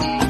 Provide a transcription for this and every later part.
Bye.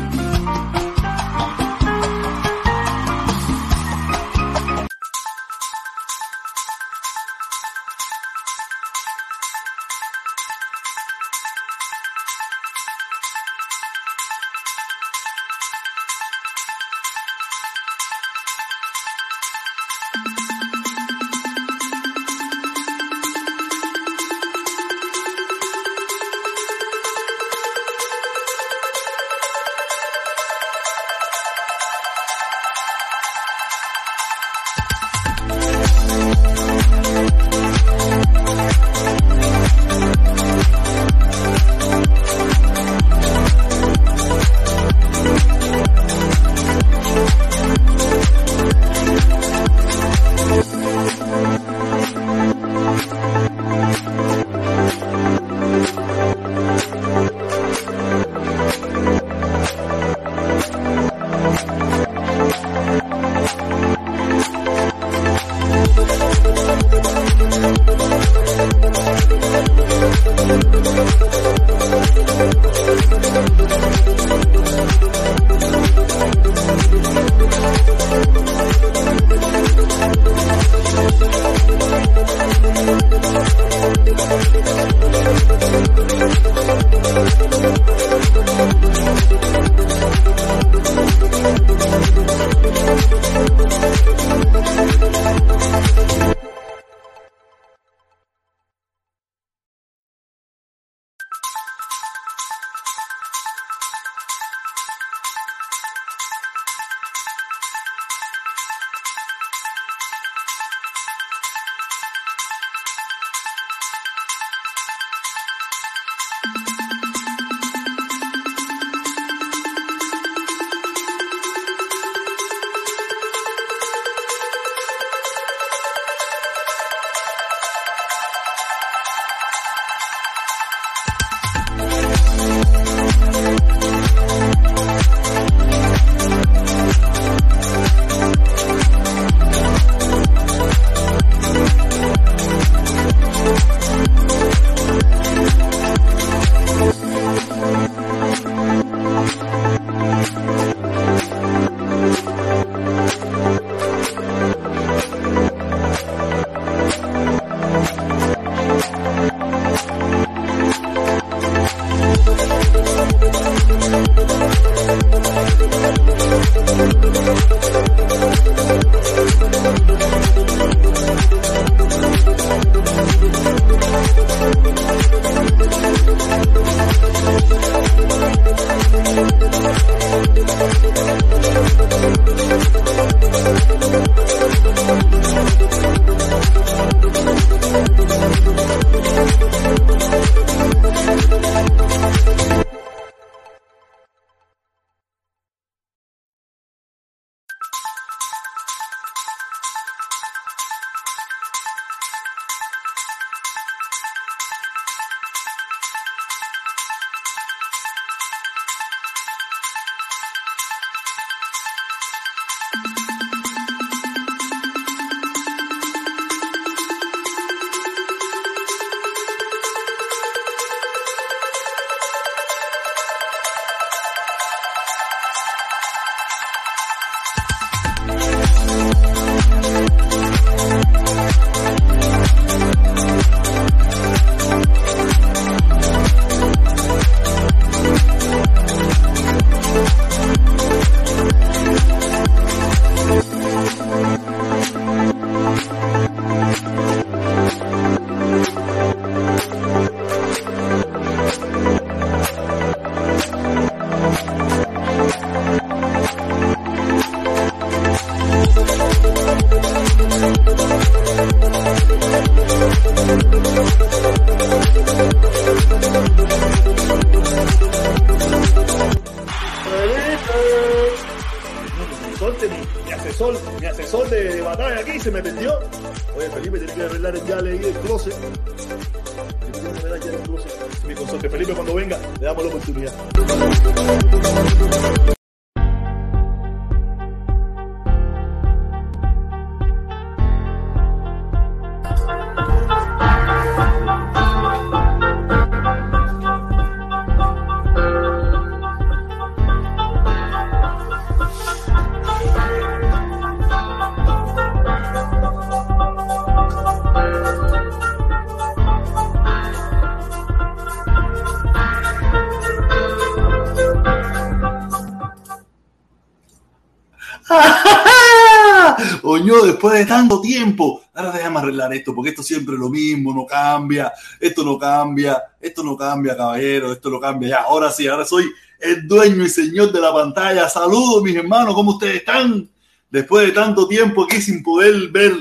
Oño, después de tanto tiempo, ahora déjame arreglar esto, porque esto siempre es lo mismo, no cambia, esto no cambia, esto no cambia, caballero, esto no cambia. Ya, ahora sí, ahora soy el dueño y señor de la pantalla. Saludos, mis hermanos, ¿cómo ustedes están? Después de tanto tiempo aquí sin poder ver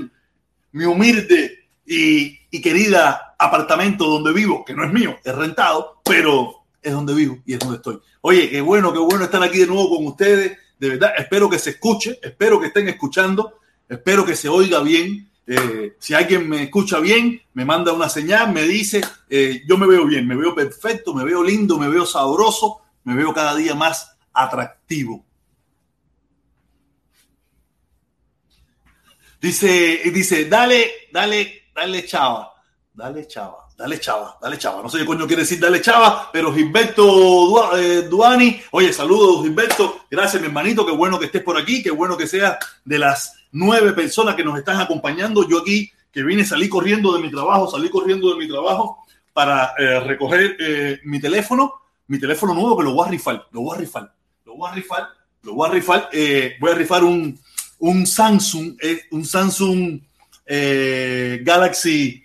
mi humilde y, y querida apartamento donde vivo, que no es mío, es rentado, pero es donde vivo y es donde estoy. Oye, qué bueno, qué bueno estar aquí de nuevo con ustedes. De verdad, espero que se escuche, espero que estén escuchando, espero que se oiga bien. Eh, si alguien me escucha bien, me manda una señal, me dice, eh, yo me veo bien, me veo perfecto, me veo lindo, me veo sabroso, me veo cada día más atractivo. Dice, dice, dale, dale, dale chava, dale chava. Dale chava, dale chava. No sé qué coño quiere decir dale chava, pero Gilberto eh, Duani, oye, saludos Gilberto, gracias mi hermanito, qué bueno que estés por aquí, qué bueno que seas de las nueve personas que nos están acompañando. Yo aquí, que vine, salí corriendo de mi trabajo, salí corriendo de mi trabajo para eh, recoger eh, mi teléfono, mi teléfono nuevo que lo voy a rifar, lo voy a rifar, lo voy a rifar, lo voy a rifar, voy a rifar un, un Samsung, un Samsung Galaxy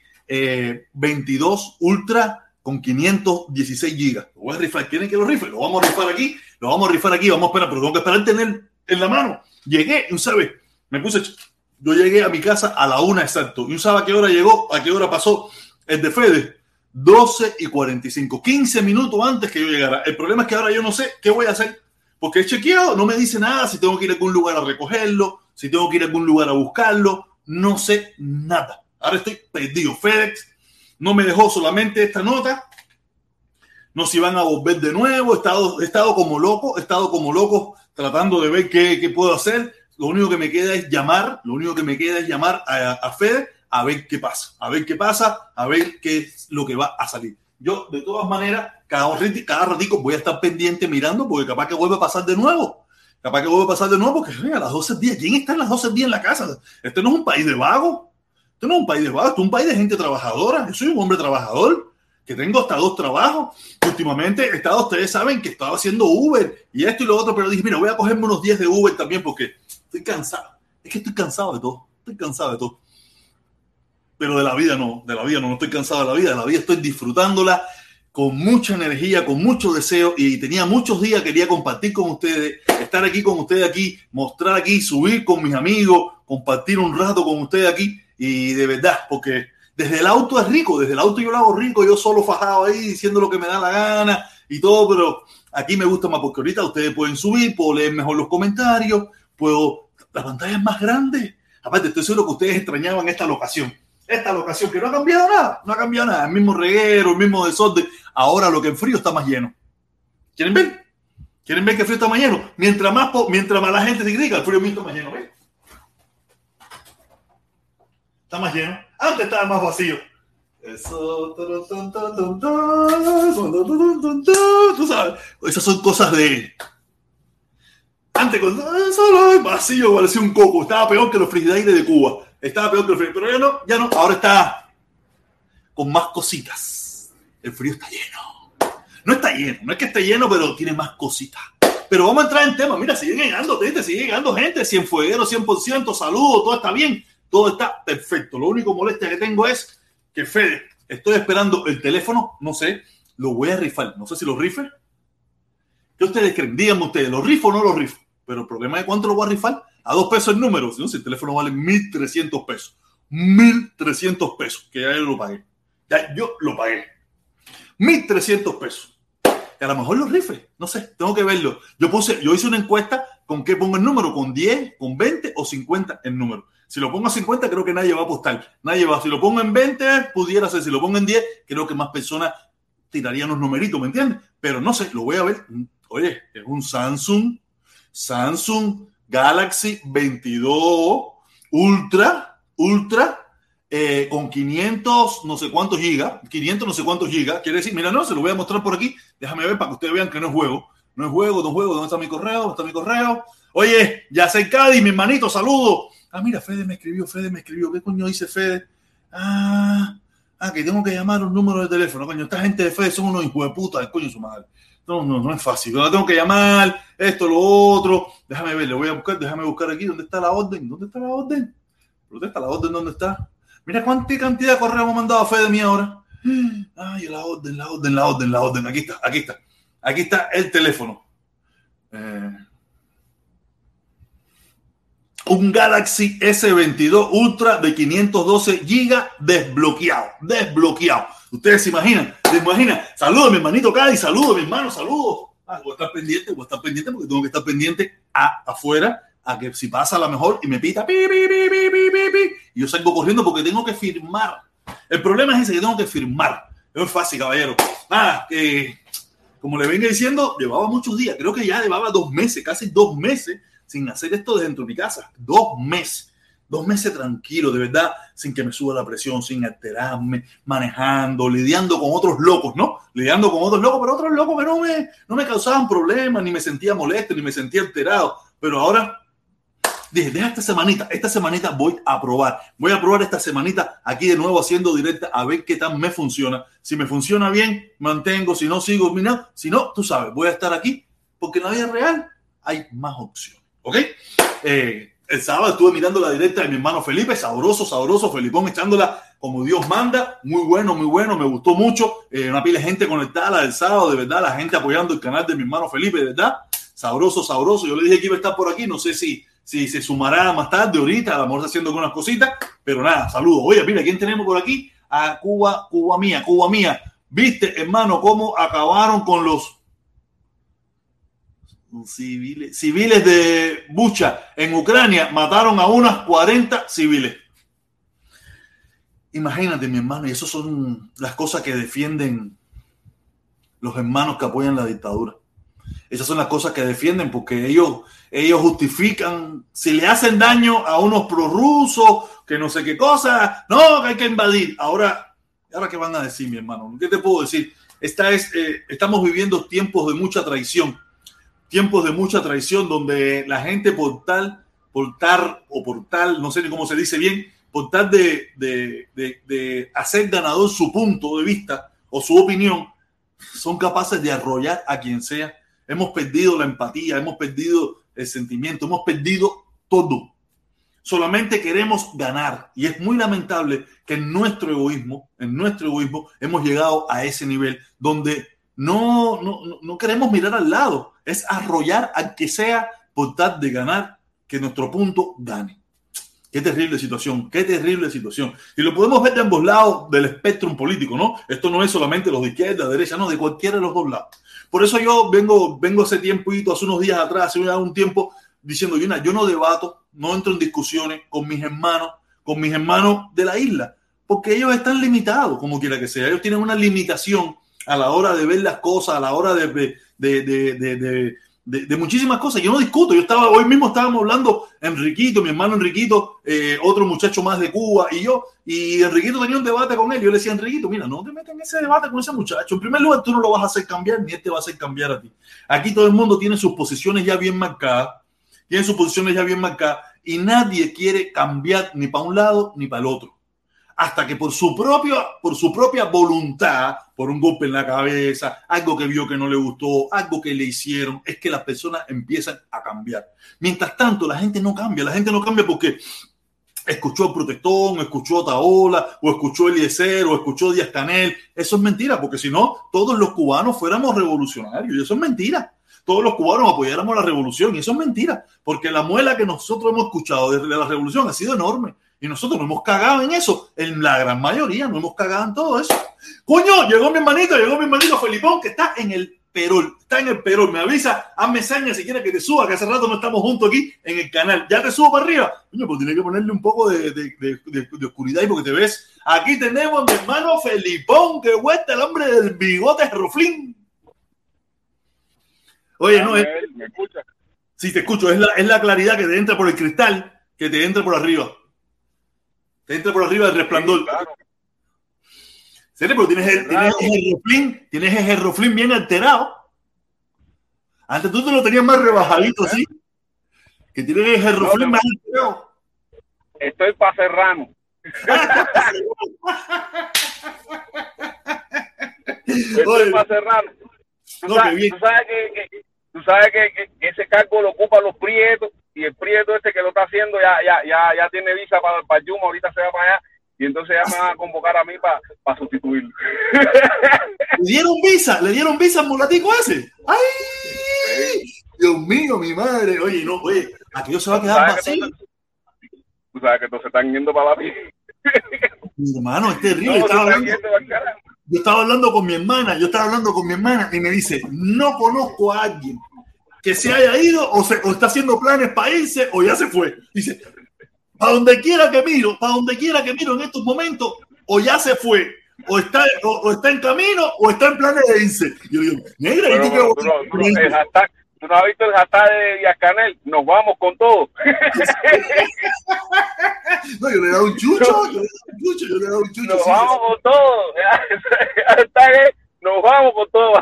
22 eh, Ultra con 516 gigas. Lo voy a rifar. ¿Quieren que lo rifle? Lo vamos a rifar aquí. Lo vamos a rifar aquí. Vamos a esperar, pero tengo que esperar tener en la mano. Llegué, ¿sabes? Me puse. Yo llegué a mi casa a la una exacto. ¿Y sabe a qué hora llegó? ¿A qué hora pasó el de Fede? 12 y 45. 15 minutos antes que yo llegara. El problema es que ahora yo no sé qué voy a hacer. Porque he chequeado, no me dice nada si tengo que ir a algún lugar a recogerlo, si tengo que ir a algún lugar a buscarlo. No sé nada. Ahora estoy perdido. FedEx no me dejó solamente esta nota. No se iban a volver de nuevo. He estado, estado como loco, he estado como loco tratando de ver qué, qué, puedo hacer. Lo único que me queda es llamar, lo único que me queda es llamar a, a FedEx a ver qué pasa, a ver qué pasa, a ver qué es lo que va a salir. Yo, de todas maneras, cada, cada ratico voy a estar pendiente mirando porque capaz que vuelve a pasar de nuevo. Capaz que vuelve a pasar de nuevo porque a las 12 días. ¿Quién está en las 12 días en la casa? Este no es un país de vagos. Esto no es un país de vago, esto es un país de gente trabajadora. Yo soy un hombre trabajador que tengo hasta dos trabajos. Últimamente he estado, ustedes saben que estaba haciendo Uber y esto y lo otro, pero dije, mira, voy a cogerme unos días de Uber también porque estoy cansado. Es que estoy cansado de todo. Estoy cansado de todo. Pero de la vida no, de la vida no, no estoy cansado de la vida. De la vida estoy disfrutándola con mucha energía, con mucho deseo y tenía muchos días, quería compartir con ustedes, estar aquí con ustedes aquí, mostrar aquí, subir con mis amigos, compartir un rato con ustedes aquí y de verdad, porque desde el auto es rico, desde el auto yo lo hago rico, yo solo fajado ahí diciendo lo que me da la gana y todo, pero aquí me gusta más porque ahorita ustedes pueden subir, puedo leer mejor los comentarios, puedo, la pantalla es más grande. Aparte, estoy seguro que ustedes extrañaban esta locación. Esta locación que no ha cambiado nada, no ha cambiado nada, el mismo reguero, el mismo desorden. Ahora lo que en frío está más lleno. ¿Quieren ver? ¿Quieren ver que el frío está más lleno? Mientras más, mientras más la gente se critica, el frío está más lleno. ¿ves? Está más lleno. Antes estaba más vacío. Eso. Tú sabes. Esas son cosas de. Antes, cuando solo vacío, parecía un coco. Estaba peor que los frigidaires de Cuba. Estaba peor que los frigidaires. Pero ya no, ya no. Ahora está con más cositas. El frío está lleno. No está lleno. No es que esté lleno, pero tiene más cositas. Pero vamos a entrar en tema. Mira, sigue llegando gente, sigue llegando gente. 100 fuegueros, 100%. Saludos, todo está bien todo está perfecto. Lo único molestia que tengo es que Fede, estoy esperando el teléfono, no sé, lo voy a rifar. No sé si lo rife. ¿Qué ustedes creen? Díganme ustedes, ¿lo rifo o no lo rifo? Pero el problema es cuánto lo voy a rifar. A dos pesos el número. Si, no, si el teléfono vale 1.300 pesos. 1.300 pesos. Que ya yo lo pagué. Ya yo lo pagué. 1.300 pesos. Que a lo mejor lo rife. No sé, tengo que verlo. Yo puse, yo hice una encuesta con qué pongo el número. Con 10, con 20 o 50 el número. Si lo pongo a 50, creo que nadie va a apostar. Nadie va. Si lo pongo en 20, pudiera ser. Si lo pongo en 10, creo que más personas tirarían los numeritos, ¿me entiendes? Pero no sé, lo voy a ver. Oye, es un Samsung, Samsung Galaxy 22 Ultra, Ultra, eh, con 500 no sé cuántos gigas, 500 no sé cuántos gigas. Quiere decir, mira, no, se lo voy a mostrar por aquí. Déjame ver para que ustedes vean que no es juego. No es juego, no es juego. ¿Dónde está mi correo? ¿Dónde está mi correo? Oye, ya sé Cádiz, mi hermanito, saludo. Ah, mira, Fede me escribió, Fede me escribió. ¿Qué coño dice Fede? Ah, Ah, que tengo que llamar un número de teléfono, coño. Esta gente de fe son unos hijos de puta, el coño su madre. No, no, no es fácil. Yo tengo que llamar, esto, lo otro. Déjame ver, le voy a buscar, déjame buscar aquí. ¿Dónde está la orden? ¿Dónde está la orden? ¿Dónde está la orden? ¿Dónde está? Mira cuánta cantidad de correo hemos mandado a fe de mí ahora. Ay, la orden, la orden, la orden, la orden. Aquí está, aquí está. Aquí está el teléfono. Eh, un Galaxy S22 Ultra de 512 GB desbloqueado, desbloqueado. Ustedes se imaginan, se imaginan. Saludos, mi hermanito Cádiz, saludos, mi hermano, saludos. Ah, voy a estar pendiente, voy a estar pendiente porque tengo que estar pendiente a, afuera a que si pasa la mejor y me pita, pi, pi, y yo salgo corriendo porque tengo que firmar. El problema es ese que tengo que firmar. Es fácil, caballero. Nada, que como le vengo diciendo, llevaba muchos días, creo que ya llevaba dos meses, casi dos meses sin hacer esto dentro de mi casa. Dos meses. Dos meses tranquilo, de verdad, sin que me suba la presión, sin alterarme, manejando, lidiando con otros locos, ¿no? Lidiando con otros locos, pero otros locos que no me, no me causaban problemas, ni me sentía molesto, ni me sentía alterado. Pero ahora dije, deja esta semanita, esta semanita voy a probar. Voy a probar esta semanita aquí de nuevo haciendo directa a ver qué tal me funciona. Si me funciona bien, mantengo, si no, sigo, mira, si no, tú sabes, voy a estar aquí porque en la vida real hay más opciones. ¿Ok? Eh, el sábado estuve mirando la directa de mi hermano Felipe, sabroso, sabroso, Felipón echándola como Dios manda, muy bueno, muy bueno, me gustó mucho, eh, una pila de gente conectada la del sábado, de verdad, la gente apoyando el canal de mi hermano Felipe, de verdad, sabroso, sabroso, yo le dije que iba a estar por aquí, no sé si, si se sumará más tarde, ahorita, a lo mejor haciendo algunas cositas, pero nada, saludos, oye, mira, ¿quién tenemos por aquí? A Cuba, Cuba mía, Cuba mía, viste, hermano, cómo acabaron con los civiles, civiles de Bucha en Ucrania mataron a unas 40 civiles. Imagínate, mi hermano, y eso son las cosas que defienden los hermanos que apoyan la dictadura. Esas son las cosas que defienden porque ellos, ellos justifican, si le hacen daño a unos prorrusos, que no sé qué cosa, no, que hay que invadir. Ahora, ¿ahora qué van a decir, mi hermano? ¿Qué te puedo decir? Esta es, eh, estamos viviendo tiempos de mucha traición tiempos de mucha traición donde la gente por tal, por tal o por tal, no sé ni cómo se dice bien, por tal de, de, de, hacer ganador su punto de vista o su opinión, son capaces de arrollar a quien sea. Hemos perdido la empatía, hemos perdido el sentimiento, hemos perdido todo. Solamente queremos ganar y es muy lamentable que en nuestro egoísmo, en nuestro egoísmo, hemos llegado a ese nivel donde no, no, no queremos mirar al lado, es arrollar al que sea por tal de ganar, que nuestro punto gane. Qué terrible situación, qué terrible situación. Y lo podemos ver de ambos lados del espectro político, ¿no? Esto no es solamente los de izquierda, de derecha, no, de cualquiera de los dos lados. Por eso yo vengo, vengo hace tiempo, hace unos días atrás, hace un tiempo, diciendo, yo no debato, no entro en discusiones con mis hermanos, con mis hermanos de la isla, porque ellos están limitados, como quiera que sea. Ellos tienen una limitación a la hora de ver las cosas, a la hora de, de, de, de muchísimas cosas. Yo no discuto. Yo estaba, hoy mismo estábamos hablando, Enriquito, mi hermano Enriquito, eh, otro muchacho más de Cuba y yo, y Enriquito tenía un debate con él. Yo le decía, Enriquito, mira, no te metas en ese debate con ese muchacho. En primer lugar, tú no lo vas a hacer cambiar, ni él va a hacer cambiar a ti. Aquí todo el mundo tiene sus posiciones ya bien marcadas, tiene sus posiciones ya bien marcadas, y nadie quiere cambiar ni para un lado ni para el otro hasta que por su, propio, por su propia voluntad, por un golpe en la cabeza, algo que vio que no le gustó, algo que le hicieron, es que las personas empiezan a cambiar. Mientras tanto, la gente no cambia, la gente no cambia porque escuchó a Protestón, escuchó a Taola, o escuchó Eliezer, o escuchó a Díaz Canel. Eso es mentira, porque si no, todos los cubanos fuéramos revolucionarios, y eso es mentira. Todos los cubanos apoyáramos la revolución, y eso es mentira, porque la muela que nosotros hemos escuchado desde la revolución ha sido enorme. Y nosotros nos hemos cagado en eso, en la gran mayoría, nos hemos cagado en todo eso. Coño, llegó mi hermanito, llegó mi hermanito Felipón, que está en el Perol, está en el Perol. Me avisa, hazme señas si quieres que te suba, que hace rato no estamos juntos aquí en el canal. Ya te subo para arriba. Coño, pues tiene que ponerle un poco de, de, de, de oscuridad y porque te ves. Aquí tenemos a mi hermano Felipón, que vuelta el hombre del bigote roflín. Oye, no es. ¿Me escuchas? Sí, te escucho. Es la, es la claridad que te entra por el cristal, que te entra por arriba. Te entra por arriba del resplandor. Sí, claro. Pero tienes el, tienes el roflín, tienes el roflín bien alterado. Antes tú te lo tenías más rebajadito, ¿sí? Que tienes el roflín más alterado. Estoy para serrano. Esto es Serrano. Tú, sabes, tú sabes, que, tú sabes que, ese cargo lo ocupan los prietos y el prieto este que lo está haciendo ya ya ya, ya tiene visa para, para Yuma, ahorita se va para allá y entonces ya me van a convocar a mí para para sustituirlo. ¿Le dieron visa? ¿Le dieron visa al mulatico ese? ¡Ay! Dios mío, mi madre. Oye, no, oye, aquello se va a quedar vacío. Tú sabes que todos se están yendo para la Mi hermano, es terrible. estaba hablando, yo estaba hablando con mi hermana, yo estaba hablando con mi hermana y me dice, no conozco a alguien que se haya ido o, se, o está haciendo planes para irse o ya se fue. Dice, para donde quiera que miro, para donde quiera que miro en estos momentos, o ya se fue, o está, o, está en camino, o está en planes de irse. Yo digo, negra, ¿y tú, no, tú, no, has visto el hashtag de Yacanel? Nos vamos con todo. no, yo le he dado un chucho, yo le he dado un chucho, yo le he dado un chucho. Nos vamos con todo. nos vamos con todo.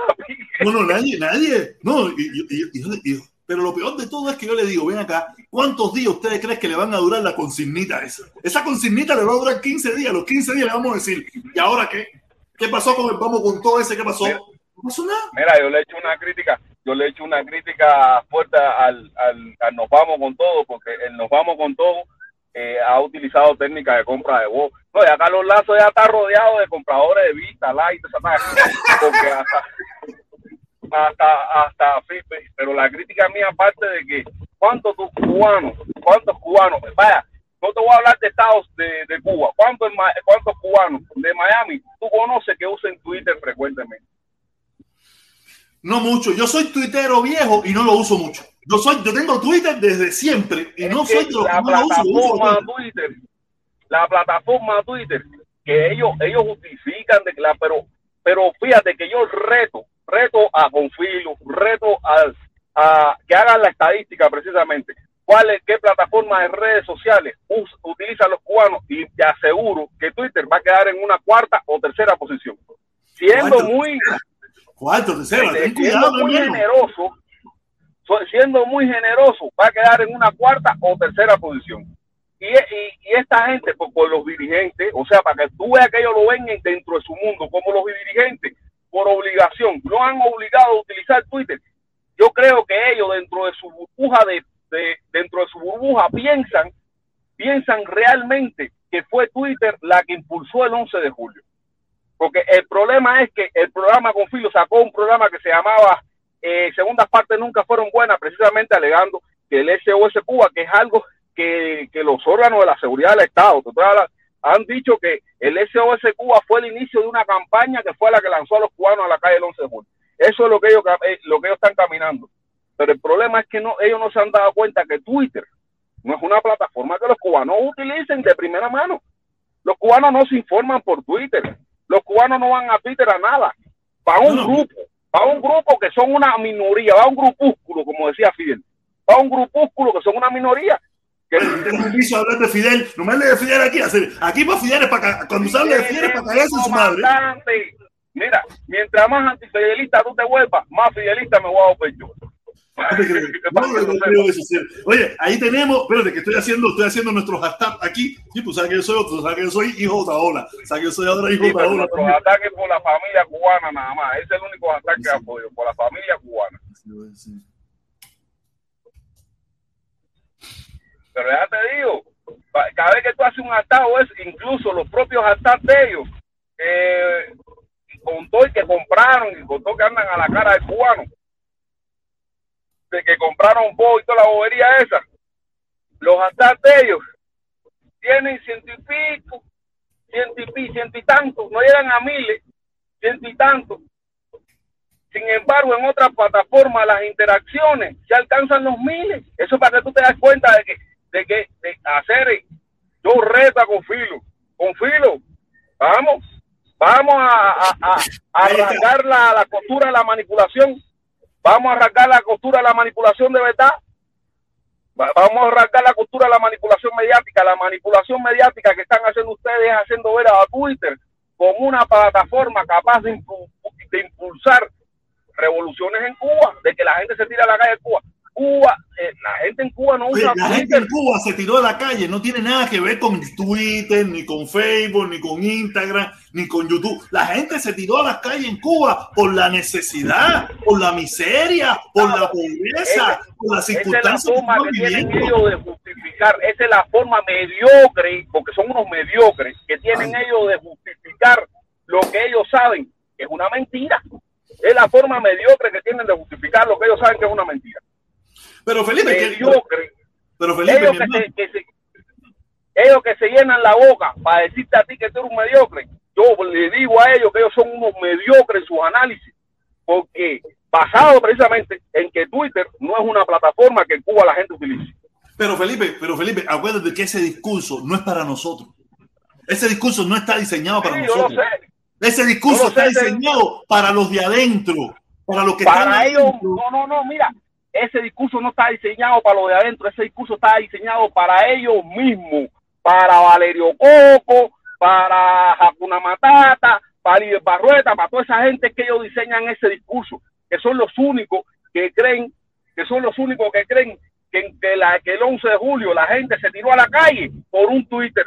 no, no, nadie, nadie. No, y, y, y, pero lo peor de todo es que yo le digo, ven acá, ¿cuántos días ustedes creen que le van a durar la consignita esa? Esa consignita le va a durar 15 días, los 15 días le vamos a decir, ¿y ahora qué? ¿Qué pasó con el vamos con todo ese? ¿Qué pasó? no pasó nada. Mira, yo le he hecho una crítica, yo le he hecho una crítica fuerte al, al, nos vamos con todo, porque el nos vamos con todo eh, ha utilizado técnicas de compra de voz. No, y acá los lazos ya está rodeado de compradores de vista, light, porque hasta hasta, hasta pero la crítica mía aparte de que cuántos cubanos, cuántos cubanos, vaya, no te voy a hablar de estados de, de Cuba, ¿Cuántos, cuántos cubanos de Miami tú conoces que usen Twitter frecuentemente. No mucho, yo soy tuitero viejo y no lo uso mucho. Yo soy, yo tengo Twitter desde siempre y no soy la plataforma Twitter, la plataforma Twitter que ellos ellos justifican de la, pero pero fíjate que yo reto reto a Confilo, reto a, a, que hagan la estadística precisamente. ¿Cuál qué plataforma de redes sociales utilizan los cubanos? Y te aseguro que Twitter va a quedar en una cuarta o tercera posición. Siendo muy. Cuarto, tercera, siendo muy generoso, siendo muy generoso, va a quedar en una cuarta o tercera posición. Y, y, esta gente, pues, con los dirigentes, o sea, para que tú veas que ellos lo ven dentro de su mundo, como los dirigentes por obligación, no han obligado a utilizar Twitter. Yo creo que ellos dentro de su burbuja de, dentro de su burbuja piensan piensan realmente que fue Twitter la que impulsó el 11 de julio. Porque el problema es que el programa con Filo sacó un programa que se llamaba eh, Segundas Partes Nunca Fueron Buenas, precisamente alegando que el SOS Cuba, que es algo que, que los órganos de la seguridad del Estado, han dicho que el SOS Cuba fue el inicio de una campaña que fue la que lanzó a los cubanos a la calle el 11 de julio. Eso es lo que ellos, eh, lo que ellos están caminando. Pero el problema es que no, ellos no se han dado cuenta que Twitter no es una plataforma que los cubanos utilicen de primera mano. Los cubanos no se informan por Twitter. Los cubanos no van a Twitter a nada. Va un grupo, va un grupo que son una minoría, va un grupúsculo, como decía Fidel. Va un grupúsculo que son una minoría que a hablar de Fidel, no me hable de Fidel aquí, aquí para Fidel es para cuando se habla de Fidel es para caerse su madre. Mira, mientras más antifidelista tú te vuelvas, más fidelista me voy a volver yo. Oye, ahí tenemos, espérate que estoy haciendo, estoy haciendo nuestros hashtags aquí. Sí, pues sabes que yo soy otro, sabes que yo soy hijo de Ola, sabes que yo soy ahora hijo de Ola. Nuestros ataques por la familia cubana nada más, ese es el único hashtag que apoyo, por la familia cubana. Sí, Pero ya te digo, cada vez que tú haces un atado, es incluso los propios ataques de ellos, eh, con todo y que compraron, y con todo que andan a la cara del cubano, de que compraron vos y toda la bobería esa, los ataques de ellos tienen ciento y pico, ciento y pico, ciento y tanto, no llegan a miles, ciento y tanto. Sin embargo, en otras plataformas las interacciones se alcanzan los miles. Eso para que tú te das cuenta de que de que de hacer yo reto a Confilo, Confilo, vamos, vamos a, a, arrancar la, la, costura de la manipulación, vamos a arrancar la costura de la manipulación de verdad, vamos a arrancar la costura de la manipulación mediática, la manipulación mediática que están haciendo ustedes haciendo ver a Twitter como una plataforma capaz de, de impulsar revoluciones en Cuba, de que la gente se tira a la calle de Cuba. Cuba, eh, la gente en Cuba no usa La gente en Cuba se tiró a la calle, no tiene nada que ver con Twitter, ni con Facebook, ni con Instagram, ni con YouTube. La gente se tiró a la calle en Cuba por la necesidad, por la miseria, por la pobreza, por las circunstancias. Esa es la forma que, tienen ellos de justificar, esa es la forma mediocre, porque son unos mediocres, que tienen ellos de justificar lo que ellos saben que es una mentira. Es la forma mediocre que tienen de justificar lo que ellos saben que es una mentira. Pero Felipe, mediocre. pero Felipe, ellos que, se, ellos que se llenan la boca para decirte a ti que tú eres un mediocre, yo le digo a ellos que ellos son unos mediocres en sus análisis, porque basado precisamente en que Twitter no es una plataforma que en Cuba la gente utilice. Pero Felipe, pero Felipe, acuérdate que ese discurso no es para nosotros. Ese discurso no está diseñado para nosotros. Ese discurso está diseñado para los de adentro, para los que para ellos. No, no, no, mira, ese discurso no está diseñado para los de adentro, ese discurso está diseñado para ellos mismos, para Valerio Coco, para Hakuna Matata, para Lidia Barrueta, para toda esa gente que ellos diseñan ese discurso, que son los únicos que creen, que son los únicos que creen que, que, la, que el 11 de julio la gente se tiró a la calle por un Twitter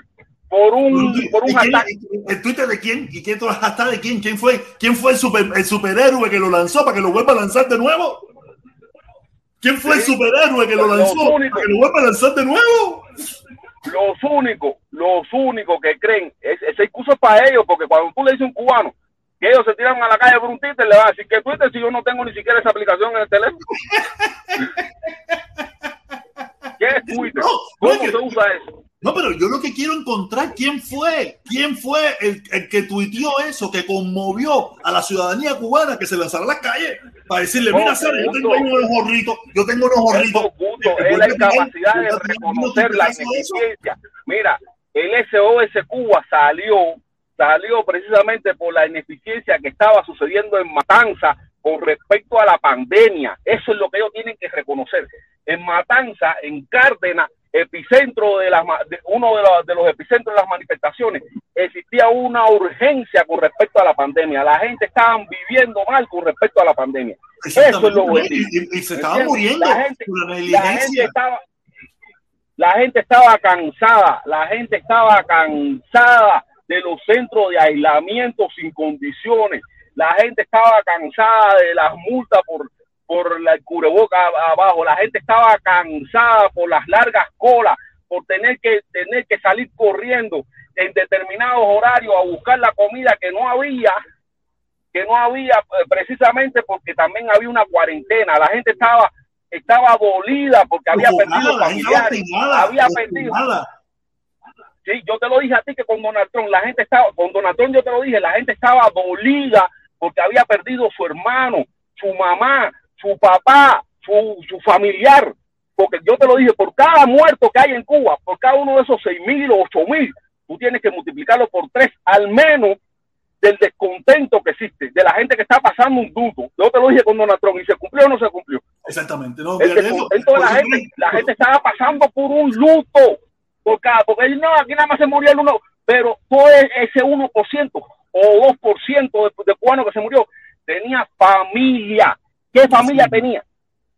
por un, por un hashtag. ¿El Twitter de quién? ¿Y quién hashtag de quién? ¿Quién fue, quién fue el, super, el superhéroe que lo lanzó para que lo vuelva a lanzar de nuevo? ¿Quién fue el superhéroe que lo lanzó que lo vuelva a lanzar de nuevo? Los únicos, los únicos que creen, ese discurso es para ellos, porque cuando tú le dices a un cubano que ellos se tiran a la calle por un Twitter, le va a decir que Twitter si yo no tengo ni siquiera esa aplicación en el teléfono. ¿Qué es Twitter? ¿Cómo se usa eso? No, pero yo lo que quiero encontrar, ¿quién fue? ¿Quién fue el, que tuiteó eso, que conmovió a la ciudadanía cubana que se lanzara a la calle para decirle, mira, Sara, yo tengo unos gorritos, yo tengo unos gorritos. Es la incapacidad de reconocer la ineficiencia. Mira, el SOS Cuba salió, salió precisamente por la ineficiencia que estaba sucediendo en Matanza con respecto a la pandemia. Eso es lo que ellos tienen que reconocer. En Matanza, en Cárdenas, epicentro de las uno de los, de los epicentros de las manifestaciones existía una urgencia con respecto a la pandemia. La gente estaba viviendo mal con respecto a la pandemia. Eso es lo bueno. Y, se estaba muriendo la gente, la gente estaba la gente estaba cansada la gente estaba cansada de los centros de aislamiento sin condiciones la gente estaba cansada de las multas por por la cubreboca abajo, la gente estaba cansada por las largas colas, por tener que tener que salir corriendo en determinados horarios a buscar la comida que no había, que no había eh, precisamente porque también había una cuarentena, la gente estaba estaba dolida porque había perdido familiares, había perdido. Sí, yo te lo dije a ti que con Donald Trump, la gente estaba, con Donald Trump yo te lo dije, la gente estaba dolida porque había perdido su hermano, su mamá, su papá, su, su familiar, porque yo te lo dije, por cada muerto que hay en Cuba, por cada uno de esos seis mil o ocho mil, tú tienes que multiplicarlo por tres, al menos del descontento que existe, de la gente que está pasando un duto. Yo te lo dije con Donald Trump, y se cumplió o no se cumplió. Exactamente. No, el descontento de la gente, la gente estaba pasando por un luto, por cada, porque no, aquí nada más se murió el uno, pero todo ese 1% o 2% de, de cubano que se murió tenía familia, ¿Qué familia tenía?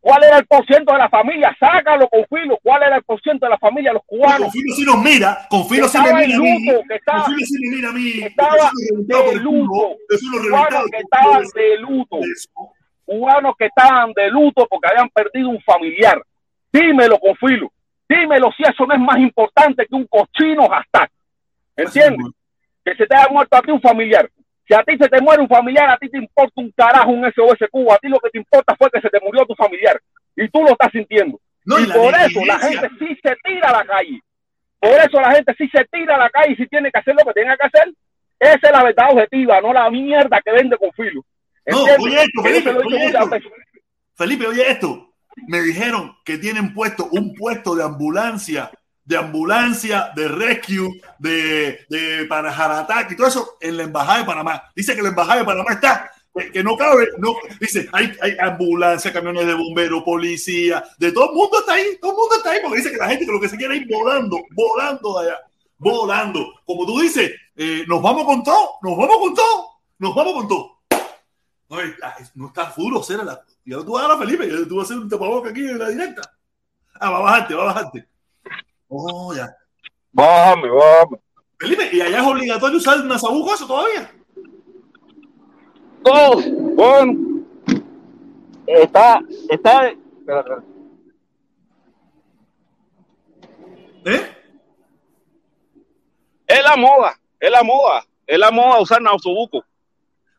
¿Cuál era el porciento de la familia? Sácalo con filo. ¿Cuál era el porciento de la familia? Los cubanos. Con filo sí nos mira. Con filo sí me mira a mí. Con filo sí me mira a mí. Estaba de luto. Cubanos que estaban de luto. Cubanos que estaban de luto porque habían perdido un familiar. Dímelo con filo. Dímelo si eso no es más importante que un cochino hashtag. ¿Entiendes? Que se te haya muerto a ti un familiar. Si a ti se te muere un familiar, a ti te importa un carajo un SOS Cuba. A ti lo que te importa fue que se te murió tu familiar. Y tú lo estás sintiendo. y, por eso la gente sí se tira a la calle. Por eso la gente sí se tira a la calle y sí tiene que hacer lo que tenga que hacer. Esa es la verdad objetiva, no la mierda que vende con filo. No, oye esto, Felipe, oye esto. Felipe, oye esto. Me dijeron que tienen puesto un puesto de ambulancia de ambulancia, de rescue, de, de y todo eso en la Embajada de Panamá. Dice que la Embajada de Panamá está, que, no cabe, no, dice, hay, hay ambulancia, camiones de bomberos, policía, de todo el mundo está ahí, todo el mundo está ahí, porque dice que la gente que lo que se quiere ir volando, volando de allá, volando. Como tú dices, eh, nos vamos con todo, nos vamos con todo, nos vamos con todo. No, no está duro, será la. Ya tú vas a Felipe, tú vas a hacer un tapaboca aquí en la directa. Ah, va a bajarte, va a bajarte. Oh, ya. Bájame, bájame. Felipe, ¿y allá es obligatorio usar una sabuco eso todavía? Todo, bueno. Está, está. Espera, espera. ¿Eh? Es la moda, es la moda, es la moda usar nausobuco.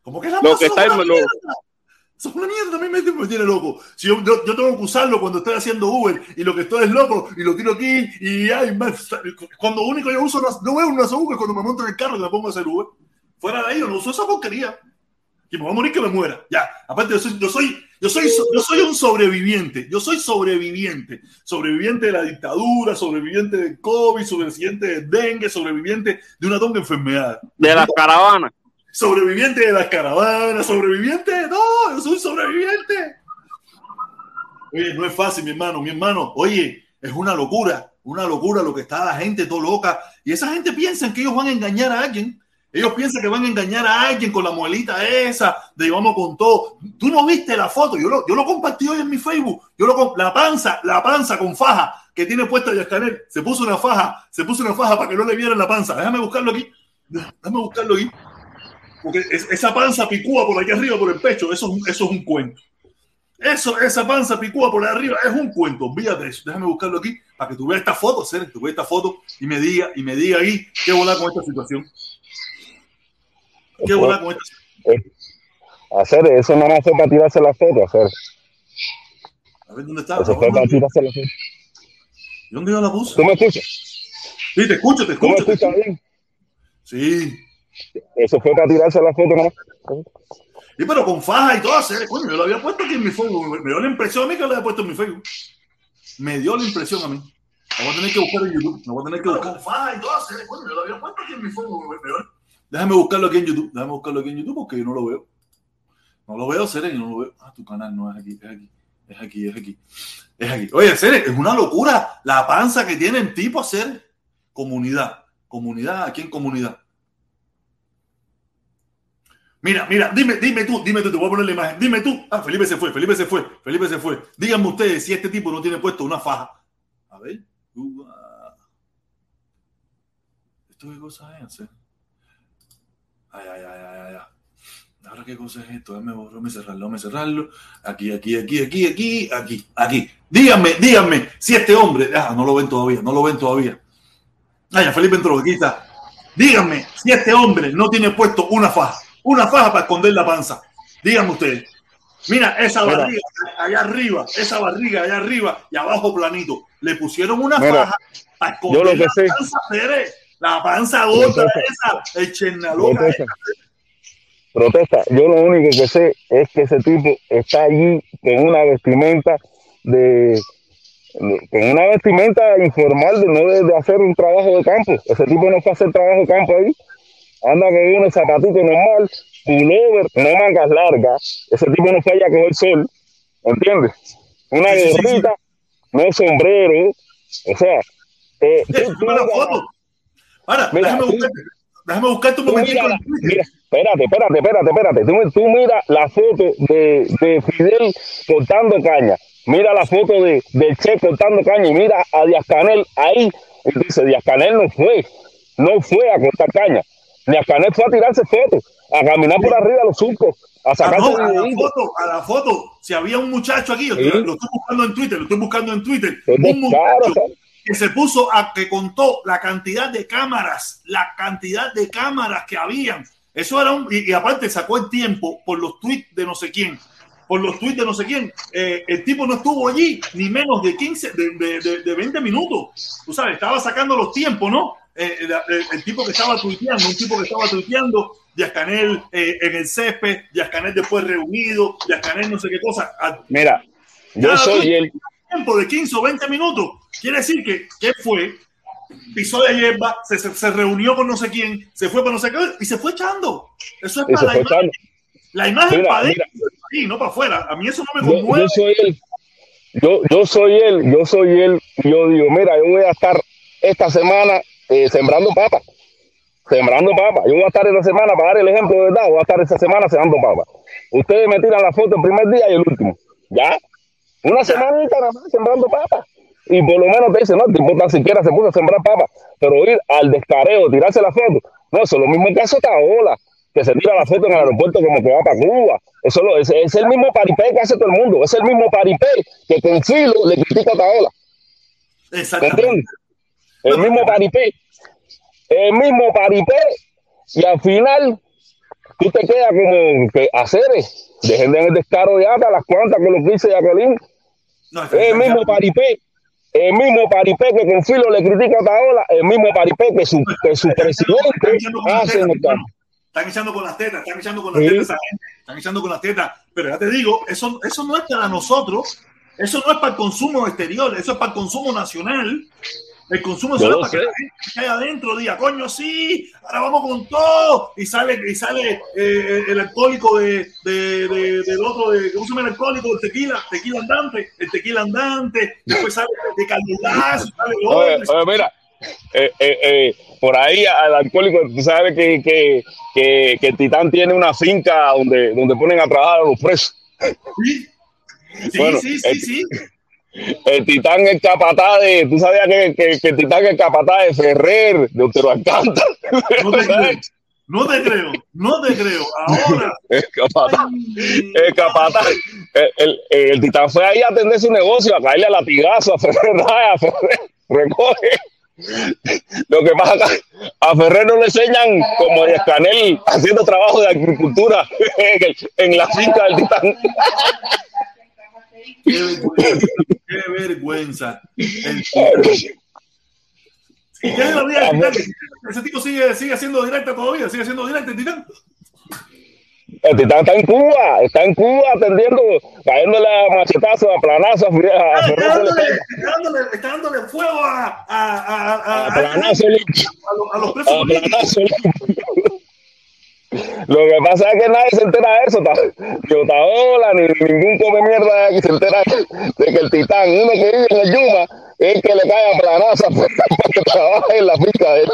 ¿Cómo que es la Lo moda? que está en lo- es una mierda, también me, me tiene loco. Si yo, yo- yo tengo que usarlo cuando estoy haciendo Uber y lo que estoy es loco y lo tiro aquí y ay, cuando único yo uso, no, veo una Uber cuando me monto en el carro y me pongo a hacer Uber. Fuera de ahí, yo no uso esa porquería. Y me voy a morir que me muera. Ya. Aparte, yo soy, yo soy, yo soy, yo soy un sobreviviente. Yo soy sobreviviente. Sobreviviente de la dictadura, sobreviviente del COVID, sobreviviente del dengue, sobreviviente de una tonga enfermedad. De las caravanas. Sobreviviente de las caravanas, sobreviviente todo, yo soy sobreviviente. Oye, no es fácil, mi hermano, mi hermano. Oye, es una locura, una locura lo que está la gente todo loca. Y esa gente piensa que ellos van a engañar a alguien. Ellos piensan que van a engañar a alguien con la muelita esa, de vamos con todo. Tú no viste la foto, yo lo, yo lo compartí hoy en mi Facebook. Yo lo, la panza, la panza con faja que tiene puesta Yascanel. Se puso una faja, se puso una faja para que no le vieran la panza. Déjame buscarlo aquí. Déjame buscarlo aquí. Porque es- esa panza picúa por aquí arriba, por el pecho, eso, es- eso es un cuento. Eso, esa panza picúa por ahí arriba es un cuento. Olvídate eso. Déjame buscarlo aquí para que tú veas esta foto, Cere, tú veas esta foto y me diga, y me diga ahí qué volar con esta situación. ¿Qué volar con esta situación? Hacer eso no fue para tirarse la foto, hacer. A ver dónde está. Eso fue para ¿Dónde, tirarse la foto. ¿Dónde yo la puse? ¿Tú me escuchas? Sí, te escucho, te ¿Tú me escucho. escuchas escucho. bien? Sí. Eso fue para tirarse la foto, ¿no? Sí, pero con faja y todo, Cere, coño, yo lo había puesto aquí en mi Facebook. Me dio la impresión a mí que lo había puesto en mi Facebook. Me dio la impresión a mí. Me voy a tener que buscar en YouTube. Me voy a tener que buscar. Con faja y todo, Cere, coño, yo lo había puesto aquí en mi Facebook. Me dio- Déjame buscarlo aquí en YouTube. Déjame buscarlo aquí en YouTube porque yo no lo veo. No lo veo, Cere, yo no lo veo. Ah, tu canal no es aquí, es aquí. Es aquí, es aquí. Es aquí. Oye, Cere, es una locura la panza que tiene el tipo, Cere. Comunidad. Comunidad, aquí en comunidad. Mira, mira, dime, dime tú, dime tú, te voy a poner la imagen. Dime tú. Ah, Felipe se fue, Felipe se fue, Felipe se fue. Díganme ustedes si este tipo no tiene puesto una faja. A ver. Uh. ¿Esto qué cosa es? Cere? Ay, ay, ay, ay, ay. ay. Ahora qué cosa es esto, déjame borrarlo, déjame cerrarlo, déjame cerrarlo. Aquí, aquí, aquí, aquí, aquí, aquí, aquí. Díganme, díganme si este hombre, ah, no lo ven todavía, no lo ven todavía. Ya Felipe entró, aquí está. Díganme si este hombre no tiene puesto una faja, una faja para esconder la panza. Díganme ustedes. Mira, esa Mira. barriga allá arriba, esa barriga allá arriba y abajo planito. Le pusieron una Mira, faja para yo lo esconder que la sé- panza, Pérez. La panza gorda esa, el chernaloca Protesta. Protesta. Yo lo único que sé es que ese tipo está allí con una vestimenta de, de- con una vestimenta informal de no de, de hacer un trabajo de campo. Ese tipo no fue a hacer trabajo de campo ahí. Anda con unos zapatitos normal, pullover, no mangas largas. Ese tipo no fue allá a coger sol. ¿Entiendes? Una gorrita, no sombrero. O sea, eh, Eh, tú- tú toma la foto. Para, Mira, déjame tú- buscarte. Déjame buscarte un Tú momentito mira, mira, espérate, espérate, espérate, espérate. Tú, tú mira la foto de, de Fidel cortando caña. Mira la foto de, de Che cortando caña y mira a Díaz Canel ahí. Y dice, Díaz Canel no fue, no fue a cortar caña. Díaz Canel fue a tirarse fotos, a caminar por arriba los surcos, a sacarse no, a la foto, a la foto. Si había un muchacho aquí, Sí. lo estoy buscando en Twitter, lo estoy buscando en Twitter. Un muchacho que se puso a que contó la cantidad de cámaras, la cantidad de cámaras que habían. Eso era un. Y, y aparte sacó el tiempo por los tweets de no sé quién. Por los tweets de no sé quién. Eh, el tipo no estuvo allí ni menos de 15, de, de, de- de 20 minutos. Tú sabes, estaba sacando los tiempos, ¿no? Eh, el, el- el tipo que estaba tuiteando, un tipo que estaba tuiteando, Díaz Canel eh, en el césped, Díaz Canel después reunido, Díaz Canel no sé qué cosa. A Mira, yo soy el, tiempo de 15 o 20 minutos. Quiere decir que, que fue, pisó de hierba, se, se, se reunió con no sé quién, se fue para no sé qué y se fue echando. Eso es para la imagen. echando. La imagen Mira, para mira. adentro y no para afuera. A mí eso no me conmueve. yo soy él. Yo, yo soy él, yo soy él. Yo digo, mira, yo voy a estar esta semana eh, sembrando papas. sembrando papas. Yo voy a estar esta semana, para dar el ejemplo de verdad, voy a estar esta semana sembrando papas. Ustedes me tiran la foto el primer día y el último. ¿Ya? Una semanita nada más sembrando papas. Y por lo menos te dicen, no, te importa siquiera se puso a sembrar papas. Pero ir al descareo, tirarse la foto, no, eso es lo mismo que hace Taola, que se tira la foto en el aeropuerto como que va para Cuba. Eso lo, es, es, el mismo paripé que hace todo el mundo. Es el mismo paripé que con filo le critica a Taola. Exactamente. El mismo paripé. El mismo paripé. Y al final, tú te quedas como que hacer Dejen de el descaro de hasta las cuantas con que dice Jacqueline. No, el mismo paripé. El mismo paripé que con filo le critica a Taola, el mismo paripé que su, que su presidente hace en el campo están echando con las tetas, están echando con las tetas están echando con las tetas. Pero ya te digo, eso, eso no es para nosotros, eso no es para el consumo exterior, eso es para el consumo nacional. El consumo solo para que la gente que hay adentro diga, coño, sí, ahora vamos con todo. Y sale, y sale eh, el alcohólico de, de, de, del otro, de, ¿cómo se llama el alcohólico? El tequila, tequila andante, el tequila andante. Después sale de calidad, sale oye, oye, mira, eh, eh, eh, por ahí al alcohólico, tú sabes que, que, que, que, el Titán tiene una finca donde, donde ponen a trabajar a los presos. Sí, sí, bueno, sí, sí, el, sí, El Titán es capataz de, tú sabías que, que, que el Titán es capataz de Ferrer, de Otero Alcántara. No te creo. No te creo, no te creo. Ahora. Es capataz. El, el, el, Titán fue ahí a atender su negocio, a caerle a latigazo a Ferrer. A Ferrer. Recoge. Lo que pasa a Ferrer no le enseñan como de Escanel haciendo trabajo de agricultura en la finca del Titán. Qué vergüenza. Qué vergüenza. ese tipo sigue, sigue haciendo directa todavía, sigue haciendo directa el Titán. El titán está en Cuba, está en Cuba atendiendo, cayéndole a machetazos, a planazos. A, a, está, dándole, está, dándole, está, dándole, fuego a, a, a, a, a, planazo, a, los presos. Lo que pasa es que nadie se entera de eso, ni Otaola, ni ningún come mierda que se entera de que el titán, uno que vive en el Yuma, es que le cae a planazo para que trabaje en la finca de él.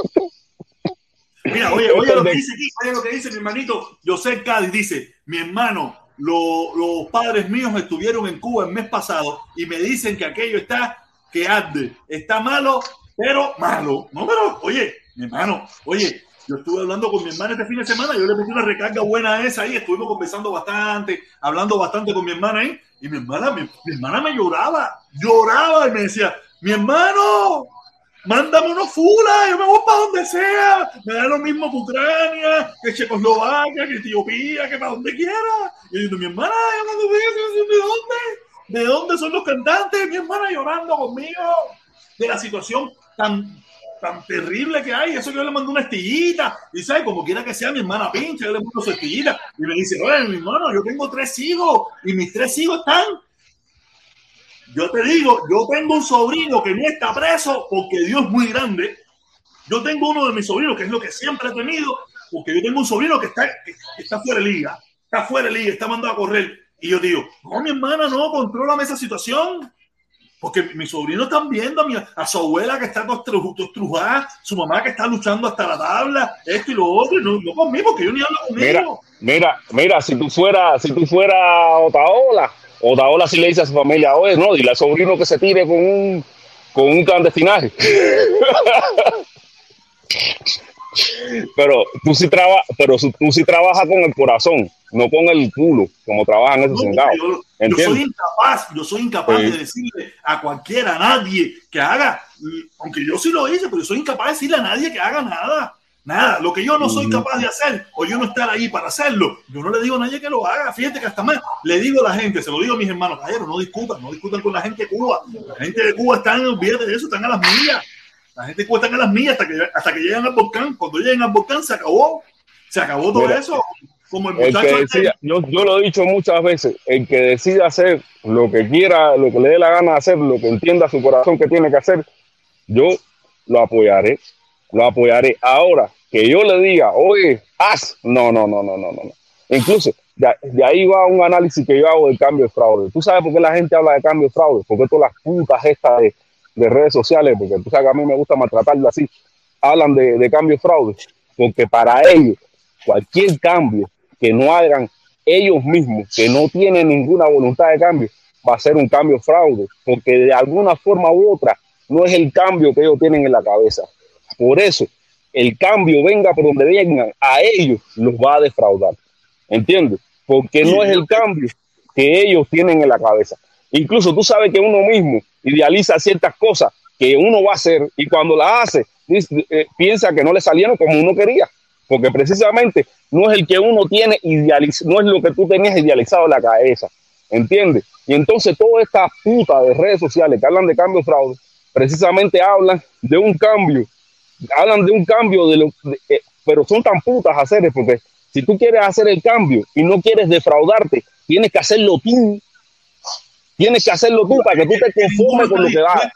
Mira, oye, oye lo que dice aquí, oye lo que dice mi hermanito José Cádiz, dice, mi hermano, lo, los padres míos estuvieron en Cuba el mes pasado y me dicen que aquello está que arde, está malo, pero malo. No, pero, oye, mi hermano, oye, yo estuve hablando con mi hermana este fin de semana, yo le metí una recarga buena a esa ahí, estuvimos conversando bastante, hablando bastante con mi hermana ahí, y mi hermana, mi, hermana me lloraba, lloraba y me decía, mi hermano, mándame unos fulas, yo me voy para donde sea, me da lo mismo que Ucrania, que Checoslovaquia, que Etiopía, que para donde quiera. Y yo mi hermana, ¿de dónde? ¿De dónde son los cantantes? Mi hermana llorando conmigo de la situación tan, tan terrible que hay. Eso yo le mando una estillita. Y sabe, como quiera que sea mi hermana pincha, yo le mando su estillita. Y me dice, oye, mi hermano, yo tengo tres hijos y mis tres hijos están yo te digo, yo tengo un sobrino que ni está preso porque Dios es muy grande. Yo tengo uno de mis sobrinos, que es lo que siempre he tenido, porque yo tengo un sobrino que está, que, está fuera de liga, está fuera de liga, está mandado a correr. Y yo digo, no, mi hermana, no, controlame esa situación. Porque mis sobrinos están viendo a, mi, a su abuela que está estrujada, su mamá que está luchando hasta la tabla, esto y lo otro, y no, no conmigo, porque yo ni hablo conmigo. Mira, mira, mira, si tú fueras, si tú fueras Otaola, Otaola sí le dice a su familia, oye, no, dile al sobrino que se tire con un, con un clandestinaje. pero tú sí, pero tú sí trabajas con el corazón, no con el culo, como trabajan esos no, yo, yo, soy incapaz, yo soy incapaz sí. de decirle a cualquiera, a nadie que haga, aunque yo sí lo hice, pero yo soy incapaz de decirle a nadie que haga nada. Nada, lo que yo no soy capaz de hacer o yo no estar ahí para hacerlo, yo no le digo a nadie que lo haga. Fíjate que hasta más le digo a la gente, se lo digo a mis hermanos, caballeros, no discutan, no discutan con la gente de Cuba. La gente de Cuba están, olvídate de eso, están a las millas. La gente de Cuba están a las millas hasta que, hasta que llegan al volcán. Cuando lleguen al volcán se acabó, se acabó todo Mira, eso. Como el, el que decida, yo, yo lo he dicho muchas veces, el que decida hacer lo que quiera, lo que le dé la gana de hacer, lo que entienda su corazón que tiene que hacer, yo lo apoyaré, lo apoyaré. Ahora, que yo le diga, oye, haz, no, no, no, no, no, no. Incluso, de, de, ahí va un análisis que yo hago del cambio de fraude. ¿Tú sabes por qué la gente habla de cambio de fraude? Porque todas las putas estas de, de redes sociales, porque tú sabes que a mí me gusta maltratarlo así, hablan de, de cambio de fraude. porque para ellos cualquier cambio que no hagan ellos mismos, que no tienen ninguna voluntad de cambio, va a ser un cambio fraude, porque de alguna forma u otra no es el cambio que ellos tienen en la cabeza. Por eso, el cambio venga por donde vengan, a ellos los va a defraudar. ¿Entiendes? Porque no es el cambio que ellos tienen en la cabeza. Incluso tú sabes que uno mismo idealiza ciertas cosas que uno va a hacer y cuando las hace eh, piensa que no le salieron como uno quería, porque precisamente no es el que uno tiene idealizado, no es lo que tú tenías idealizado en la cabeza, ¿entiendes? Y entonces toda esta puta de redes sociales que hablan de cambio fraude, precisamente hablan de un cambio, hablan de un cambio de lo, eh, pero son tan putas hacer porque si tú quieres hacer el cambio y no quieres defraudarte, tienes que hacerlo tú. Tienes que hacerlo tú para que tú te conformes con lo que da.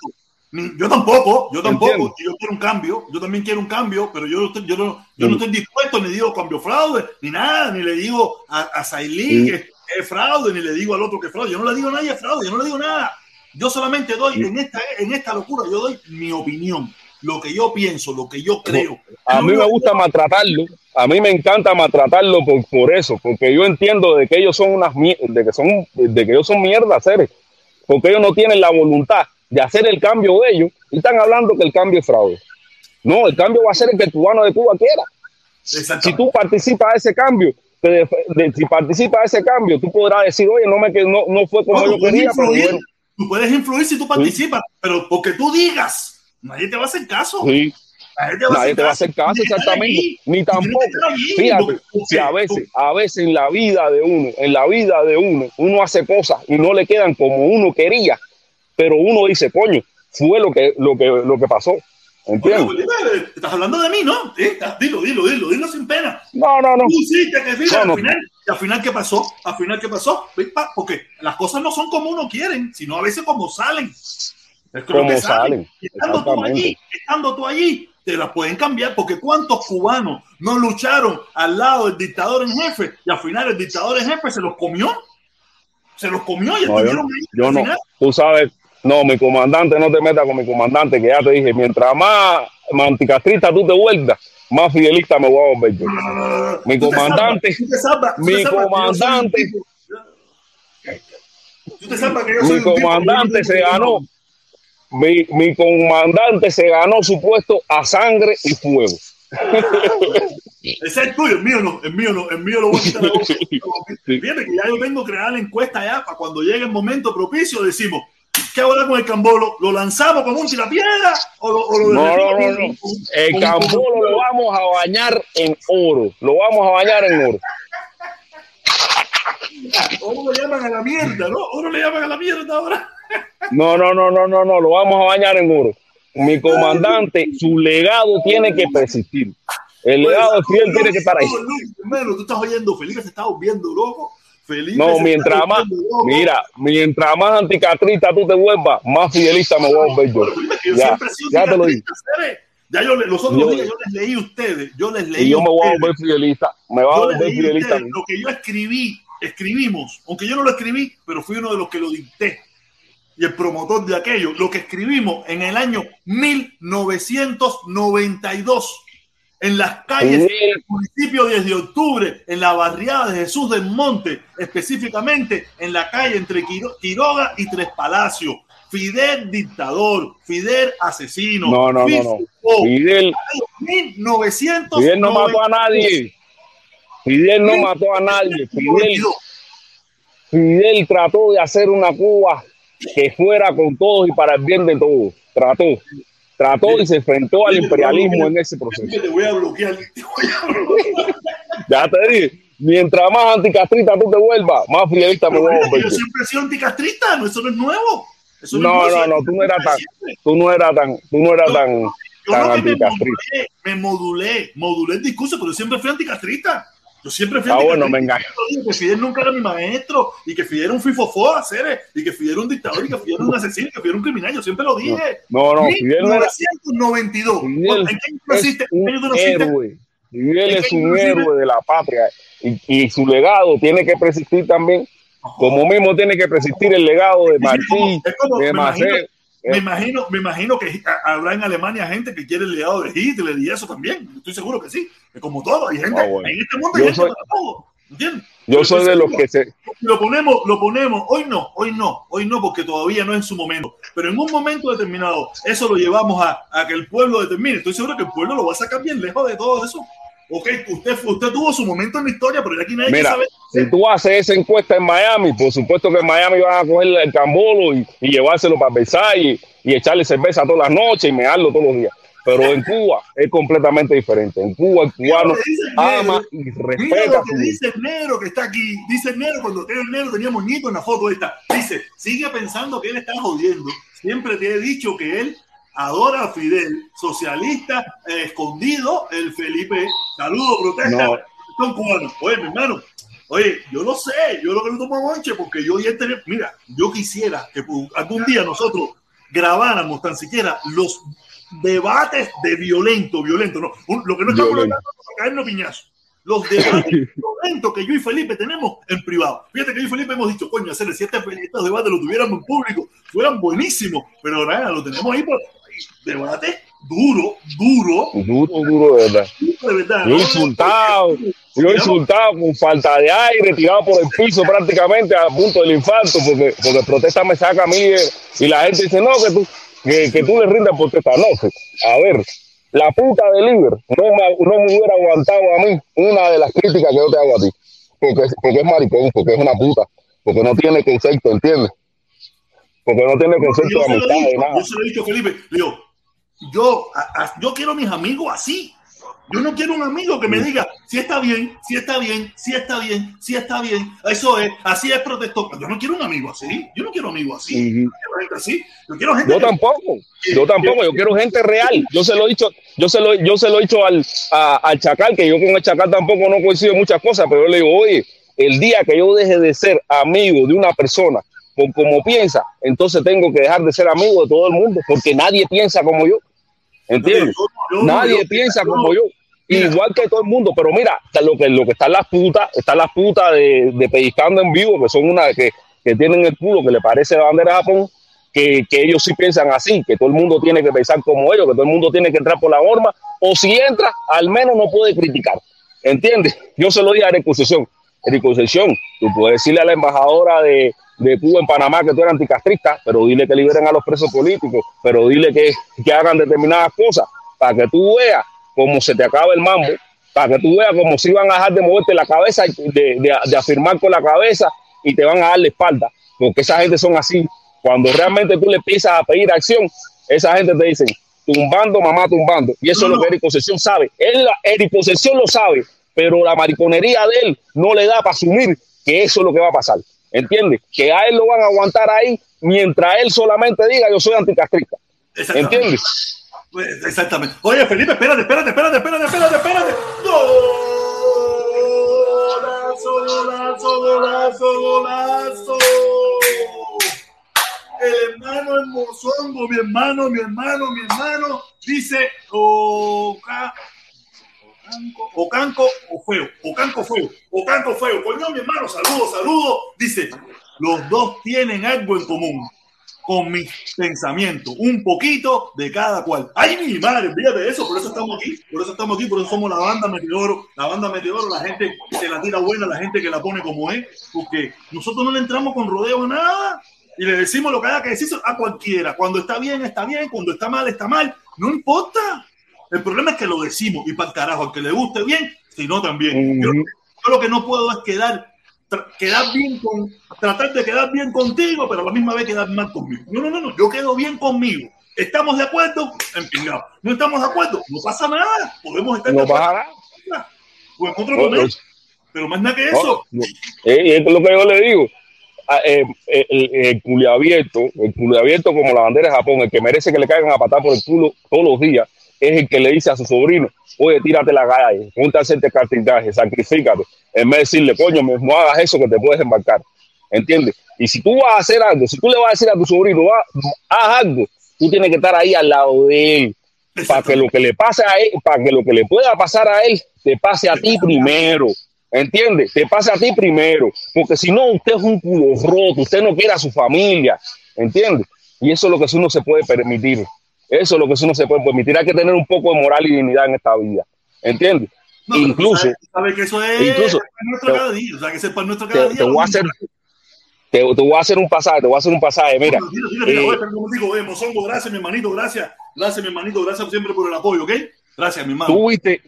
Yo tampoco, yo tampoco. Yo quiero un cambio, yo también quiero un cambio, pero yo, yo, no, yo no estoy dispuesto, ni digo cambio fraude, ni nada, ni le digo a, a que es fraude, ni le digo al otro que es fraude. Yo no le digo a nadie fraude, yo no le digo nada. Yo solamente doy en esta, en esta locura, yo doy mi opinión lo que yo pienso, lo que yo creo. A mí me gusta maltratarlo, a mí me encanta maltratarlo por, por eso, porque yo entiendo de que ellos son unas de que son de que ellos son mierda seres, porque ellos no tienen la voluntad de hacer el cambio de ellos y están hablando que el cambio es fraude. No, el cambio va a ser el que el cubano de Cuba quiera. Si tú participas de ese cambio, si participas de ese cambio, tú podrás decir, oye, no, me, no, no fue como yo quería, pero Tú puedes influir si tú participas, pero porque tú digas nadie te va a hacer caso. Sí. Nadie te va, a hacer caso, exactamente. Ni tampoco. Fíjate, si a veces, a veces en la vida de uno, en la vida de uno, uno hace cosas y no le quedan como uno quería, pero uno dice, coño, fue lo que, lo que, lo que pasó. ¿Entiendes? Estás hablando de mí, ¿no? Dilo, dilo, dilo, dilo sin pena. No, no, no. sí, que al, final, al final, ¿qué pasó? Al final, ¿qué pasó? Porque las cosas no son como uno quiere, sino a veces como salen. Es como salen. Estando tú allí, estando tú allí, te las pueden cambiar, porque cuántos cubanos no lucharon al lado del dictador en jefe y al final el dictador en jefe se los comió. Se los comió y estuvieron ahí. Yo no, tú sabes, no, mi comandante, no te metas con mi comandante, que ya te dije, mientras más anticastrista tú te vuelvas, más fidelista me voy a volver yo. mi comandante, mi comandante, mi comandante se ganó. mi, mi comandante se ganó su puesto a sangre y fuego. Ese es tuyo, el mío no, el mío no, el mío lo voy a quitar Fíjate que ya yo vengo a crear la encuesta ya para cuando llegue el momento propicio decimos, ¿qué hago con el cambolo? ¿Lo lanzamos como un tirapiedra o lo, o lo no, no, no, no, El cambolo lo vamos a bañar en oro, lo vamos a bañar en oro. Oro le llaman a la mierda, ¿no? Oro le llaman a la mierda ahora. No, no, no, no, no, no, lo vamos a bañar en oro. Mi comandante, su legado tiene que persistir. El legado de Fidel tiene que estar ahí. Hermano, tú estás oyendo, Felipe se está volviendo loco. Felipe no, mientras más, mira, mientras más anticatrista tú te vuelvas, más fidelista me voy a volver yo. Ya, ya te lo digo. Ya yo, los otros días yo les leí a ustedes, yo les leí. Y yo me voy a volver fidelista, me voy a volver fidelista. Lo que yo escribí, escribimos, aunque yo no lo escribí, pero fui uno de los que lo dicté y el promotor de aquello, lo que escribimos en el año 1992 en las calles del municipio 10 de octubre, en la barriada de Jesús del Monte, específicamente en la calle entre Quiroga y Tres Palacios. Fidel dictador, Fidel asesino. No, no, no, no. Fidel, 1992. Fidel no mató a nadie. Fidel no mató a nadie. Fidel, Fidel trató de hacer una Cuba que fuera con todos y para el bien de todos. Trató, trató y se enfrentó al imperialismo en ese proceso. Te voy a bloquear. ya te dije, mientras más anticastrista tú te vuelvas, más fidelista me voy a volver. Yo siempre he sido anticastrista, no, eso no es nuevo. no, no, no, tú no eras tan, tú no eras tan, tú no eras tan, tan anticastrista. Me modulé, modulé el discurso, pero siempre fui anticastrista. Yo siempre fui ah, bueno, me engaño. Que Fidel nunca era mi maestro y que Fidel era un fifofó a y que Fidel era un dictador y que Fidel era un asesino y que Fidel era un criminal. Yo siempre lo dije. No, no, Fidel no era. 1992. Fidel ¿En qué naciste? Un héroe. Fidel es un héroe de la patria y, y, su legado tiene que persistir también. Como mismo tiene que persistir el legado de Martí, de Macé. Me imagino, me imagino que habrá en Alemania gente que quiere el legado de Hitler y eso también. Estoy seguro que sí. Como todo, hay gente, ah, en este mundo hay gente para todo. ¿Entiendes? Yo soy de los que se. Lo ponemos, lo ponemos, hoy no, hoy no, hoy no, porque todavía no es en su momento. Pero en un momento determinado, eso lo llevamos a, a que el pueblo determine. Estoy seguro que el pueblo lo va a sacar bien lejos de todo eso. Ok, usted, usted tuvo su momento en la historia, pero aquí nadie Mira, sabe. Si tú haces esa encuesta en Miami, por supuesto que en Miami van a coger el cambolo y, y llevárselo para Versailles y, y echarle cerveza todas las noches y mearlo todos los días. Pero en Cuba es completamente diferente. En Cuba el cubano ama y respeta. Mira lo que dice el negro que está aquí. Dice el negro, cuando era el negro teníamos Nico en la foto esta. Dice, sigue pensando que él está jodiendo. Siempre te he dicho que él adora a Fidel, socialista, eh, escondido, el Felipe. Saludos, protesta. Son cubanos. Oye, mi hermano, Oye, yo lo sé, yo lo que no tomo monche, porque yo ya tenía, mira, yo quisiera que algún día nosotros grabáramos tan siquiera los debates de violento, violento, no. Lo que no estamos hablando es caernos piñazos. Los debates violentos que yo y Felipe tenemos en privado. Fíjate que yo y Felipe hemos dicho, coño, hacer siete estos debates lo tuviéramos en público, fueran buenísimos, pero ahora lo tenemos ahí por debate duro, duro. Duro, duro, de verdad. De verdad. Yo insultado, yo insultado con falta de aire, tirado por el piso prácticamente a punto del infarto, porque, porque protesta me saca a mí y la gente dice, no, que tú, que, que tú le rindas protesta. No, a ver, la puta de Liber no me, no me hubiera aguantado a mí una de las críticas que yo te hago a ti. Porque, porque es maricón, porque es una puta, porque no tiene concepto, ¿entiendes? Porque no tiene concepto de amistad de nada. Yo se lo he dicho, Felipe, digo, yo, a, yo quiero a mis amigos así, yo no quiero un amigo que me diga si está bien, si está bien, si está bien, si está bien. Eso es, así es protector. Yo no quiero un amigo así. Yo no quiero amigos así. Yo quiero gente así. Yo quiero gente. Yo tampoco. yo tampoco. Yo quiero gente real. Yo se lo he dicho, yo se lo, yo se lo he dicho al, al Chacal, que yo con el Chacal tampoco no coincido muchas cosas, pero yo le digo, oye, el día que yo deje de ser amigo de una persona por como piensa, entonces tengo que dejar de ser amigo de todo el mundo, porque nadie piensa como yo. ¿Entiendes? Nadie piensa como yo. Igual que todo el mundo, pero mira, lo que, lo que están las putas, están las putas de, de en vivo, que son una que, que tienen el culo que le parece la bandera de Japón, que, que, ellos sí piensan así, que todo el mundo tiene que pensar como ellos, que todo el mundo tiene que entrar por la norma, o si entra, al menos no puede criticar. ¿Entiendes? Yo se lo dije a Eric Concesión. Eric Concesión, tú puedes decirle a la embajadora de, de Cuba en Panamá que tú eres anticastrista, pero dile que liberen a los presos políticos, pero dile que, que hagan determinadas cosas para que tú veas cómo se te acaba el mambo, para que tú veas cómo si van a dejar de moverte la cabeza, de, de, de afirmar con la cabeza y te van a dar la espalda, porque esa gente son así. Cuando realmente tú le empiezas a pedir acción, esa gente te dice, tumbando, mamá, tumbando. Y eso es lo que Eric Concesión sabe. Él, Eric Concesión lo sabe, pero la mariconería de él no le da para asumir que eso es lo que va a pasar. ¿Entiendes? Que a él lo van a aguantar ahí mientras él solamente diga yo soy anticastrista. ¿Entiendes? Pues, exactamente. Oye, Felipe, espérate, espérate, espérate, espérate, espérate, espérate. Golazo, golazo, golazo, golazo. El hermano hermosongo, mi hermano, mi hermano, mi hermano, dice Oca, Ocanco o feo, Ocanco feo, Ocanco feo. Coño, mi hermano, saludos, saludos. Dice, los dos tienen algo en común con mis pensamientos, un poquito de cada cual. Ay, mi madre, fíjate eso, por eso estamos aquí, por eso estamos aquí, por eso somos la banda Meteoro, la banda Meteoro, la gente que se la tira buena, la gente que la pone como es, porque nosotros no le entramos con rodeo a nada y le decimos lo que haya que decir a cualquiera. Cuando está bien, está bien, cuando está mal, está mal, no importa. El problema es que lo decimos y para el carajo, al que le guste bien, si no también. yo, yo lo que no puedo es quedar quedar bien con, tratar de quedar bien contigo, pero a la misma vez quedar mal conmigo. No, no, no, no, yo quedo bien conmigo. ¿Estamos de acuerdo? Empinado. ¿No estamos de acuerdo? No pasa nada. Podemos estar no. Pasa nada. O en otro momento. Pero más nada que eso. No, eh, esto es lo que yo le digo. Ah, eh, eh, el, el, culo abierto, el culo abierto como la bandera de Japón, el que merece que le caigan a patar por el culo todos los días, es el que le dice a su sobrino, oye, tírate la calle, ponte a hacerte cartitaje, sacrifícate, en vez de decirle, coño, no hagas eso que te puedes embarcar. ¿Entiendes? Y si tú vas a hacer algo, si tú le vas a decir a tu sobrino, haz algo, tú tienes que estar ahí al lado de él, para que lo que le pase a él, para que lo que le pueda pasar a él, te pase a ti primero. ¿Entiendes? Te pase a ti primero. Porque si no, usted es un culo roto, usted no quiere a su familia. ¿Entiendes? Y eso es lo que uno se puede permitir. Eso es lo que uno se puede permitir. Hay que tener un poco de moral y dignidad en esta vida. ¿Entiendes? incluso, sabes, que eso es incluso, nuestro cada día. O sea, que sepa nuestro cada te, día. Te voy, a hacer, te, te, voy a hacer un pasaje, te voy a hacer un pasaje. Mira, mira, mira, mira, eh, un momentico, eh, Mozongo, gracias, mi hermanito, gracias. Gracias, mi hermanito, gracias siempre por el apoyo, ¿ok? Gracias, mi hermano. Tú viste,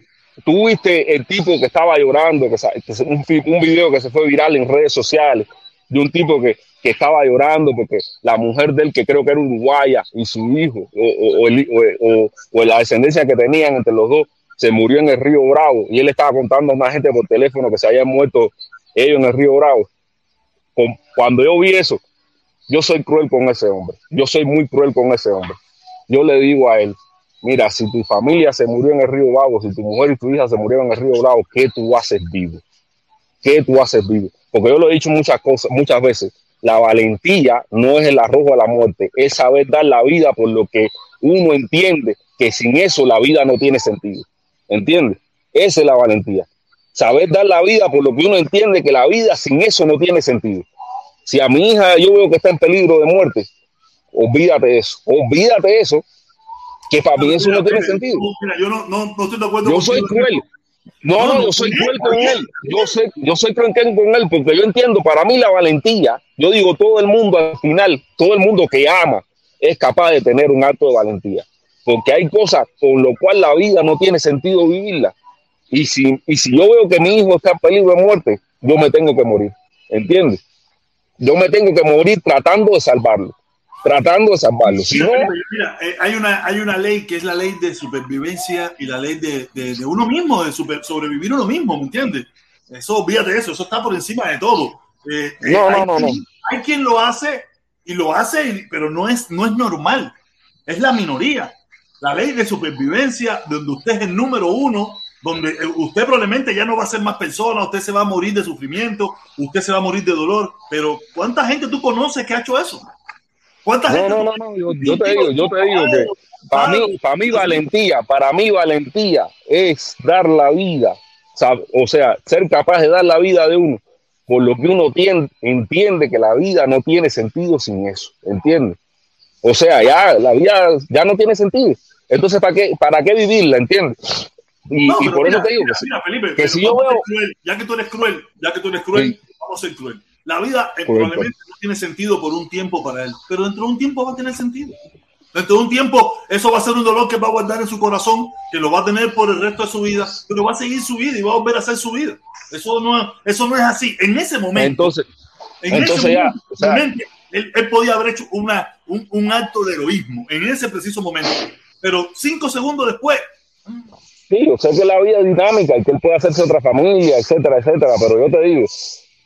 tú viste el tipo que estaba llorando, que un, un video que se fue viral en redes sociales de un tipo que, que estaba llorando porque la mujer de él, que creo que era uruguaya, y su hijo, o, o, el, o, la descendencia que tenían entre los dos, se murió en el río Bravo. Y él estaba contando a una gente por teléfono que se habían muerto ellos en el río Bravo. Cuando yo vi eso, yo soy cruel con ese hombre. Yo soy muy cruel con ese hombre. Yo le digo a él, mira, si tu familia se murió en el río Bravo, si tu mujer y tu hija se murieron en el río Bravo, ¿qué tú haces vivo? ¿Qué tú haces vivo? Porque yo lo he dicho muchas cosas, muchas veces. La valentía no es el arrojo a la muerte, es saber dar la vida por lo que uno entiende que sin eso la vida no tiene sentido. ¿Entiendes? Esa es la valentía. Saber dar la vida por lo que uno entiende que la vida sin eso no tiene sentido. Si a mi hija yo veo que está en peligro de muerte, olvídate eso, olvídate eso, que para mí eso no tiene sentido. Mira, yo no, no, no, estoy de acuerdo. Yo soy cruel. No, no, yo soy cruel con él. Yo soy, yo soy cruel con él porque yo entiendo, para mí la valentía, yo digo, todo el mundo al final, todo el mundo que ama es capaz de tener un acto de valentía. Porque hay cosas con lo cual la vida no tiene sentido vivirla. Y si, y si yo veo que mi hijo está en peligro de muerte, yo me tengo que morir. ¿Entiendes? Yo me tengo que morir tratando de salvarlo tratando de salvarlo. Si no, mira, eh, hay, una, hay una ley que es la ley de supervivencia y la ley de, de, de uno mismo, de super, sobrevivir uno mismo, ¿me entiendes? Eso, olvídate eso, eso está por encima de todo. Eh, no, hay, no, no, no. Hay quien lo hace y lo hace, pero no es, no es normal. Es la minoría. La ley de supervivencia, donde usted es el número uno, donde eh, usted probablemente ya no va a ser más persona, usted se va a morir de sufrimiento, usted se va a morir de dolor, pero ¿cuánta gente tú conoces que ha hecho eso? ¿Cuánta no, gente no, no, no, yo, yo, te digo, yo te digo que para mí, para mí valentía, para mí valentía es dar la vida, o sea, ser capaz de dar la vida de uno por lo que uno tiene, entiende que la vida no tiene sentido sin eso, ¿entiendes? O sea, ya la vida ya no tiene sentido. Entonces, ¿para qué, para qué vivirla, entiendes? Y, no, y por mira, eso te digo mira, que, mira, Felipe, que si yo veo... Cruel, ya que tú eres cruel, ya que tú eres cruel, sí. vamos a ser cruel. La vida eh, probablemente no tiene sentido por un tiempo para él, pero dentro de un tiempo va a tener sentido. Dentro de un tiempo, eso va a ser un dolor que va a guardar en su corazón, que lo va a tener por el resto de su vida, pero va a seguir su vida y va a volver a hacer su vida. Eso no, eso no es así. En ese momento, entonces, en entonces ese ya, momento, o sea, él, él, podía haber hecho una, un, un, acto de heroísmo en ese preciso momento, pero cinco segundos después. Sí, yo sé que la vida es dinámica y que él puede hacerse otra familia, etcétera, etcétera, pero yo te digo,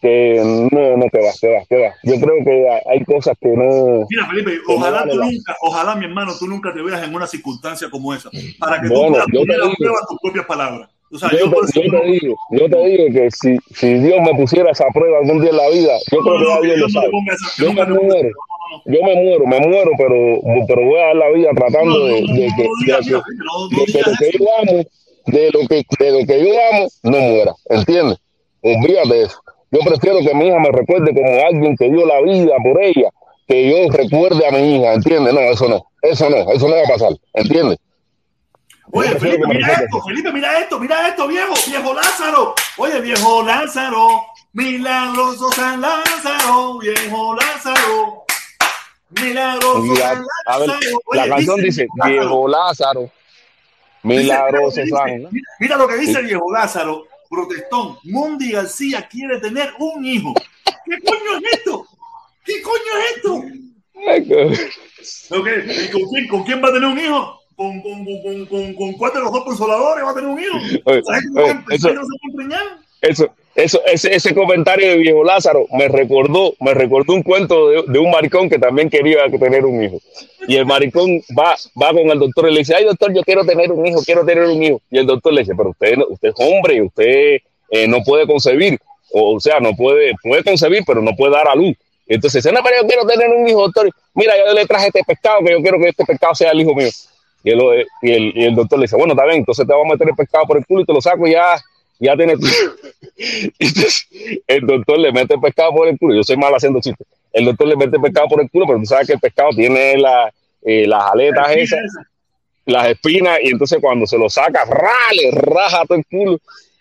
que no, no te vas, te vas, te vas. Yo creo que hay cosas que no. Mira, Felipe, ojalá no tú nunca, ojalá mi hermano, tú nunca te veas en una circunstancia como esa, para que bueno, tú puedas prueba tus propias palabras. O sea, yo, yo, te, yo, te digo, yo te digo que si, si Dios me pusiera esa prueba algún día en la vida, yo creo que ya Dios lo sabe. Yo me muero, yo me muero, me muero, pero, pero voy a dar la vida tratando de, de, que, de lo que yo amo, de lo que, de lo que yo amo, no muera, ¿entiendes? Olvídate de eso. Yo prefiero que mi hija me recuerde como alguien que dio la vida por ella, que yo recuerde a mi hija, ¿entiendes? No, eso no, eso no, eso no va a pasar, ¿entiendes? Oye, Felipe, mira esto, Felipe, mira esto, mira esto, viejo, viejo Lázaro. Oye, viejo Lázaro, milagroso San Lázaro, viejo Lázaro. Milagroso Mira, San a ver, Lázaro. la canción dice, viejo Lázaro, dice, milagroso que San. dice, mira, mira lo que dice viejo Lázaro, protestón. Mundi García quiere tener un hijo. ¿Qué coño es esto? ¿Qué coño es esto? Okay. ¿Y con quién, con quién va a tener un hijo? Con, con, con, con, con cuatro de los dos consoladores va a tener un hijo. Oye, ¿Sabes oye, eso- no se? Eso, eso, ese, comentario de viejo Lázaro me recordó, me recordó un cuento de, un maricón que también quería tener un hijo. Y el maricón va, va con el doctor y le dice, ay doctor, yo quiero tener un hijo, quiero tener un hijo. Y el doctor le dice, pero usted, usted es hombre, usted eh, no puede concebir. O, o sea, no puede, puede concebir, pero no puede dar a luz. Entonces dice, no, pero yo quiero tener un hijo, doctor. Mira, yo le traje este pescado, que yo quiero que este pescado sea el hijo mío. Y el, y el, y el doctor le dice, bueno, está bien, entonces te vamos a meter el pescado por el culo y te lo saco ya, ya tienes... Entonces, el doctor le mete el pescado por el culo. Yo soy mal haciendo chistes. el doctor le mete el pescado por el culo, pero tú sabes que el pescado tiene la, eh, las aletas esas, las espinas, y entonces cuando se lo saca, ¡ra! le raja todo el culo.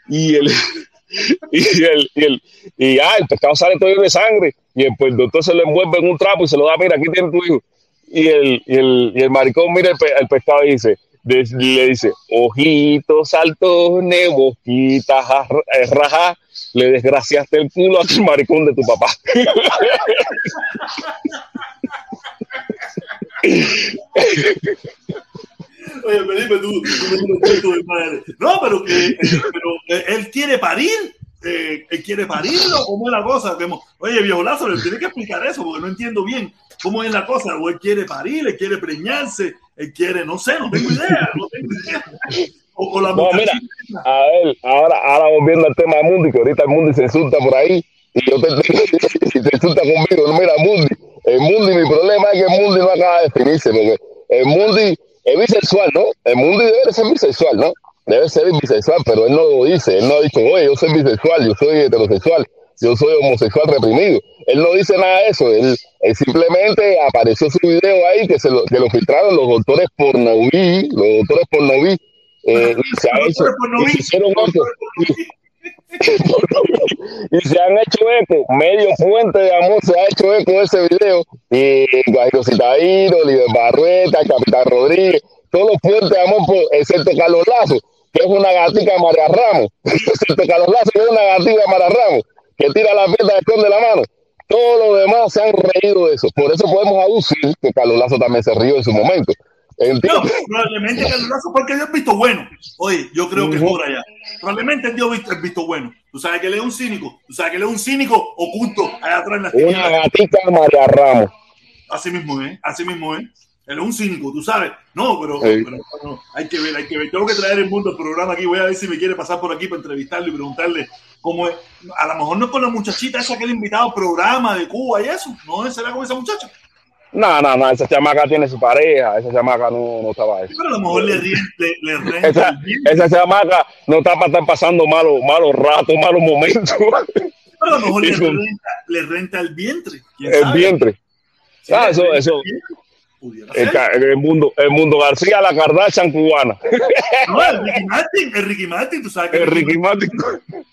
Y el, y el, y el, y ah, el pescado sale todo lleno de sangre. Y el, pues, el doctor se lo envuelve en un trapo y se lo da, mira, aquí tiene tu hijo. Y el, y el, y el maricón mira el, pe- el pescado y dice, le dice, ojitos saltones, boquita jar- eh, raja, le desgraciaste el culo a tu maricón de tu papá. Oye, Felipe, tú, tú madre. No, pero que eh, pero, eh, él quiere parir. Eh, él quiere parirlo, ¿cómo es la cosa? Oye, viejo Lázaro, tiene que explicar eso porque no entiendo bien cómo es la cosa. O él quiere parir, él quiere preñarse, él quiere, no sé, no tengo idea. No tengo idea. O, o la No, mira, a ver, ahora, ahora volviendo al tema de Mundi, que ahorita el Mundi se insulta por ahí y yo te, y se insulta conmigo. No, mira, Mundi, el Mundi, mi problema es que el Mundi no acaba de definirse, porque el Mundi es bisexual, ¿no? El Mundi debe ser bisexual, ¿no? Debe ser bisexual, pero él no lo dice. Él no ha dicho, oye, yo soy bisexual, yo soy heterosexual, yo soy homosexual reprimido. Él no dice nada de eso. Él, él simplemente apareció su video ahí que, se lo, que lo filtraron los doctores pornoví, los doctores pornoví. Eh, y se ha hecho, y se hicieron eco, y se han hecho eco, medio fuente de amor se ha hecho eco de ese video, y Guajiro Citadino, Liber Barrueta, Capitán Rodríguez, todos los fuentes de amor, por, excepto Carlos Lazo, que es una gatica de María Ramos, excepto Carlos Lazo, que es una gatica de María Ramos, que tira la pierna y esconde la mano. Todos los demás se han reído de eso. Por eso podemos aducir que Carlos Lazo también se rió en su momento. No, ¿Entiendes? probablemente que el brazo porque el visto bueno. Oye, yo creo que es Ujú. por allá. Probablemente él dio visto- el visto bueno. Tú sabes que él es un cínico. Tú sabes que él es un cínico oculto allá atrás en la Una de María Ramos. Así mismo es, así mismo es. Él es un cínico, tú sabes. No, pero, Sí. pero, no, hay que ver, hay que ver. Tengo que traer el mundo al programa aquí. Voy a ver si me quiere pasar por aquí para entrevistarlo y preguntarle cómo es. A lo mejor no es con la muchachita esa que ha invitado al programa de Cuba y eso. No será con esa muchacha. No, no, no, esa chamaca tiene su pareja, esa chamaca no, no estaba eso. Pero a lo mejor le, ríe, le, le renta Esa, el vientre. esa chamaca no está para estar pasando malos, malos ratos, malos momentos. Pero a lo mejor le renta, le renta el vientre. ¿Quién El sabe? vientre. Ah, le eso- eso. el vientre, pudiera El, ser. el mundo, el mundo García, la Kardashian cubana. No, el Ricky Martin, el Ricky Martin, tú sabes que El Ricky Martin.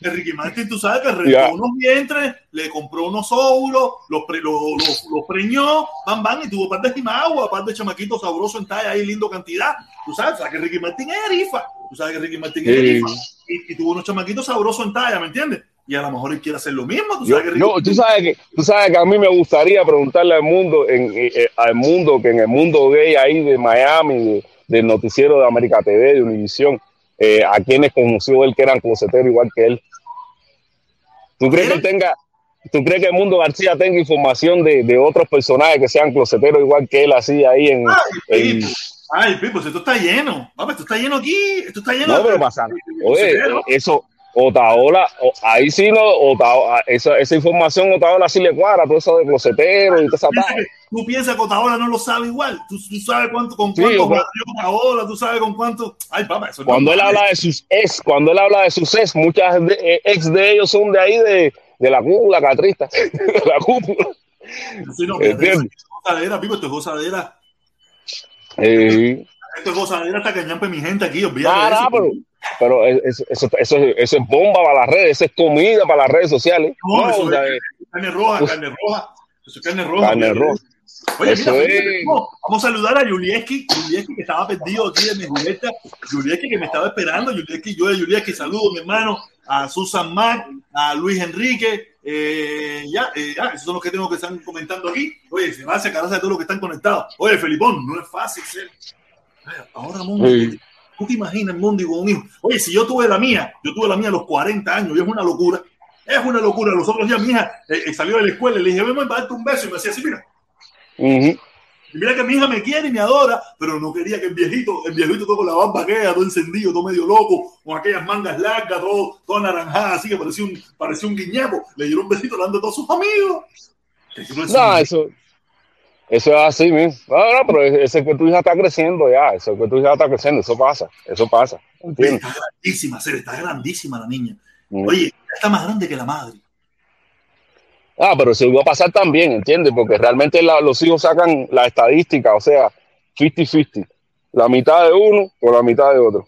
el Ricky Martin, tú sabes que rentó Ya. unos vientres, le compró unos óvulos, los, pre- los, los- los preñó, van, van, y tuvo par de jimagua, par de chamaquitos sabrosos en talla ahí, lindo cantidad. Tú sabes, sabes que Ricky Martin es erifa, tú sabes que Ricky Martin es Sí. erifa, y, y tuvo unos chamaquitos sabrosos en talla, ¿me entiendes? Y a lo mejor él quiere hacer lo mismo, tú Yo, sabes que Ricky. yo- tú sabes que, tú sabes que a mí me gustaría preguntarle al mundo, en, eh, eh, al mundo que en el mundo gay ahí de Miami, de- del noticiero de América TV, de Univisión, eh, a quienes conoció él que eran closeteros igual que él. ¿Tú crees que él tenga, tú crees que el mundo García tenga información de, de otros personajes que sean closeteros igual que él así ahí en, Ay, en- Pipo, ay, Pipo, esto está lleno, Papá, esto está lleno aquí, esto está lleno no, pero pasa, oye, eso, Otaola, o- ahí sí no, Otaola, esa, esa información Otaola sí le cuadra, todo eso de closeteros y toda esa que- Tú piensas que Otaola no lo sabe igual. Tú, tú sabes cuánto, con Sí, cuánto barrió Otaola, tú sabes con cuánto. Ay, papá, eso es Cuando él habla de sus ex, cuando él habla de sus ex, muchas de, eh, ex de ellos son de ahí, de, de la cúpula catrista, de la cúpula. Sí, no, es gozadera, Pipo, esto es gozadera. Eh, Esto es gozadera hasta que ñampe mi gente aquí, olvídate Ah, eso. pero, pero es- eso, eso, eso es bomba para las redes, eso es comida para las redes sociales. No, No, eso es carne roja, carne roja. Eso es carne roja. Carne roja. Oye, Eso mira, es. vamos a saludar a Julieski, Julieski que estaba perdido aquí de mi Julieta, Julieski que me estaba esperando, Julieski, yo de Julieski saludo mi hermano, a Susan Mac, a Luis Enrique, eh, ya, eh, ya, esos son los que tengo que están comentando aquí. Oye, gracias, gracias a todos los que están conectados. Oye, Felipón, no es fácil ser. Ahora, Mundi, Sí. ¿Tú te imaginas Mundi con un hijo? Oye, si yo tuve la mía, yo tuve la mía a los 40 años y es una locura. Es una locura. Los otros días mi hija eh, eh, salió de la escuela y le dije, ven, para darte un beso. Y me hacía así, mira. Y mira que mi hija me quiere y me adora, pero no quería que el viejito, el viejito todo con la barba aquella, todo encendido, todo medio loco, con aquellas mangas largas, todo, todo anaranjada, así que parecía un, parecía un guiñapo. Le dieron un besito hablando de todos sus amigos. No, eso, eso es así, mismo. No, no, pero ese que tu hija está creciendo ya, eso que tu hija está creciendo, eso pasa, eso pasa. ¿entiendes? Está grandísima, Cere, está grandísima la niña. Mm. Oye, está más grande que la madre. Ah, pero se iba a pasar también, ¿entiendes? Porque realmente la- los hijos sacan la estadística, o sea, 50-50. La mitad de uno o la mitad de otro.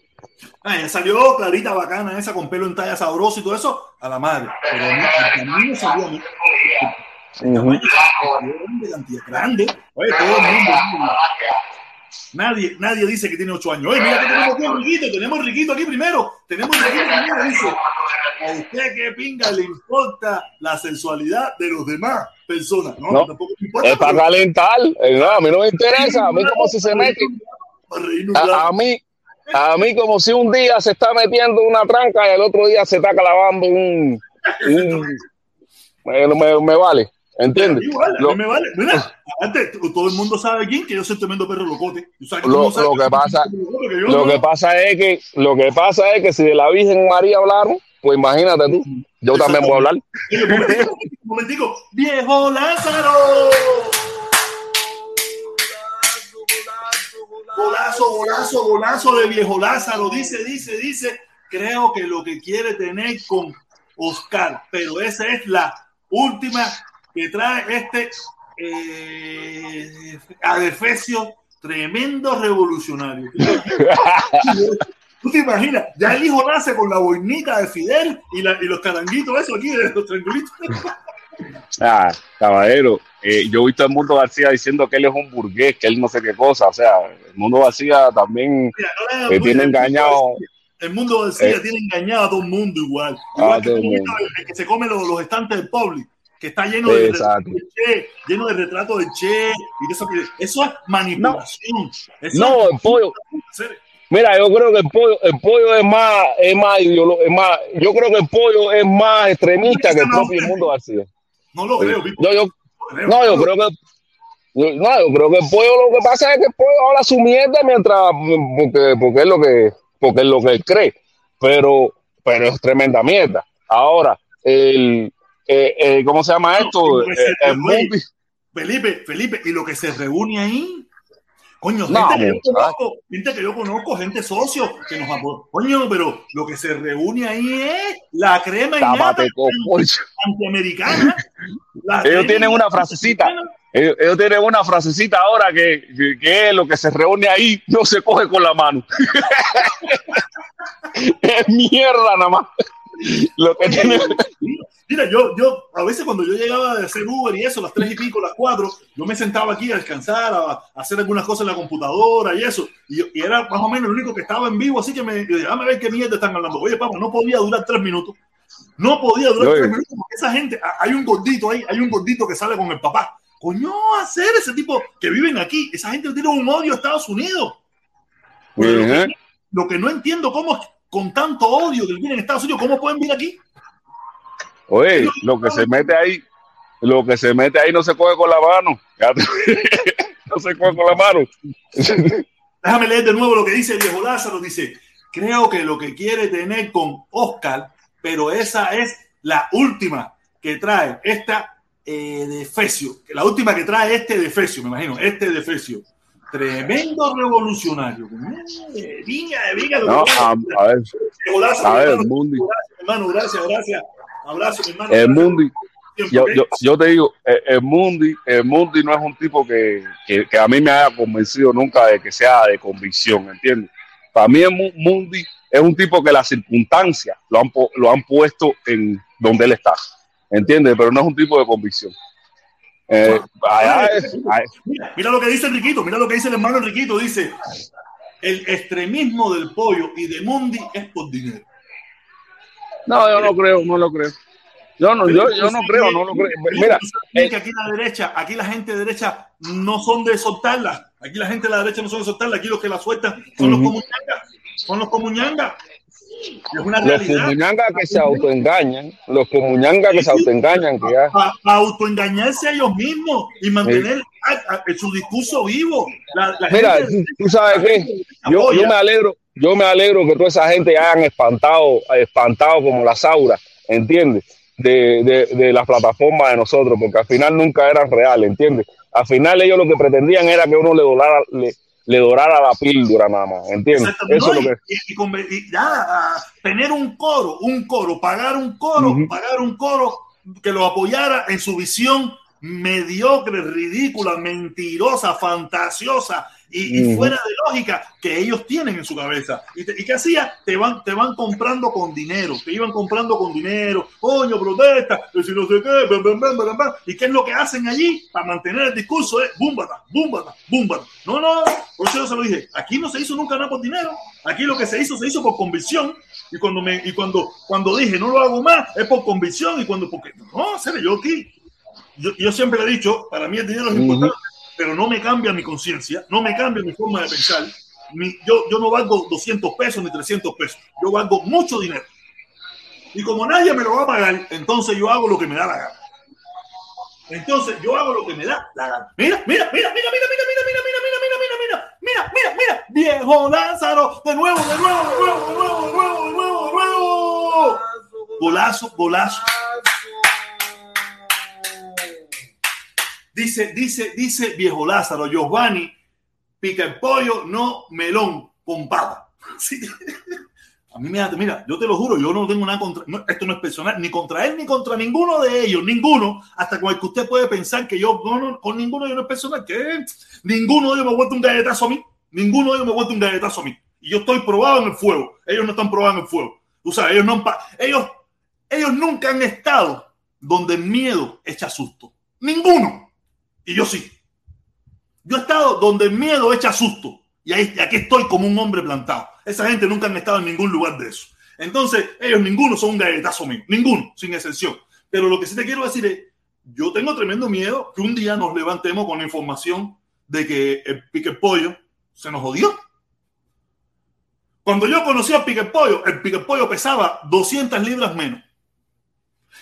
Ah, ya salió clarita, bacana, esa con pelo en talla sabroso y todo eso, a la madre. Pero a mí, a mí me salió a mí. Grande, grande. Oye, todo el mundo. Nadie, nadie dice que tiene ocho años. Oye, mira que tenemos aquí Riquito, tenemos Riquito aquí primero. Tenemos Riquito primero, dice. ¿A usted qué pinga le importa la sensualidad de los demás personas? No, No, tampoco me importa. Es para pero- calentar. no, a mí no me interesa. A mí como si se mete. A, a mí, a mí como si un día se está metiendo una tranca y el otro día se está clavando un... un- me, me- me vale, ¿entiendes? Igual, a Lo- mí me vale. Mira, antes, todo el mundo sabe quién, que yo soy tremendo perro locote. Que Lo- lo que pasa- tremendo locote, que yo Lo no- que pasa es que, lo que pasa es que si de la Virgen María hablaron, pues imagínate tú, yo también voy a hablar. Un momentico, un momentico. ¡Viejo Lázaro! Golazo, golazo, golazo de viejo Lázaro. Dice, dice, dice. Creo que lo que quiere tener con Oscar, pero esa es la última que trae este eh, adefesio tremendo revolucionario. ¿Tú te imaginas? Ya el hijo nace con la boinita de Fidel y, la- y los caranguitos, eso aquí, de los triangulitos. Ah, caballero, eh, yo he visto a Mundo García diciendo que él es un burgués, que él no sé qué cosa, o sea, el Mundo García también Mira, no eh, tiene engañado. El mundo García Eh. tiene engañado a todo el mundo igual. A Igual que todo el mundo. el que se come los, los estantes del Public, que está lleno de retratos de Che, lleno de retratos de Che, y de eso, que- eso es manipulación. Eso No, es- el pollo, mira, yo creo que el pollo, el pollo es más, es más es más, yo creo que el pollo es más extremista que el propio Mundo García. No lo creo, Yo, yo, no no, yo creo que yo- no, yo creo que el pollo lo que pasa es que el pollo habla su mierda mientras porque, porque es lo que porque es lo que él cree, pero pero es tremenda mierda. Ahora, el eh, eh, ¿cómo se llama esto? Eh, Felipe, Felipe, y lo que se reúne ahí, coño, No, gente, que yo conozco, gente que yo conozco, gente socio, que nos. Coño, pero lo que se reúne ahí es la crema tápate, antiamericana. La Ellos tienen una frasecita. Ellos, ellos tienen una frasecita ahora que, que, que lo que se reúne ahí no se coge con la mano. es mierda nada más. Lo que tiene, Mira, yo, yo, a veces cuando yo llegaba de hacer Uber y eso, las tres y pico, las cuatro, yo me sentaba aquí a descansar, a, a hacer algunas cosas en la computadora y eso, y, era más o menos el único que estaba en vivo, así que me, déjame ver qué mierda están hablando. Oye, papá, no podía durar tres minutos. No podía durar Oye. tres minutos porque esa gente, hay un gordito ahí, hay un gordito que sale con el papá. Coño, hacer ese tipo que viven aquí, esa gente tiene un odio a Estados Unidos. Pero lo, que, Ujú. lo que no entiendo, cómo con tanto odio que viven en Estados Unidos, ¿cómo pueden vivir aquí? Oye, lo que se mete ahí, lo que se mete ahí no se coge con la mano. No se coge con la mano. Déjame leer de nuevo lo que dice Viejo Lázaro. Dice, creo que lo que quiere tener con Oscar, pero esa es la última que trae esta eh, de Efesio, que la última que trae este de Efesio, me imagino, este de Efesio. Tremendo revolucionario. Eh, de viña, lo No, a, a ver, Lázaro, a ver, hermano, el Mundi, gracias, hermano, gracias, gracias. Abrazo, mi hermano. el Mundi, yo, ¿ok? yo, yo te digo, el, el Mundi, el Mundi no es un tipo que, que, que a mí me haya convencido nunca de que sea de convicción, ¿entiendes? Para mí el Mu- Mundi es un tipo que las circunstancias lo han, lo han puesto en donde él está, ¿entiendes? Pero no es un tipo de convicción. Eh, allá es- allá- Mira, mira lo que dice Enriquito, mira lo que dice el hermano Enriquito, dice, el extremismo del pollo y de Mundi es por dinero. No, yo no creo, no lo creo. Yo no, yo, yo no creo, no lo creo. Mira, Mira, que aquí la derecha, aquí la gente de derecha no son de soltarla. Aquí la gente de la derecha no son de soltarla. Aquí los que la sueltan son los comuñangas. Son los comuñangas. Los realidad. comuñangas que se autoengañan, los comuñangas que se autoengañan, que ya. Para autoengañarse a ellos mismos y mantener a- su discurso vivo. La, la Mira, gente tú, sabes qué, yo, yo me alegro, yo me alegro que toda esa gente hayan espantado, espantado como las auras, ¿entiendes? De, de, de las plataformas de nosotros, porque al final nunca eran reales, ¿entiendes? Al final ellos lo que pretendían era que uno le dorara, le, le dorara la píldora nada más, ¿entiendes? Eso No, es lo que... y, y- nada, tener un coro, un coro, pagar un coro, pagar un coro que lo apoyara en su visión mediocre, ridícula, mentirosa, fantasiosa y, fuera de lógica que ellos tienen en su cabeza. ¿Y, qué hacía? Te van, te van comprando con dinero, te iban comprando con dinero, coño, protesta, si no sé qué, ¿y qué es lo que hacen allí para mantener el discurso? Es búmbata, búmbata, búmbata. No, no, por eso yo se lo dije, aquí no se hizo nunca nada por dinero, aquí lo que se hizo, se hizo por convicción. Y cuando me, y cuando, cuando dije no lo hago más, es por convicción. Y cuando, porque, no, se yo aquí, yo, yo siempre he dicho, para mí el dinero es importante, pero no me cambia mi conciencia, no me cambia mi forma de pensar. yo, yo no valgo 200 pesos ni 300 pesos, yo valgo mucho dinero. Y como nadie me lo va a pagar, entonces yo hago lo que me da la gana. Entonces yo hago lo que me da la gana. Mira, mira, mira, mira, mira, mira, mira, mira, mira, mira, mira, mira, mira, mira, mira, viejo Lázaro, de nuevo, de nuevo, de nuevo, de nuevo, de nuevo, de nuevo, de nuevo. Golazo, golazo. Dice, dice, dice viejo Lázaro, Giovanni, pica el pollo, no melón con. A mí me mira, yo te lo juro, yo no tengo nada contra, esto no es personal, ni contra él, ni contra ninguno de ellos, ninguno, hasta con el que usted puede pensar que yo, no, con ninguno de ellos no es personal, que ninguno de ellos me vuelto un galletazo a mí, ninguno de ellos me vuelto un galletazo a mí. Y yo estoy probado en el fuego, ellos no están probados en el fuego. O sea, ellos, no, ellos, ellos nunca han estado donde el miedo echa susto. Ninguno. Y yo sí. Yo he estado donde el miedo echa susto. Y ahí, aquí estoy como un hombre plantado. Esa gente nunca han estado en ningún lugar de eso. Entonces, ellos ninguno son un galletazo mío. Ninguno, sin excepción. Pero lo que sí te quiero decir es, yo tengo tremendo miedo que un día nos levantemos con la información de que el pique pollo se nos jodió. Cuando yo conocí al pique pollo, el pique pollo pesaba 200 libras menos.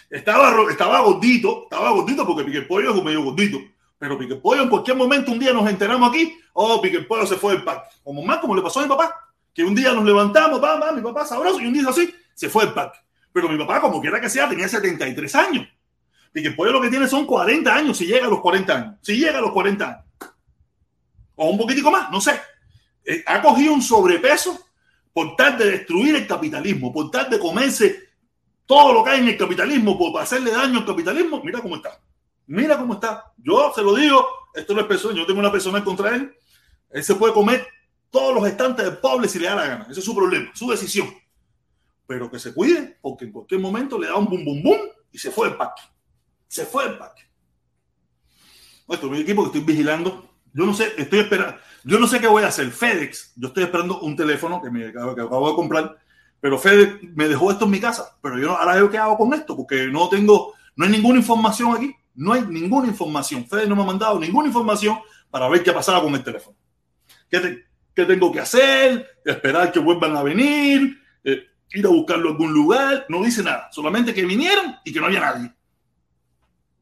Estaba, estaba gordito, estaba gordito porque pique pollo es medio gordito pero Pique Pollo en cualquier momento, un día nos enteramos aquí, oh, Pique Pollo se fue del parque. Como más como le pasó a mi papá, que un día nos levantamos, va, va, mi papá sabroso, y un día así, se fue del parque. Pero mi papá, como quiera que sea, tenía 73 años. Pique Pollo lo que tiene son 40 años, si llega a los 40 años. Si llega a los 40 años. O un poquitico más, no sé. Eh, ha cogido un sobrepeso por tal de destruir el capitalismo, por tal de comerse todo lo que hay en el capitalismo, por hacerle daño al capitalismo. Mira cómo está. Mira cómo está. Yo se lo digo, esto no es persona, yo tengo una persona contra él. Él se puede comer todos los estantes del pobre si le da la gana. Ese es su problema, su decisión. Pero que se cuide, porque en cualquier momento le da un bum bum bum y se fue el pack. Se fue el es mi equipo que estoy vigilando. Yo no sé, estoy esperando. Yo no sé qué voy a hacer. FedEx, yo estoy esperando un teléfono que, me, que acabo de comprar, pero FedEx me dejó esto en mi casa. Pero yo ahora veo qué hago con esto, porque no tengo, no hay ninguna información aquí. No hay ninguna información. Fede no me ha mandado ninguna información para ver qué ha pasado con el teléfono. ¿Qué, tengo que hacer? Esperar que vuelvan a venir, eh, ir a buscarlo a algún lugar. No dice nada. Solamente que vinieron y que no había nadie.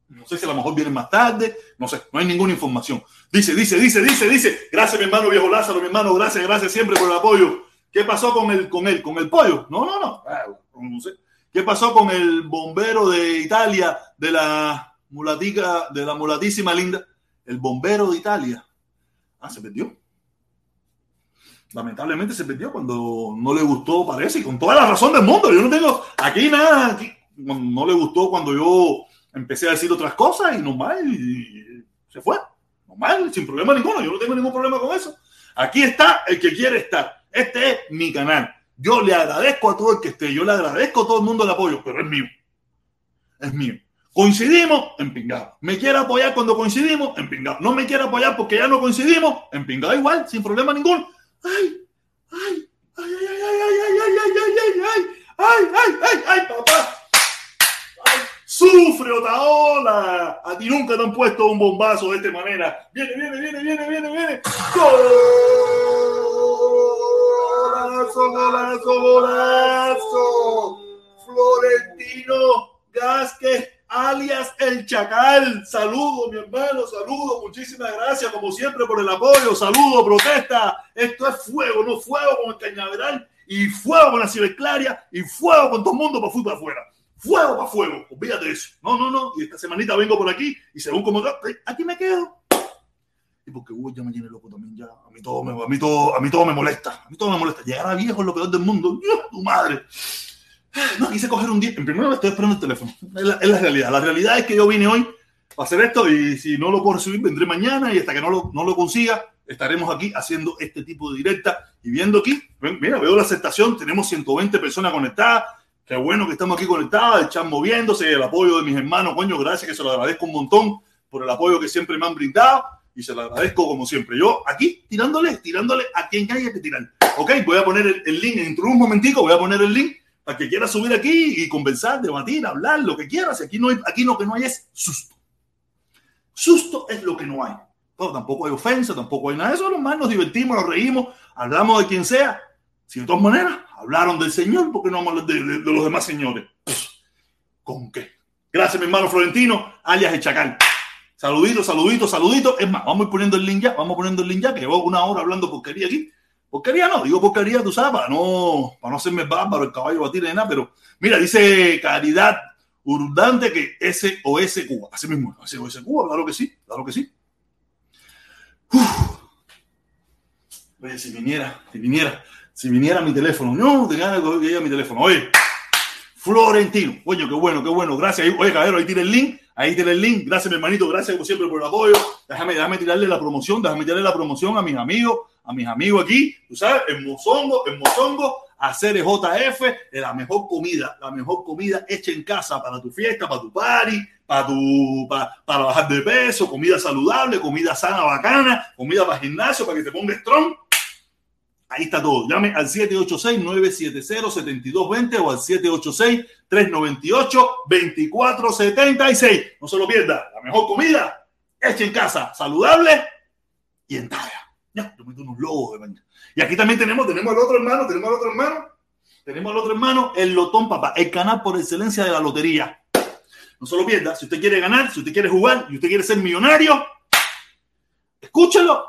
No sé si a lo mejor vienen más tarde. No sé. No hay ninguna información. Dice, dice, dice, dice, dice. Gracias, mi hermano viejo Lázaro, mi hermano. Gracias, gracias siempre por el apoyo. ¿Qué pasó con el, con él, con el pollo? No, no, no. Ah, no sé. ¿Qué pasó con el bombero de Italia de la mulatica, de la mulatísima linda, el bombero de Italia. Ah, se perdió. Lamentablemente se perdió cuando no le gustó, parece, y con toda la razón del mundo. Yo no tengo aquí nada, no le gustó cuando yo empecé a decir otras cosas y normal, y se fue. Normal, sin problema ninguno. Yo no tengo ningún problema con eso. Aquí está el que quiere estar. Este es mi canal. Yo le agradezco a todo el que esté. Yo le agradezco a todo el mundo el apoyo, pero es mío. Es mío. Coincidimos, en pingado. Me quiere apoyar cuando coincidimos, en pingado. No me quiere apoyar porque ya no coincidimos, en pingado igual, sin problema ninguno. Ay, ay, ay, ay, ay, ay, ay, ay, ay, ay, ay, ay, ay, ay, ay, papá. Ay, sufre Otaola. A ti nunca te han puesto un bombazo de esta manera. Viene, viene, viene, viene, viene, viene. Golazo, golazo, golazo. Florentino Gasque alias El Chacal. Saludo, mi hermano, saludo. Muchísimas gracias, como siempre, por el apoyo. Saludo, protesta. Esto es fuego, no fuego con el cañaveral y fuego con la ciberclaria y fuego con todo el mundo para fútbol afuera. Fuego para fuego, olvídate de eso. No, no, no. Y esta semanita vengo por aquí y según como aquí me quedo. Y porque Hugo ya me tiene loco también ya. A mí todo me, a mí todo, a mí todo me molesta. A mí todo me molesta. Llegar a viejo es lo peor del mundo. tu madre. No, quise coger un día. En primer lugar, estoy esperando el teléfono. Es la, es la, realidad. La realidad es que yo vine hoy para hacer esto y si no lo puedo recibir, vendré mañana y hasta que no lo, no lo consiga, estaremos aquí haciendo este tipo de directa y viendo aquí. Mira, veo la aceptación. Tenemos 120 personas conectadas. Qué bueno que estamos aquí conectados, el chat moviéndose, el apoyo de mis hermanos. Coño, gracias, que se lo agradezco un montón por el apoyo que siempre me han brindado y se lo agradezco como siempre. Yo aquí tirándole, tirándole a quien haya que tirar. Ok, voy a poner el, el link de un momentico, voy a poner el link para que quiera subir aquí y conversar, debatir, hablar, lo que quieras. Aquí, no aquí lo que no hay es susto. Susto es lo que no hay. Tampoco hay ofensa, tampoco hay nada de eso. Nomás nos divertimos, nos reímos, hablamos de quien sea. Si de todas maneras hablaron del Señor, ¿por qué no hablamos de, de, de los demás señores? ¿Con qué? Gracias, mi hermano Florentino, alias el Chacal. Saludito, saludito, saludito. Es más, vamos a ir poniendo el link ya, vamos poniendo el link ya, que llevo una hora hablando porquería aquí. Porquería no, digo porquería, tú sabes, para no, para no hacerme bárbaro el caballo batir de nada, pero mira, dice Caridad Urdante que SOS Cuba. Así mismo, SOS Cuba, claro que sí, claro que sí. Uf. Si viniera, si viniera, si viniera mi teléfono, no, te ganas que llegue mi teléfono. Oye, Florentino, coño, qué bueno, qué bueno, gracias. Oye, caballero, ahí tiene el link, ahí tiene el link. Gracias, mi hermanito, gracias como siempre por el apoyo. Déjame, déjame tirarle la promoción, déjame tirarle la promoción a mis amigos, a mis amigos aquí, tú sabes, en Mozongo, en Mozongo, hacer JF, la mejor comida, la mejor comida hecha en casa para tu fiesta, para tu party, para, tu, para, para bajar de peso, comida saludable, comida sana, bacana, comida para gimnasio, para que te pongas strong. Ahí está todo. Llame al 786-970-7220 o al 786-398-2476. No se lo pierda. La mejor comida hecha en casa, saludable y en talla. Ya, yo meto unos lobos de mañana. Y aquí también tenemos, tenemos al otro hermano, tenemos al otro hermano, tenemos al otro hermano, el Lotón Papá, el canal por excelencia de la lotería. No se lo pierda. Si usted quiere ganar, si usted quiere jugar y usted quiere ser millonario, escúchelo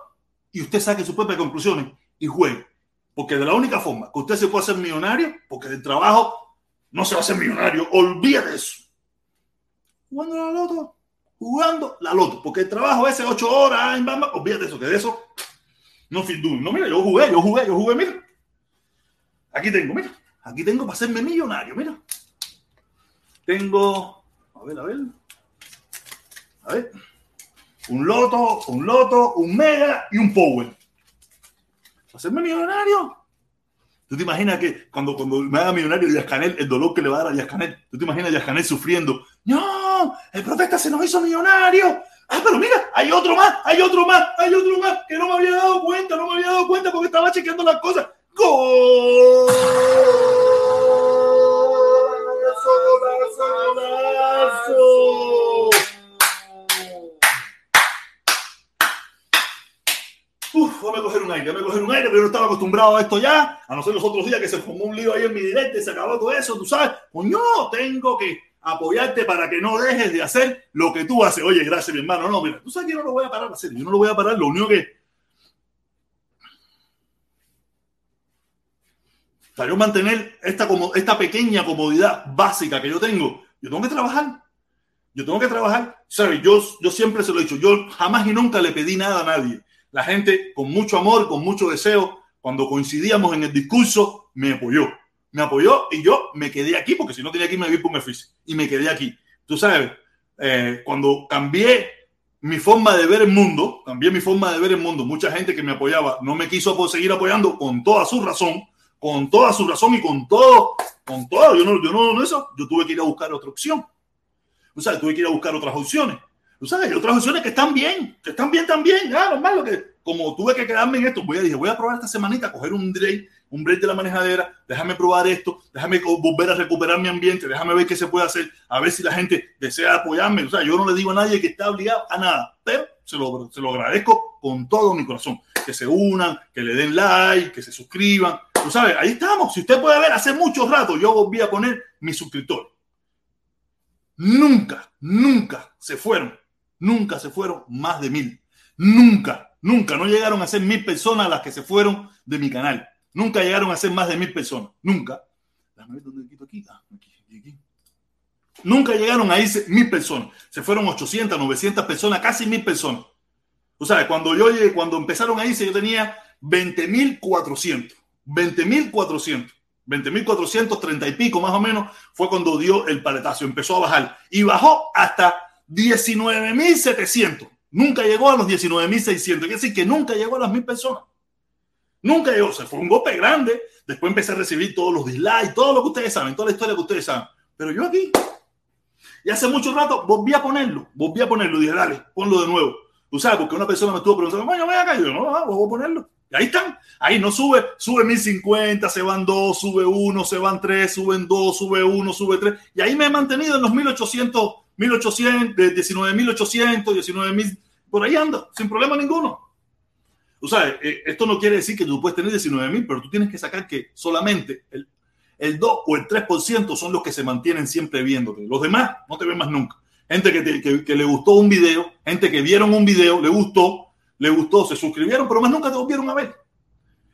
y usted saque sus propias conclusiones y juegue. Porque de la única forma que usted se puede hacer millonario, porque del trabajo no se va a hacer millonario, olvídate eso. Jugando la loto, jugando la loto, porque el trabajo ese ocho horas, en bamba, olvídate eso, que de eso no fit No, mira, yo jugué, yo jugué, yo jugué, mira. Aquí tengo, mira, aquí tengo para hacerme millonario, mira. Tengo, a ver, a ver, a ver, un loto, un loto, un mega y un power hacerme millonario. ¿Tú te imaginas que cuando, cuando me haga millonario Díaz Canel, el dolor que le va a dar a Díaz Canel? ¿Tú te imaginas a Díaz Canel sufriendo? ¡No! ¡El profeta se nos hizo millonario! ¡Ah, pero mira! ¡Hay otro más! ¡Hay otro más! ¡Hay otro más! Que no me había dado cuenta, no me había dado cuenta porque estaba chequeando las cosas. ¡Gol! ¡Golazo! Uf, voy a coger un aire, voy a coger un aire, pero yo no estaba acostumbrado a esto ya. A no ser los otros días que se formó un lío ahí en mi directo y se acabó todo eso, tú sabes. Coño, tengo que apoyarte para que no dejes de hacer lo que tú haces. Oye, gracias, mi hermano. No, mira, tú sabes que no lo voy a parar, hacer. Yo no lo voy a parar. Lo único que. Para yo mantener esta, como, esta pequeña comodidad básica que yo tengo, yo tengo que trabajar. Yo tengo que trabajar. ¿Sabes? Yo, yo siempre se lo he dicho. Yo jamás y nunca le pedí nada a nadie la gente con mucho amor, con mucho deseo, cuando coincidíamos en el discurso, me apoyó. Me apoyó y yo me quedé aquí, porque si no tenía que irme a por oficio. Y me quedé aquí. Tú sabes, eh, cuando cambié mi forma de ver el mundo, cambié mi forma de ver el mundo, mucha gente que me apoyaba no me quiso seguir apoyando con toda su razón, con toda su razón y con todo, con todo. Yo no, yo no, no eso, yo tuve que ir a buscar otra opción. O sea, tuve que ir a buscar otras opciones. Tú sabes, hay otras opciones que están bien, que están bien también. Ah, normal, lo que, como tuve que quedarme en esto, voy a, dije, voy a probar esta semanita, coger un break, un break de la manejadera, déjame probar esto, déjame volver a recuperar mi ambiente, déjame ver qué se puede hacer, a ver si la gente desea apoyarme. O sea, yo no le digo a nadie que está obligado a nada, pero se lo, se lo agradezco con todo mi corazón. Que se unan, que le den like, que se suscriban. Tú sabes, ahí estamos. Si usted puede ver, hace mucho rato yo volví a poner mi suscriptor. Nunca, nunca se fueron nunca se fueron más de mil. Nunca, nunca. No llegaron a ser mil personas las que se fueron de mi canal. Nunca llegaron a ser más de mil personas. Nunca. Ah. Nunca llegaron a irse mil personas. Se fueron 800, 900 personas, casi mil personas. O sea, cuando yo llegué, cuando empezaron a irse, yo tenía 20.400. 20.400. 20.430 y pico más o menos fue cuando dio el paletazo, empezó a bajar y bajó hasta 19.700. Nunca llegó a los 19.600. Quiere decir que nunca llegó a las mil personas. Nunca llegó. se fue un golpe grande. Después empecé a recibir todos los dislikes, todo lo que ustedes saben, toda la historia que ustedes saben. Pero yo aquí, y hace mucho rato, volví a ponerlo. Volví a ponerlo. Dije, dale, ponlo de nuevo. Tú sabes, porque una persona me estuvo preguntando, bueno, me acá. yo, no, no, voy a ponerlo. Y ahí están. Ahí no sube, sube 1050, se van dos, sube uno, se van tres, suben dos, sube uno, sube tres. Y ahí me he mantenido en los 1800, 1800, de 19.800, 19.000, por ahí anda, sin problema ninguno. Tú sabes, eh, esto no quiere decir que tú puedes tener 19.000, pero tú tienes que sacar que solamente el, el 2 o el 3% son los que se mantienen siempre viéndote. Los demás no te ven más nunca. Gente que, que, que le gustó un video, gente que vieron un video, le gustó, le gustó, se suscribieron, pero más nunca te volvieron a ver.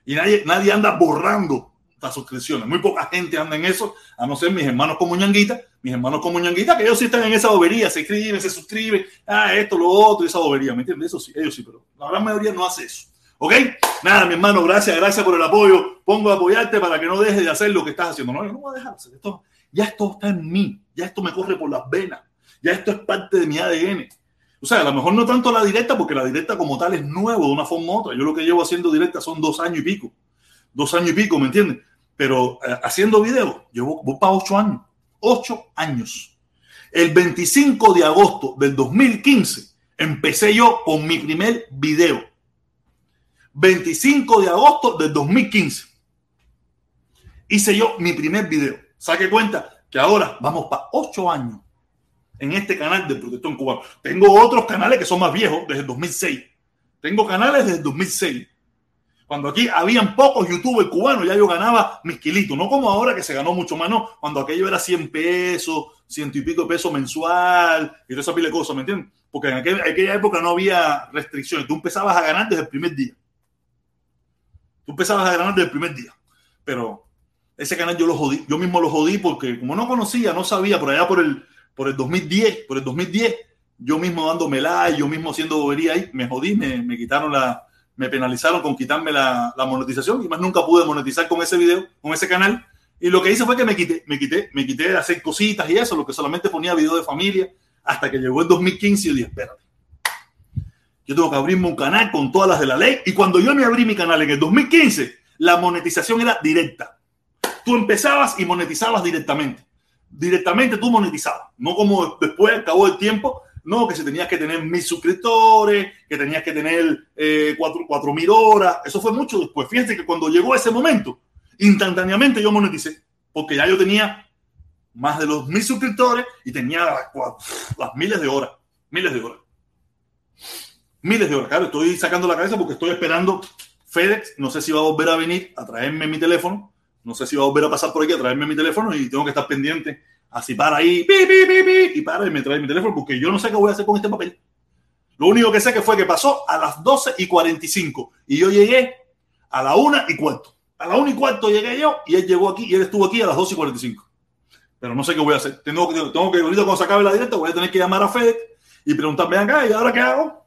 Y nadie, nadie anda borrando las suscripciones. Muy poca gente anda en eso, a no ser mis hermanos como ñanguita, mis hermanos como ñanguita, que ellos sí están en esa bobería, se escriben, se suscriben, ah, esto, lo otro, esa bobería, ¿me entiendes? Eso sí, ellos sí, pero la gran mayoría no hace eso. ¿Ok? Nada, mi hermano, gracias, gracias por el apoyo. Pongo a apoyarte para que no dejes de hacer lo que estás haciendo. No, yo no voy a dejar hacer esto. Ya esto está en mí, ya esto me corre por las venas, ya esto es parte de mi ADN. O sea, a lo mejor no tanto la directa, porque la directa como tal es nuevo de una forma u otra. Yo lo que llevo haciendo directa son dos años y pico. Dos años y pico, ¿me entiendes? Pero eh, haciendo videos, llevo voy para ocho años. Ocho años. El 25 de agosto del 2015 empecé yo con mi primer video. 25 de agosto del 2015. Hice yo mi primer video. Saque cuenta que ahora vamos para ocho años en este canal de Protección Cubano. Tengo otros canales que son más viejos, desde el 2006. Tengo canales desde el 2006. Cuando aquí habían pocos youtubers cubanos, ya yo ganaba mis kilitos. No como ahora que se ganó mucho más, no. Cuando aquello era 100 pesos, ciento y pico pesos mensual y toda esa pila de cosas, ¿me entiendes? Porque en aquella época no había restricciones. Tú empezabas a ganar desde el primer día. Tú empezabas a ganar desde el primer día. Pero ese canal yo lo jodí. Yo mismo lo jodí porque como no conocía, no sabía, por allá por el por el 2010, por el 2010, yo mismo dándome like, yo mismo haciendo bobería ahí, me jodí, me, me quitaron la, me penalizaron con quitarme la, la, monetización y más nunca pude monetizar con ese video, con ese canal. Y lo que hice fue que me quité, me quité, me quité de hacer cositas y eso, lo que solamente ponía video de familia, hasta que llegó el 2015 y dije, espérate, yo tengo que abrirme un canal con todas las de la ley. Y cuando yo me abrí mi canal en el 2015, la monetización era directa. Tú empezabas y monetizabas directamente directamente tú monetizabas, no como después, al cabo del tiempo, no, que se tenías que tener mil suscriptores, que tenías que tener eh, cuatro, mil horas, eso fue mucho después. Fíjense que cuando llegó ese momento, instantáneamente yo moneticé, porque ya yo tenía más de los mil suscriptores y tenía las, miles de horas, miles de horas. Miles de horas, claro, estoy sacando la cabeza porque estoy esperando FedEx, no sé si va a volver a venir a traerme mi teléfono, no sé si va a volver a pasar por aquí a traerme mi teléfono y tengo que estar pendiente. Así para ahí, y para y me trae mi teléfono porque yo no sé qué voy a hacer con este papel. Lo único que sé que fue que pasó a las 12 y 45 y yo llegué a la 1 y cuarto. A la 1 y cuarto llegué yo y él llegó aquí y él estuvo aquí a las 12 y 45. Pero no sé qué voy a hacer. Tengo, tengo que, ahorita cuando se acabe la directa, voy a tener que llamar a FedEx y preguntarme acá, ¿y ahora qué hago?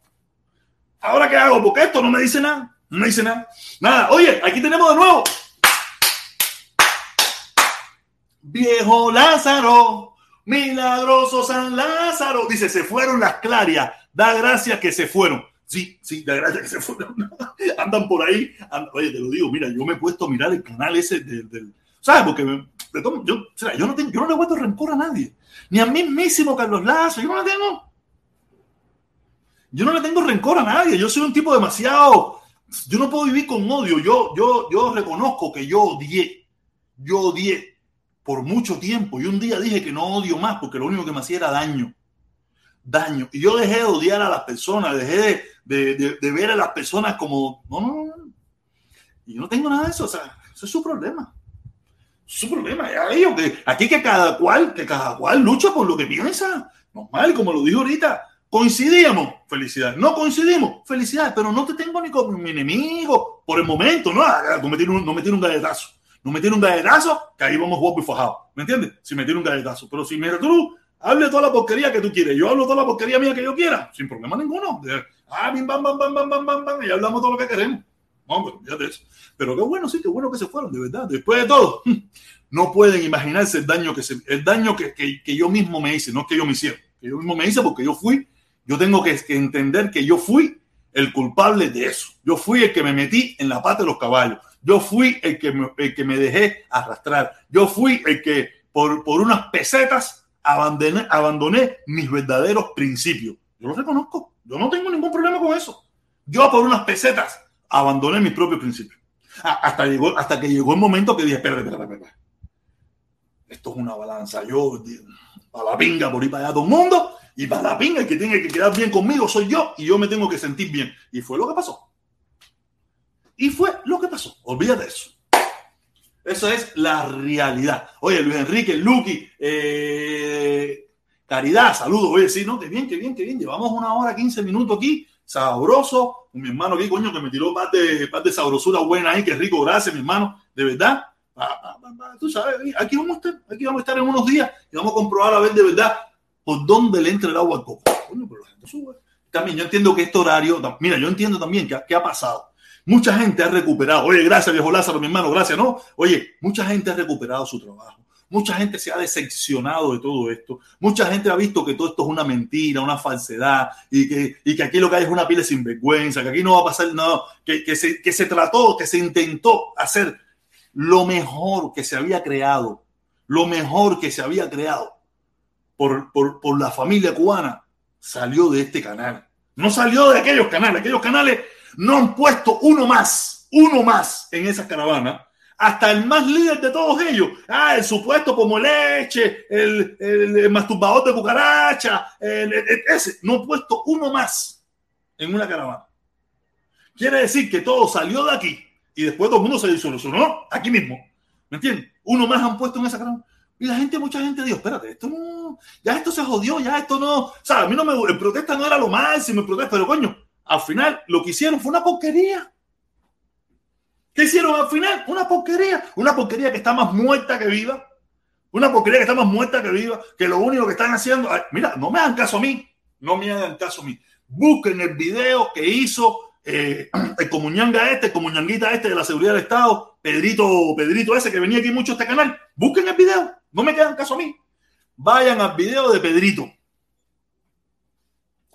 ¿Ahora qué hago? Porque esto no me dice nada. No me dice nada. Nada. Oye, aquí tenemos de nuevo Viejo Lázaro, milagroso San Lázaro. Dice, se fueron las clarias. Da gracias que se fueron. Sí, sí, da gracias que se fueron. Andan por ahí. Oye, te lo digo, mira, yo me he puesto a mirar el canal ese del... ¿Sabes? Porque yo, yo, no tengo, yo no le puesto rencor a nadie. Ni a mí mismísimo Carlos Lazo. Yo no le tengo. Yo no le tengo rencor a nadie. Yo soy un tipo demasiado... Yo no puedo vivir con odio. Yo, yo, yo reconozco que yo odié. Yo odié por mucho tiempo. Y un día dije que no odio más porque lo único que me hacía era daño. Daño. Y yo dejé de odiar a las personas, dejé de, de, ver a las personas como, no, no, no. Y yo no tengo nada de eso. O sea, ese es su problema. Su problema. Que aquí que cada cual, que cada cual lucha por lo que piensa. Normal, como lo dijo ahorita. Coincidíamos, felicidades. No coincidimos, felicidades. Pero no te tengo ni como mi enemigo por el momento. No, no me un, no me un galletazo no me un galletazo, que ahí vamos guapo y fajado. ¿Me entiendes? Si me tiene un galletazo. Pero si me tú, hable toda la porquería que tú quieres. Yo hablo toda la porquería mía que yo quiera, sin problema ninguno. Ah, bim, bam, bam, bam, bam, bam, bam, bam, y hablamos todo lo que queremos. Hombre, fíjate eso. Pero qué bueno, sí, qué bueno que se fueron, de verdad. Después de todo, no pueden imaginarse el daño que se, el daño que, que, que yo mismo me hice, no que yo me hicieron, que yo mismo me hice porque yo fui, yo tengo que, que entender que yo fui el culpable de eso. Yo fui el que me metí en la pata de los caballos. Yo fui el que me, el que me dejé arrastrar. Yo fui el que por, por unas pesetas abandoné, abandoné mis verdaderos principios. Yo lo reconozco. Yo no tengo ningún problema con eso. Yo por unas pesetas abandoné mis propios principios. Hasta, llegó, hasta que llegó el momento que dije, espera, espera, espera. Esto es una balanza. Yo, a la pinga por ir para allá todo el mundo, y para la pinga el que tiene que quedar bien conmigo soy yo, y yo me tengo que sentir bien. Y fue lo que pasó. Y fue lo que pasó. Olvídate de eso. Eso es la realidad. Oye, Luis Enrique, Luqui, eh, Caridad, saludos. Oye, sí, no, qué bien, qué bien, qué bien. Llevamos una hora, 15 minutos aquí, sabroso. Mi hermano aquí, coño, que me tiró parte de, parte de sabrosura buena ahí, qué rico, gracias, mi hermano, de verdad. Tú sabes, aquí vamos a estar, aquí vamos a estar en unos días y vamos a comprobar a ver de verdad por dónde le entra el agua al coco. Pero la gente sube. También yo entiendo que este horario, mira, yo entiendo también que, que ha pasado Mucha gente ha recuperado. Oye, gracias, viejo Lázaro, mi hermano, gracias, ¿no? Oye, mucha gente ha recuperado su trabajo. Mucha gente se ha decepcionado de todo esto. Mucha gente ha visto que todo esto es una mentira, una falsedad, y que, y que aquí lo que hay es una pila de sinvergüenza, que aquí no va a pasar nada, que, que, se, que se trató, que se intentó hacer lo mejor que se había creado, lo mejor que se había creado por, por, por la familia cubana, salió de este canal. No salió de aquellos canales. Aquellos canales no han puesto uno más, uno más en esas caravanas. Hasta el más líder de todos ellos. Ah, el supuesto como leche, el, el, masturbador de cucaracha, el, ese. No han puesto uno más en una caravana. Quiere decir que todo salió de aquí y después todo el mundo se disolucionó aquí mismo. ¿Me entiendes? Uno más han puesto en esa caravana. Y la gente, mucha gente dijo, espérate, esto no, ya esto se jodió, ya esto no, o sea, a mí no me, el protesta no era lo máximo, protesta, pero coño, al final lo que hicieron fue una porquería. ¿Qué hicieron al final? Una porquería. Una porquería que está más muerta que viva. Una porquería que está más muerta que viva. Que lo único que están haciendo. mira, no me hagan caso a mí. No me hagan caso a mí. Busquen el video que hizo eh, el comuñanga este, el comuñanguita este de la seguridad del Estado, Pedrito, Pedrito ese que venía aquí mucho a este canal. Busquen el video. No me quedan caso a mí. Vayan al video de Pedrito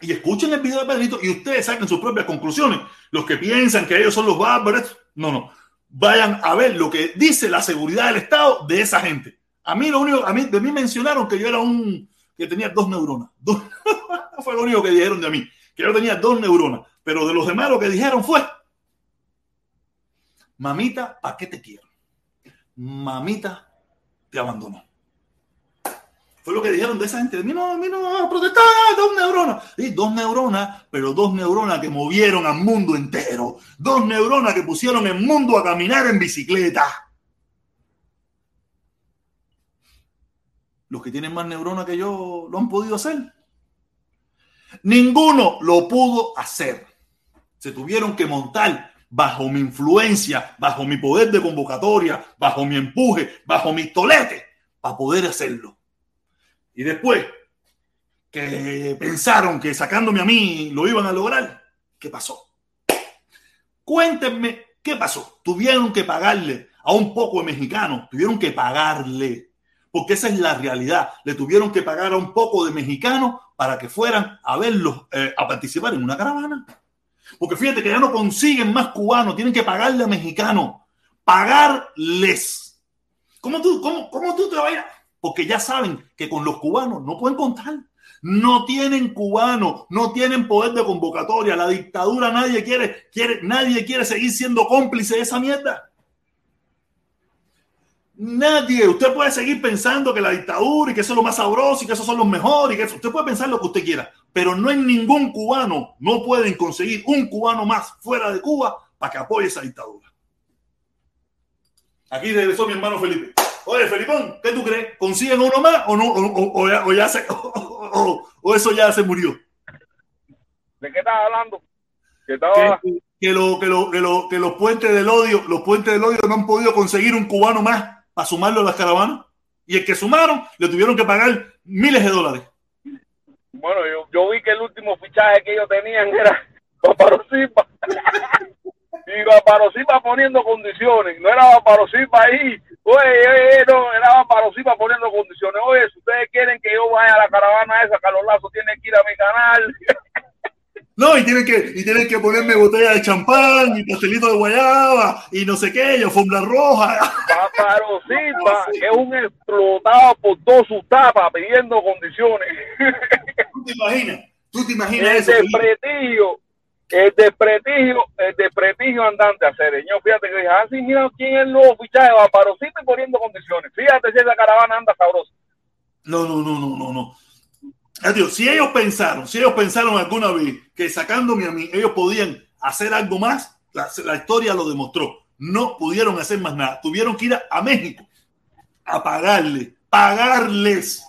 y escuchen el video de Pedrito y ustedes saquen sus propias conclusiones. Los que piensan que ellos son los bárbaros, no, no. Vayan a ver lo que dice la seguridad del Estado de esa gente. A mí lo único, a mí, de mí mencionaron que yo era un, que tenía dos neuronas. fue lo único que dijeron de mí, que yo tenía dos neuronas. Pero de los demás lo que dijeron fue, mamita, ¿para qué te quiero? Mamita te abandonó lo que dijeron de esa gente. A mí no, mí no a protestar, dos neuronas. y dos neuronas, pero dos neuronas que movieron al mundo entero. Dos neuronas que pusieron el mundo a caminar en bicicleta. Los que tienen más neuronas que yo lo han podido hacer. Ninguno lo pudo hacer. Se tuvieron que montar bajo mi influencia, bajo mi poder de convocatoria, bajo mi empuje, bajo mi tolete, para poder hacerlo. Y después que pensaron que sacándome a mí lo iban a lograr, ¿qué pasó? Cuéntenme qué pasó. Tuvieron que pagarle a un poco de mexicanos, tuvieron que pagarle, porque esa es la realidad. Le tuvieron que pagar a un poco de mexicanos para que fueran a verlos, eh, a participar en una caravana. Porque fíjate que ya no consiguen más cubanos, tienen que pagarle a mexicanos, pagarles. ¿Cómo tú, cómo, cómo tú te vayas? porque ya saben que con los cubanos no pueden contar. No tienen cubanos, no tienen poder de convocatoria. La dictadura nadie quiere, quiere, nadie quiere seguir siendo cómplice de esa mierda. Nadie, usted puede seguir pensando que la dictadura y que eso es lo más sabroso y que esos son los mejores y que usted puede pensar lo que usted quiera, pero no hay ningún cubano, no pueden conseguir un cubano más fuera de Cuba para que apoye esa dictadura. Aquí regresó mi hermano Felipe. Oye, Felipón, ¿qué tú crees? ¿Consiguen uno más o no? O, ya, se, o, eso ya se murió? ¿De qué estás hablando? Que, lo, que, lo, que, lo, que los puentes del odio, los puentes del odio no han podido conseguir un cubano más para sumarlo a las caravanas. Y el que sumaron le tuvieron que pagar miles de dólares. Bueno, yo, yo vi que el último fichaje que ellos tenían era para Silva. y Bárbaro Silva poniendo condiciones, no era Bárbaro Silva ahí, oye, no, era Bárbaro Silva poniendo condiciones, oye, si ustedes quieren que yo vaya a la caravana esa, Carlos Lazo tiene que ir a mi canal. No, y tienen que, y tienen que ponerme botella de champán y pastelito de guayaba y no sé qué, y alfombra roja. Silva es un explotado por todas sus tapas pidiendo condiciones. ¿Tú te imaginas? ¿Tú te imaginas El eso? desprestigio, el desprestigio, el desprestigio andante a Sereño. Fíjate que dije, ah, sí, mira quién es el nuevo fichaje Bárbaro Silva y poniendo condiciones. Fíjate si esa caravana anda sabrosa. No, no, no, no, no, no. Adiós. Si ellos pensaron, si ellos pensaron alguna vez que sacándome a mí, ellos podían hacer algo más, la, la historia lo demostró. No pudieron hacer más nada. Tuvieron que ir a, a México a pagarle, pagarles.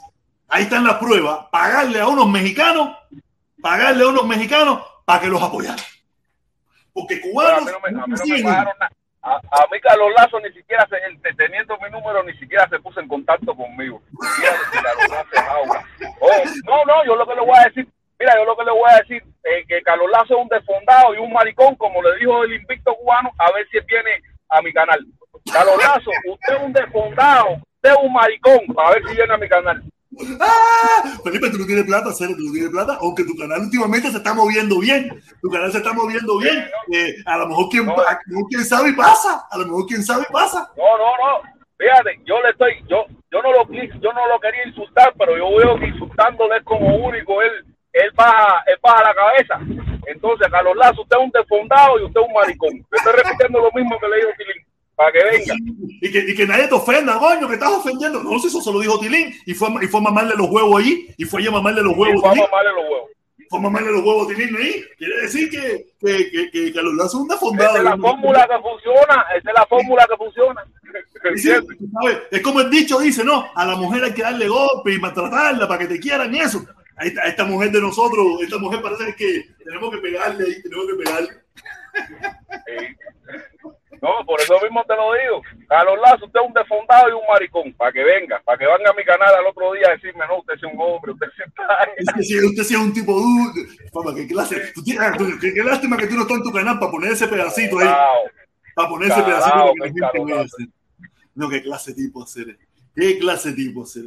Ahí están las pruebas. Pagarle a unos mexicanos, pagarle a unos mexicanos para que los apoyaran. Porque cubanos a mí no me, a mí no me siguen. pagaron nada. A, a mí Carlos Lazo ni siquiera, se, teniendo mi número, ni siquiera se puso en contacto conmigo. Oh, no, no, yo lo que le voy a decir, mira, yo lo que le voy a decir, eh, que Carlos Lazo es un desfondado y un maricón, como le dijo el invicto cubano, a ver si viene a mi canal. Carlos Lazo, usted es un desfondado, usted es un maricón, a ver si viene a mi canal. ¡Ah! Felipe, tú no tienes plata, serio, tú no tienes plata, aunque tu canal últimamente se está moviendo bien. Tu canal se está moviendo bien. Eh, a lo mejor quien, No. a quien sabe y pasa. A lo mejor quien sabe y pasa. No, no, no. Fíjate, yo le estoy, yo, yo no lo yo no lo quería insultar, pero yo veo que insultándole es como único, él, él baja, él baja la cabeza. Entonces, Carlos Lazo, usted es un desfondado y usted es un maricón. Yo estoy repitiendo lo mismo que le Tilín, para que venga. Y que, y que nadie te ofenda, coño, que estás ofendiendo. No sé, eso se lo dijo Tilín y fue, y fue a mamarle los huevos allí. Y fue a mamarle los Y huevos vamos Tilín. a mamarle los huevos. Fue a mamarle los huevos Tilín ahí. Quiere decir que, que, que, que Carlos Lazo es un defondado. Esa es la fórmula que funciona, esa es la fórmula que funciona. Es como el dicho dice, ¿no? A la mujer hay que darle golpe y maltratarla para que te quieran y eso. A esta, a esta mujer de nosotros, esta mujer parece que tenemos que pegarle ahí, tenemos que pegarle. Sí. No, por eso mismo te lo digo. Carlos Lazo, usted es un desfondado y un maricón, para que venga, para que venga a mi canal al otro día a decirme, no, usted es un hombre, usted sí está usted sí es un tipo duro. Qué clase. tú tienes- tú- qué, qué lástima que tú no estás en tu canal para poner ese pedacito ahí. Para poner ese pedacito para que la qué gente Carlos vea. Lazo. No, qué clase tipo hacer. Qué clase de tipo hacer.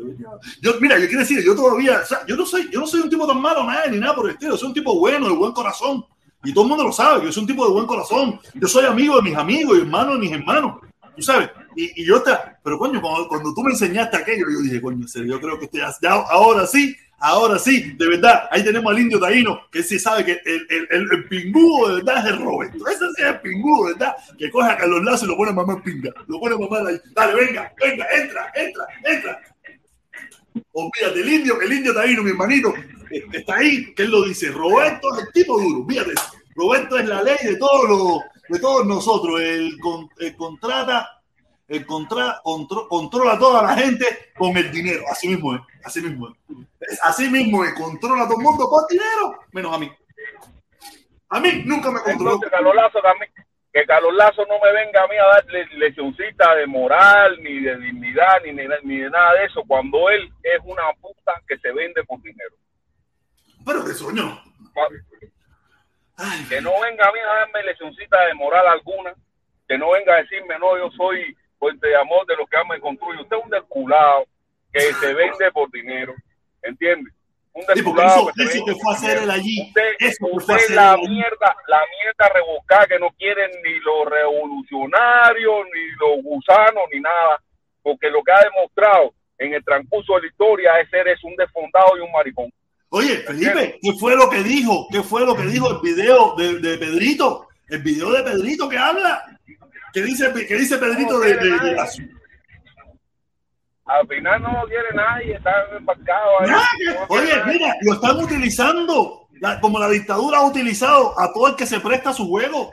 Yo, mira, yo quiero decir, yo todavía, o sea, yo no soy, yo no soy un tipo tan malo, nada, ni nada por el estilo. Soy un tipo bueno, de buen corazón. Y todo el mundo lo sabe, yo soy un tipo de buen corazón. Yo soy amigo de mis amigos y hermano de mis hermanos. Tú sabes, y, y yo está, pero coño, cuando, cuando tú me enseñaste aquello, yo dije, coño, serio, yo creo que estoy, ya, ahora sí, ahora sí, de verdad, ahí tenemos al indio taíno, que sí sabe que el, el, el, el pingudo de verdad es el Roberto. Ese sí es el pingudo, verdad, que coge a Carlos Lazo y lo pone a mamá pinga. Lo pone a mamá ahí. Dale, venga, venga, entra, entra, entra. Olvídate, el indio, el indio taíno, mi hermanito, eh, está ahí, que él lo dice. Roberto es el tipo duro, fíjate. Roberto es la ley de todos los, de todos nosotros. El, el contrata, el contra, contro- controla a toda la gente con el dinero. Así mismo es, así mismo es. Así mismo es, controla a todo el mundo con dinero, menos a mí. A mí nunca me controló. Que, que Carlos Lazo no me venga a mí a darle leccioncita de moral, ni de dignidad, ni, de- ni de nada de eso, cuando él es una puta que se vende por dinero. Pero que sueño. Ay, Que no venga a mí a darme leccioncita de moral alguna, que no venga a decirme, no, yo soy fuente de amor de los que aman y construyen. Usted es un desculado que se vende por dinero, ¿entiende? Un Sí, desculado eso, que eso que fue a hacer él allí, Usted, eso que usted fue hacer la mierda, la mierda rebuscada que no quieren ni los revolucionarios, ni los gusanos, ni nada, porque lo que ha demostrado en el transcurso de la historia es ser es un desfondado y un maricón. Oye, Felipe, ¿qué fue lo que dijo? ¿Qué fue lo que dijo el video de, de Pedrito? El video de Pedrito que habla. ¿Qué dice, qué dice Pedrito de, de, de la- Al final no quiere nadie, está embarcado ahí. Nadie. No Oye, nadie. mira, lo están utilizando la- como la dictadura ha utilizado a todo el que se presta a su juego.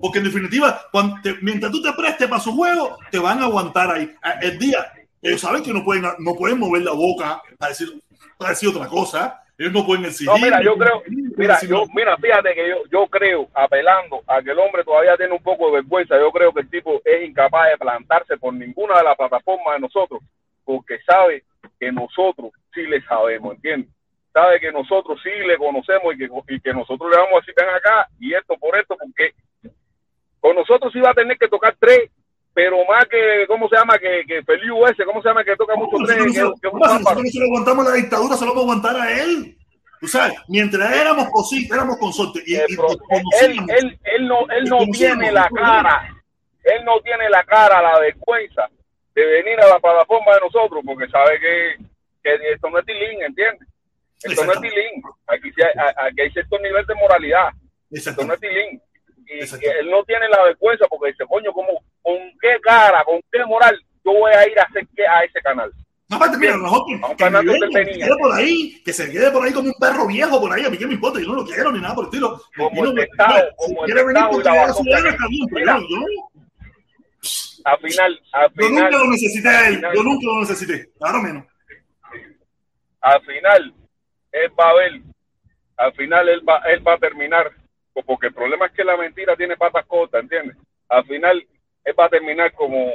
Porque en definitiva, te- mientras tú te prestes para su juego, te van a aguantar ahí. A- El día, ellos saben que no pueden, no pueden mover la boca para decir, para decir otra cosa. Ellos no pueden exigir. No, mira, yo creo, mira, yo, mira, fíjate que yo, yo creo, apelando a que el hombre todavía tiene un poco de vergüenza, yo creo que el tipo es incapaz de plantarse por ninguna de las plataformas de nosotros, porque sabe que nosotros sí le sabemos, ¿entiendes? Sabe que nosotros sí le conocemos y que, y que nosotros le vamos a decir, ven acá, y esto por esto, porque con nosotros iba a tener que tocar tres, pero más que, ¿cómo se llama? Que, que Feliu ese, ¿cómo se llama? Que toca mucho tres. Que, que un nosotros no se lo aguantamos la dictadura, se lo vamos a aguantar a él. O sea, mientras éramos cosí, éramos consortes. Y, Eh, y- él, él, él no, él no tiene la cara, él no tiene la cara, la vergüenza de venir a la plataforma de nosotros, porque sabe que, que esto no es tilín, ¿entiendes? Esto no es tilín. Aquí, sí hay, aquí hay cierto nivel de moralidad. Esto no es tilín. Y él no tiene la vergüenza porque dice, coño, ¿cómo, ¿con qué cara, con qué moral yo voy a ir a hacer qué a ese canal? Aparte, mira, nosotros, Vamos que, que tenía. se quede por ahí, que se quede por ahí como un perro viejo por ahí, a mí que me importa, yo no lo quiero ni nada por el estilo. Como no el Estado, si como el quiere venir porque la su que- está bien, pero yo, yo, Al final, al yo final, nunca lo necesité a él, yo nunca lo necesité, ahora menos. al final él va a ver, al final él va, él va a terminar, porque el problema es que la mentira tiene patas cortas, ¿entiendes? Al final él va a terminar como,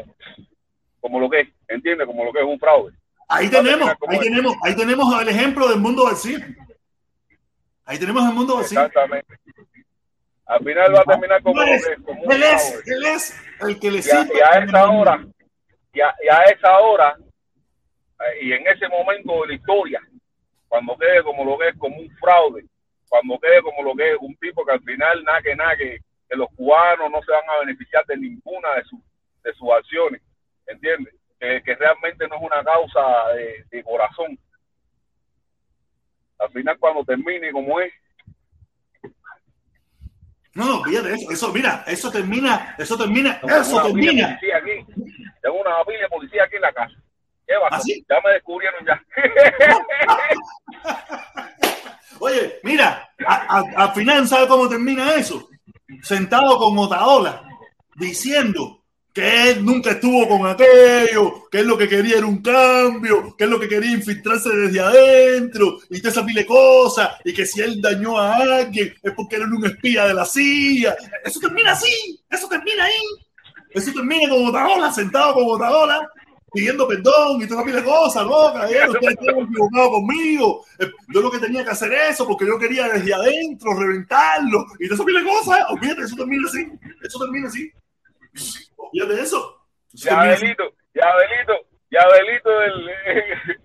como lo que es, ¿entiendes? Como lo que es un fraude. Ahí tenemos, ahí tenemos, ahí tenemos el ejemplo del mundo García. Ahí tenemos el mundo García. Exactamente. Al final va a terminar como No lo es- que es, como un él es, fraude. él es el que le Y a, sirve. y a esa hora, y a, y a esa hora, y en ese momento de la historia, cuando quede como lo que es, como un fraude, cuando quede como lo que es, un tipo que al final, nada que nada, que, que los cubanos no se van a beneficiar de ninguna de, sus de sus acciones, ¿entiendes? Que, que realmente no es una causa de, de corazón. Al final, cuando termine como es, No, fíjate eso, eso, mira, eso termina, eso termina, tengo eso termina. aquí, tengo una pila de policía aquí en la casa. ¿Qué va? ¿Ah? Ya me descubrieron ya. Oye, mira, al final, ¿sabe cómo termina eso? Sentado con Otaola, diciendo que él nunca estuvo con aquello, que él lo que quería era un cambio, que él lo que quería infiltrarse desde adentro, y toda esa pile cosas, y que si él dañó a alguien es porque era un espía de la CIA. Eso termina así, eso termina ahí. Eso termina con Otaola, sentado con Otaola, pidiendo perdón y toda pile de cosas, loca, eh, ustedes están equivocados conmigo. Eh, Yo lo que tenía que hacer eso porque yo quería desde adentro reventarlo y toda esa de cosas. Olvídate, eso termina así. Eso termina así. Olvídate de eso. Eso Ya. Abelito, ya Abelito, ya Abelito, el,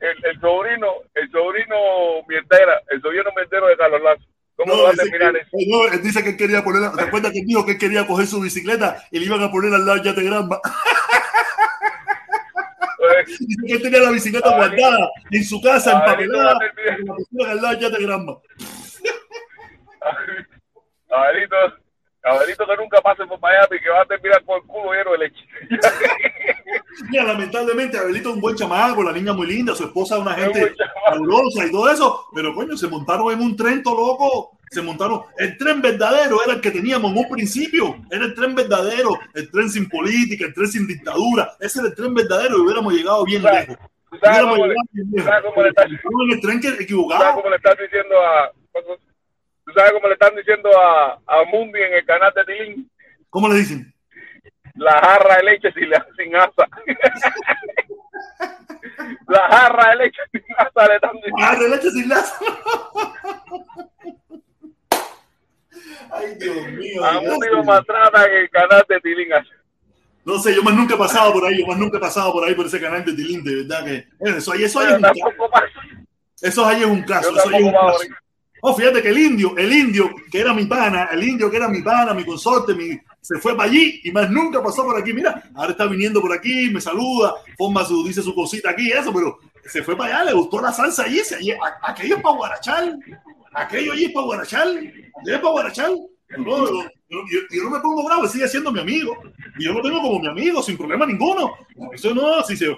el, el sobrino, el sobrino mientera, el sobrino mientero de Carlos Lazo. ¿Cómo No, va a terminar que- eso? no, él dice que él quería poner, ¿te acuerdas que él dijo que él quería coger su bicicleta y le iban a poner al lado ya de Granma? Dice que tenía la bicicleta guardada en su casa, empapelada, con la piscina al lado ya de Granma. Abelito, Abelito que nunca pase por Miami, que va a terminar con el culo lleno de leche. Mira, lamentablemente Abelito es un buen chamaco, la niña muy linda, su esposa es una gente fabulosa y todo eso, pero coño, se montaron en un tren todo loco, se montaron, el tren verdadero era el que teníamos en un principio, era el tren verdadero, el tren sin política, el tren sin dictadura, ese era el tren verdadero y hubiéramos llegado bien sabes- lejos. ¿Tú sabes Hubiéramos cómo le, llegado bien lejos. sabes cómo le está- Estamos en el tren que tú sabes equivocado. cómo le están diciendo a... ¿Tú sabes cómo le están diciendo a, a Mundi en el canal de Tilín? ¿Cómo le dicen? La jarra de leche sin, la- sin asa. la jarra de leche sin asa le están diciendo. Ah, de leche sin lazo. Ay, Dios mío. A Dios Mundi mío. en el canal de Tilín. No sé, yo más nunca he pasado por ahí, yo más nunca he pasado por ahí por ese canal de Tilín, de verdad que eso ahí, eso ahí es un caso, eso ahí es un caso, eso ahí es un caso. Oh, fíjate que el indio, el indio que era mi pana, el indio que era mi pana, mi consorte, mi, se fue para allí y más nunca pasó por aquí. Mira, ahora está viniendo por aquí, me saluda, forma su, dice su cosita aquí, eso, pero se fue para allá, le gustó la salsa allí, se, aquello es para guarachar, aquello allí es para guarachar, aquello es para guarachar. No, yo, no me pongo bravo, sigue siendo mi amigo. Y yo lo tengo como mi amigo, sin problema ninguno. Eso no, si se,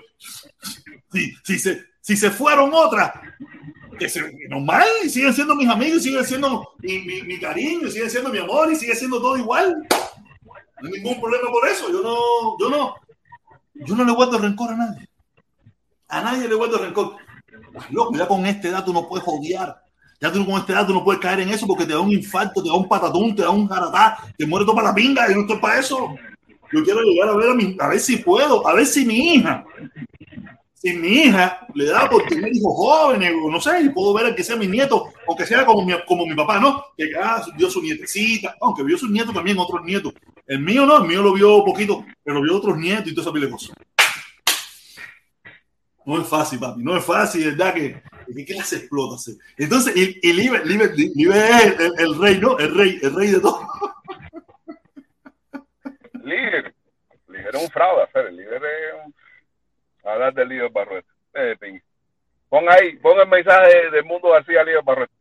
si, se, si se fueron otras, que se, normal, y siguen siendo mis amigos, siguen siendo mi, cariño, siguen siendo mi amor, y sigue siendo todo igual. No hay ningún problema por eso. Yo no, yo no, yo no le guardo rencor a nadie. A nadie le guardo rencor. Loco, ya con este edad tú no puedes odiar. Ya tú con este edad tú no puedes caer en eso porque te da un infarto, te da un patatún, te da un jaratá, te muere todo para la pinga. Yo no estoy para eso. Yo quiero llegar a ver a, mi, a ver si puedo, a ver si mi hija, si mi hija le da por tener hijos jóvenes, o no sé, y puedo ver a que sea mi nieto, aunque sea como mi, como mi papá, ¿no? Que ah, vio su nietecita, aunque vio su nieto también, otros nietos, El mío no, el mío lo vio poquito, pero vio otros nietos y todo esa pile de cosas. No es fácil, papi, no es fácil, ¿verdad? Que, que las explota. Entonces, el, el Liber, Liber, Liber es el, el, rey, ¿no? El rey, el rey de todo. Líder, líder es un fraude, hacer el líder es un... Hablar del líder Barreto. Eh, ping. pon ahí, pon el mensaje del mundo García líder Barreto.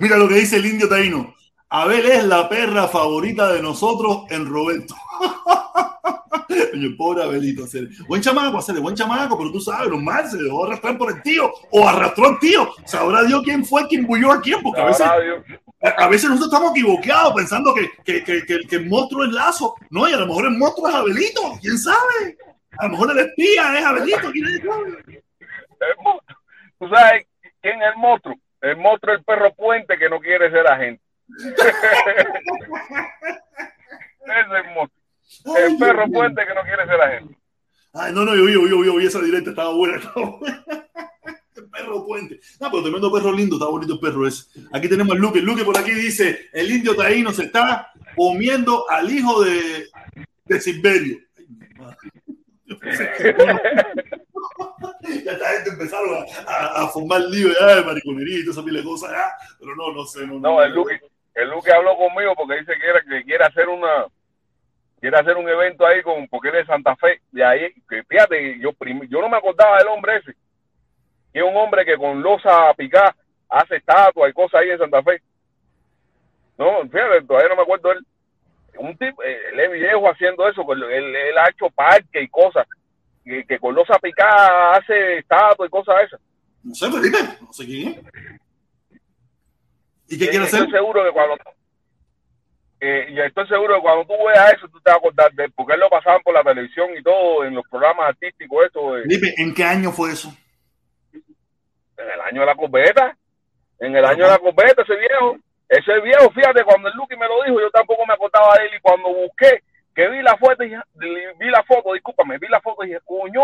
Mira lo que dice el indio taíno. Abel es la perra favorita de nosotros en Roberto. El pobre Abelito. Hacer. Buen chamaco, buen chamaco, pero tú sabes, normal, se dejó arrastrar por el tío o arrastró al tío. Sabrá Dios quién fue quien bulló a quién, porque a veces, a veces nosotros estamos equivocados pensando que, que, que, que, que el monstruo es Lazo. No, y a lo mejor el monstruo es Abelito, quién sabe. A lo mejor el espía es Abelito, quién sabe. ¿Tú sabes quién es el monstruo? El monstruo es el perro puente que no quiere ser agente. es el perro puente que no quiere ser agente. Ay, no, no, yo vi, yo, yo, yo vi esa directa, estaba buena, estaba buena. El perro puente. No, pero tremendo perro lindo, está bonito el perro ese. Aquí tenemos a Luque. Luque por aquí dice: el indio taíno se está comiendo al hijo de, de Silverio. Ay, mi madre. ya esta gente empezaron a, a, a formar lío ya de mariconería y toda esa pila de cosas, ya. pero no, no sé. No, no, el Luque, el Luque habló conmigo porque dice que, era, que quiere hacer una quiere hacer un evento ahí con porque él es de Santa Fe de ahí que fíjate yo yo no me acordaba del hombre ese que es un hombre que con losa picada hace estatuas y cosas ahí en Santa Fe. No fíjate todavía no me acuerdo él. Un tipo él es viejo haciendo eso él, él, ha hecho parque y cosas que, con losa picada hace estatuas y cosas esas. No sé Felipe no sé quién ¿Y qué Eh, quiere hacer? Estoy seguro que cuando eh, estoy seguro que cuando tú veas eso, tú te vas a acordar de él, porque él lo pasaban por la televisión y todo, en los programas artísticos, eso, eh, Felipe, ¿en qué año fue eso? en el año de la corbeta, en el año de la corbeta, ese viejo, ese viejo, fíjate, cuando el Lucky me lo dijo, yo tampoco me acordaba de él, y cuando busqué, que vi la foto, dije- vi la foto, discúlpame, vi la foto y dije, coño,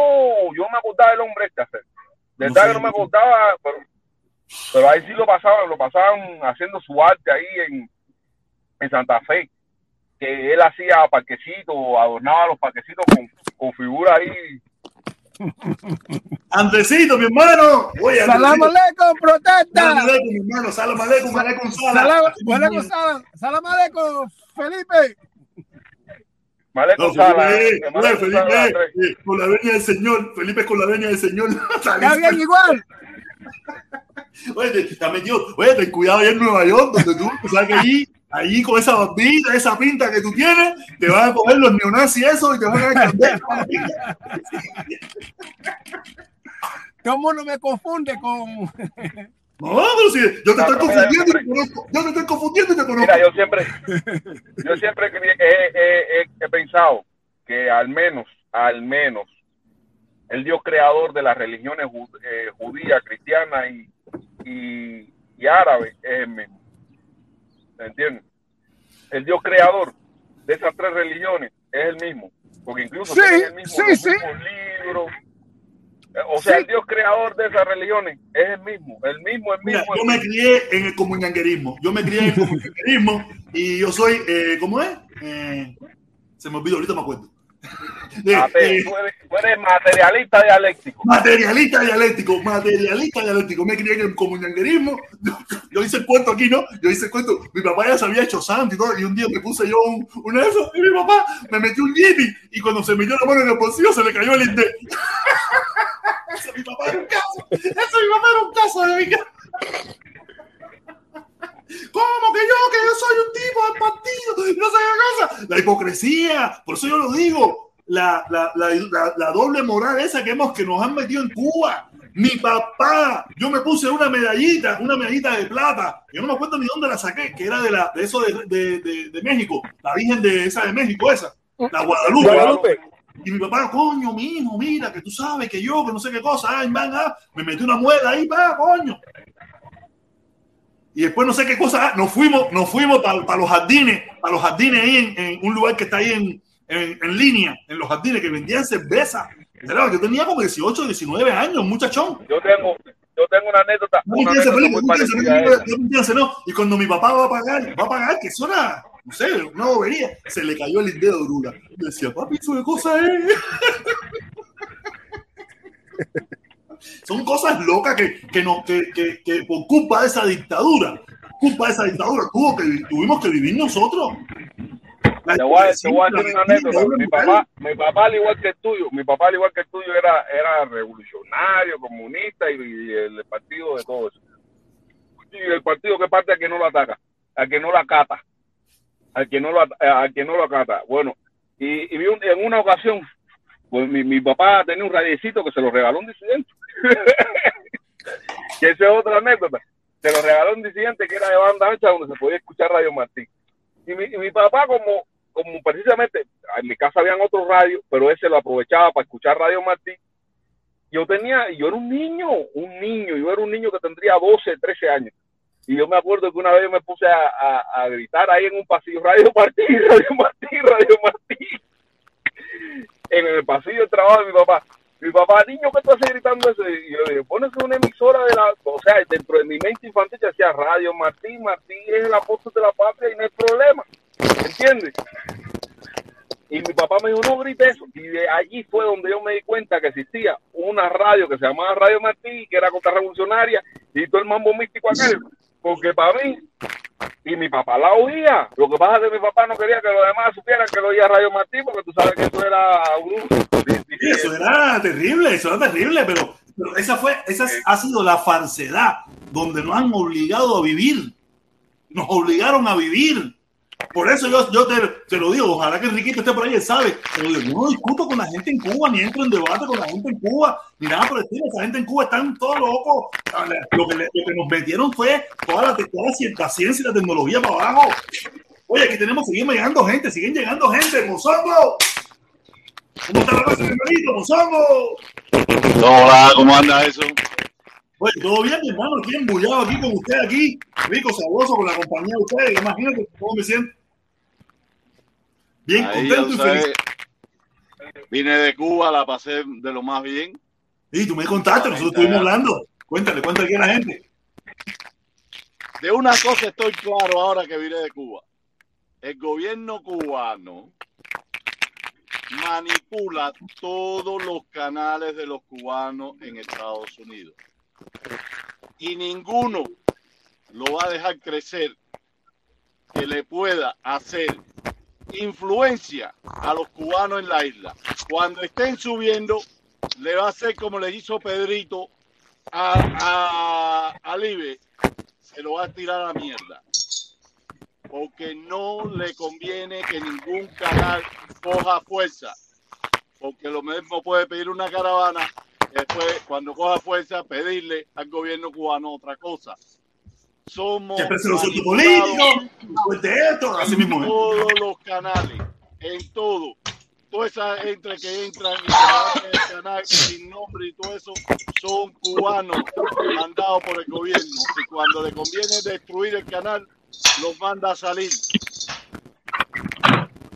yo me acordaba del hombre este, hacer. De No verdad sé, que no me acordaba, pero, pero ahí sí lo pasaban, lo pasaban haciendo su arte ahí en, en Santa Fe, que él hacía parquecitos, adornaba los parquecitos con, con figuras ahí. Andresito, mi hermano. Oye, Salam aleikum, protesta. Salam aleikum, mi hermano. Salam aleikum, aleikum salam. Salam, aleikum, salam, salam aleikum, Felipe. Male No, Felipe, oye, Felipe, eh, con la veña del Señor. Felipe es con la veña del Señor. Ya bien igual. Oye, te, metido, oye, ten cuidado allá en Nueva York, donde tú, tú sabes que allí, allí con esa barbita, esa pinta que tú tienes, te van a coger los neonazis eso y te van a esconder. Todo el mundo me confunde con. No, pero si yo te No, estoy confundiendo y yo- te conozco. Yo te estoy confundiendo y te conozco. Mira, yo siempre, yo siempre he, he- he- he pensado que al menos, al menos, el Dios creador de las religiones eh, judía, cristiana y, y, y árabe es el mismo. ¿Me entiendes? El Dios creador de esas tres religiones es el mismo. Porque incluso Sí, tienen el mismo, sí, sí. Eh, O sea, Sí. el Dios creador de esas religiones es el mismo, el mismo, el Mira, mismo. yo me crié en el comunanguerismo. Yo me crié en el comunanguerismo y yo soy, eh, ¿cómo es? Eh, se me olvidó, ahorita me acuerdo. Tú, eres, tú eres materialista dialéctico. materialista dialéctico, materialista dialéctico. Me crié en el comunanguerismo. Yo, yo hice el cuento aquí, ¿no? Yo hice el cuento. Mi papá ya se había hecho santo y todo. Y un día me puse yo un, un eso. Y mi papá me metió un yipi. Y cuando se metió la mano en el bolsillo, se le cayó el indé. Ese mi papá era un caso. Ese mi papá era un caso de mi casa. ¿Cómo que yo, que yo soy un tipo del partido? No sé qué cosa. La hipocresía, por eso yo lo digo. La, la, la, la, doble moral esa que, hemos, que nos han metido en Cuba. Mi papá, yo me puse una medallita, una medallita de plata. Yo no me acuerdo ni dónde la saqué, que era de, la, de eso de, de, de, de México, la Virgen de esa de México, esa, la Guadalupe. Guadalupe. Y mi papá, coño, mi hijo, mira, que tú sabes que yo, que no sé qué cosa, ay, van, ah, me metí una muela ahí, pa, coño. Y después no sé qué cosa, ah, nos fuimos, nos fuimos para los jardines, para los jardines ahí en, en un lugar que está ahí en, en, en línea, en los jardines, que vendían cerveza. Claro, yo tenía como 18, 19 años, muchachón. Yo tengo, yo tengo una anécdota, No una anécdota Felipe, muy parecida a no. Y cuando mi papá va a pagar, va a pagar, que eso era, no sé, una bobería, se le cayó el dedo dura. Decía, papi, eso de cosa es. Son cosas locas que, que, no, que, que, que por culpa de esa dictadura, culpa de esa dictadura, tuvo que, tuvimos que vivir nosotros. Te voy, a, te voy a decir una anécdota. Mi papá, mi papá, al igual que el tuyo, mi papá, al igual que el tuyo, era, era revolucionario, comunista y, y el partido de todo eso. Y el partido que parte a que no lo ataca, a que no lo acata, al que no lo, a que no lo acata. Bueno, y, y en una ocasión, pues mi, mi papá tenía un radiecito que se lo regaló un disidente. Que esa es otra anécdota. Se lo regaló un disidente que era de banda ancha donde se podía escuchar Radio Martín. Y mi, y mi papá, como, como precisamente en mi casa habían otros radios, pero ese lo aprovechaba para escuchar Radio Martín. Yo tenía, yo era un niño, un niño, yo era un niño que tendría 12, 13 años. Y yo me acuerdo que una vez me puse a, gritar ahí en un pasillo, Radio Martín, Radio Martín, Radio Martín. En el pasillo del trabajo de mi papá. Mi papá, niño, ¿qué tú haces gritando eso? Y yo le dije, pones una emisora de la... O sea, dentro de mi mente infantil yo decía, Radio Martín, Martín es el apóstol de la patria y no hay problema. ¿Entiendes? Y mi papá me dijo, no grite eso. Y de allí fue donde yo me di cuenta que existía una radio que se llamaba Radio Martín, que era contrarrevolucionaria, y todo el mambo místico aquel. Porque para mí, y mi papá la oía. Lo que pasa es que mi papá no quería que los demás supieran que lo oía Radio Martín, porque tú sabes que eso era un eso era terrible, eso era terrible, pero, pero esa fue, esa ha sido la falsedad donde nos han obligado a vivir. Nos obligaron a vivir. Por eso yo, yo te, lo digo, ojalá que Enriquito esté por ahí, él sabe. Pero yo no discuto con la gente en Cuba, ni entro en debate con la gente en Cuba, ni nada por el estilo. Esa gente en Cuba están todos locos. Lo que, lo que nos metieron fue toda la, la cien- la ciencia y la tecnología para abajo. Oye, aquí tenemos, siguen llegando gente, siguen llegando gente, Mozongo. ¿Cómo está la cosa, Mozongo? Hola, ¿cómo anda eso? Oye, todo bien, mi hermano, aquí embullado aquí con usted aquí, rico, sabroso con la compañía de ustedes. Imagínate cómo me siento. Bien Ahí, contento y feliz. vine de Cuba, la pasé de lo más bien. Y tú me contaste, nosotros estuvimos hablando. Cuéntale, cuéntale aquí a la gente. De una cosa estoy claro ahora que vine de Cuba. El gobierno cubano manipula todos los canales de los cubanos en Estados Unidos. Y ninguno lo va a dejar crecer que le pueda hacer influencia a los cubanos en la isla. Cuando estén subiendo, le va a hacer como le hizo Pedrito a, a, a Libe, se lo va a tirar a la mierda. Porque no le conviene que ningún canal coja fuerza. Porque lo mismo puede pedir una caravana, después cuando coja fuerza pedirle al gobierno cubano otra cosa. Somos políticos, fuerte esto, así mismo. en todos los canales, en todo. Toda esa gente que entran y en el canal sin nombre y todo eso son cubanos mandados por el gobierno. Y cuando le conviene destruir el canal, los manda a salir.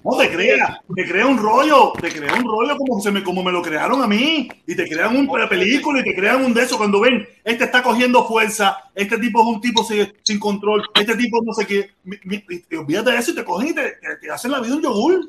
No te creas, te crea un rollo, te crea un rollo como, se me, como me lo crearon a mí, y te crean una película y te crean un de eso cuando ven, este está cogiendo fuerza, este tipo es un tipo sin, sin control, este tipo no sé qué, y- y olvídate de eso y te cogen y te, te- te hacen la vida un yogur.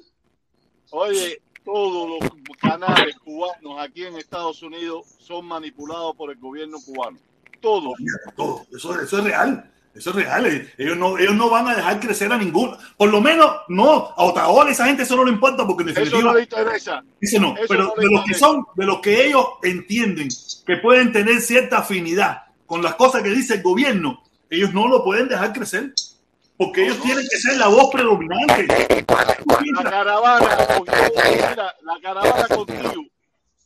Oye, todos los canales cubanos aquí en Estados Unidos son manipulados por el gobierno cubano. Todos. Todo, eso, eso es real. Eso es real. eh, Ellos no, ellos no van a dejar crecer a ninguno. Por lo menos, no. A Otaola, esa gente eso no le importa porque en Eso definitiva. no le interesa. Dice no, Eso pero no de los que son, de los que ellos entienden que pueden tener cierta afinidad con las cosas que dice el gobierno, ellos no lo pueden dejar crecer. Porque ellos tienen que ser la voz predominante. La caravana mira, la caravana contigo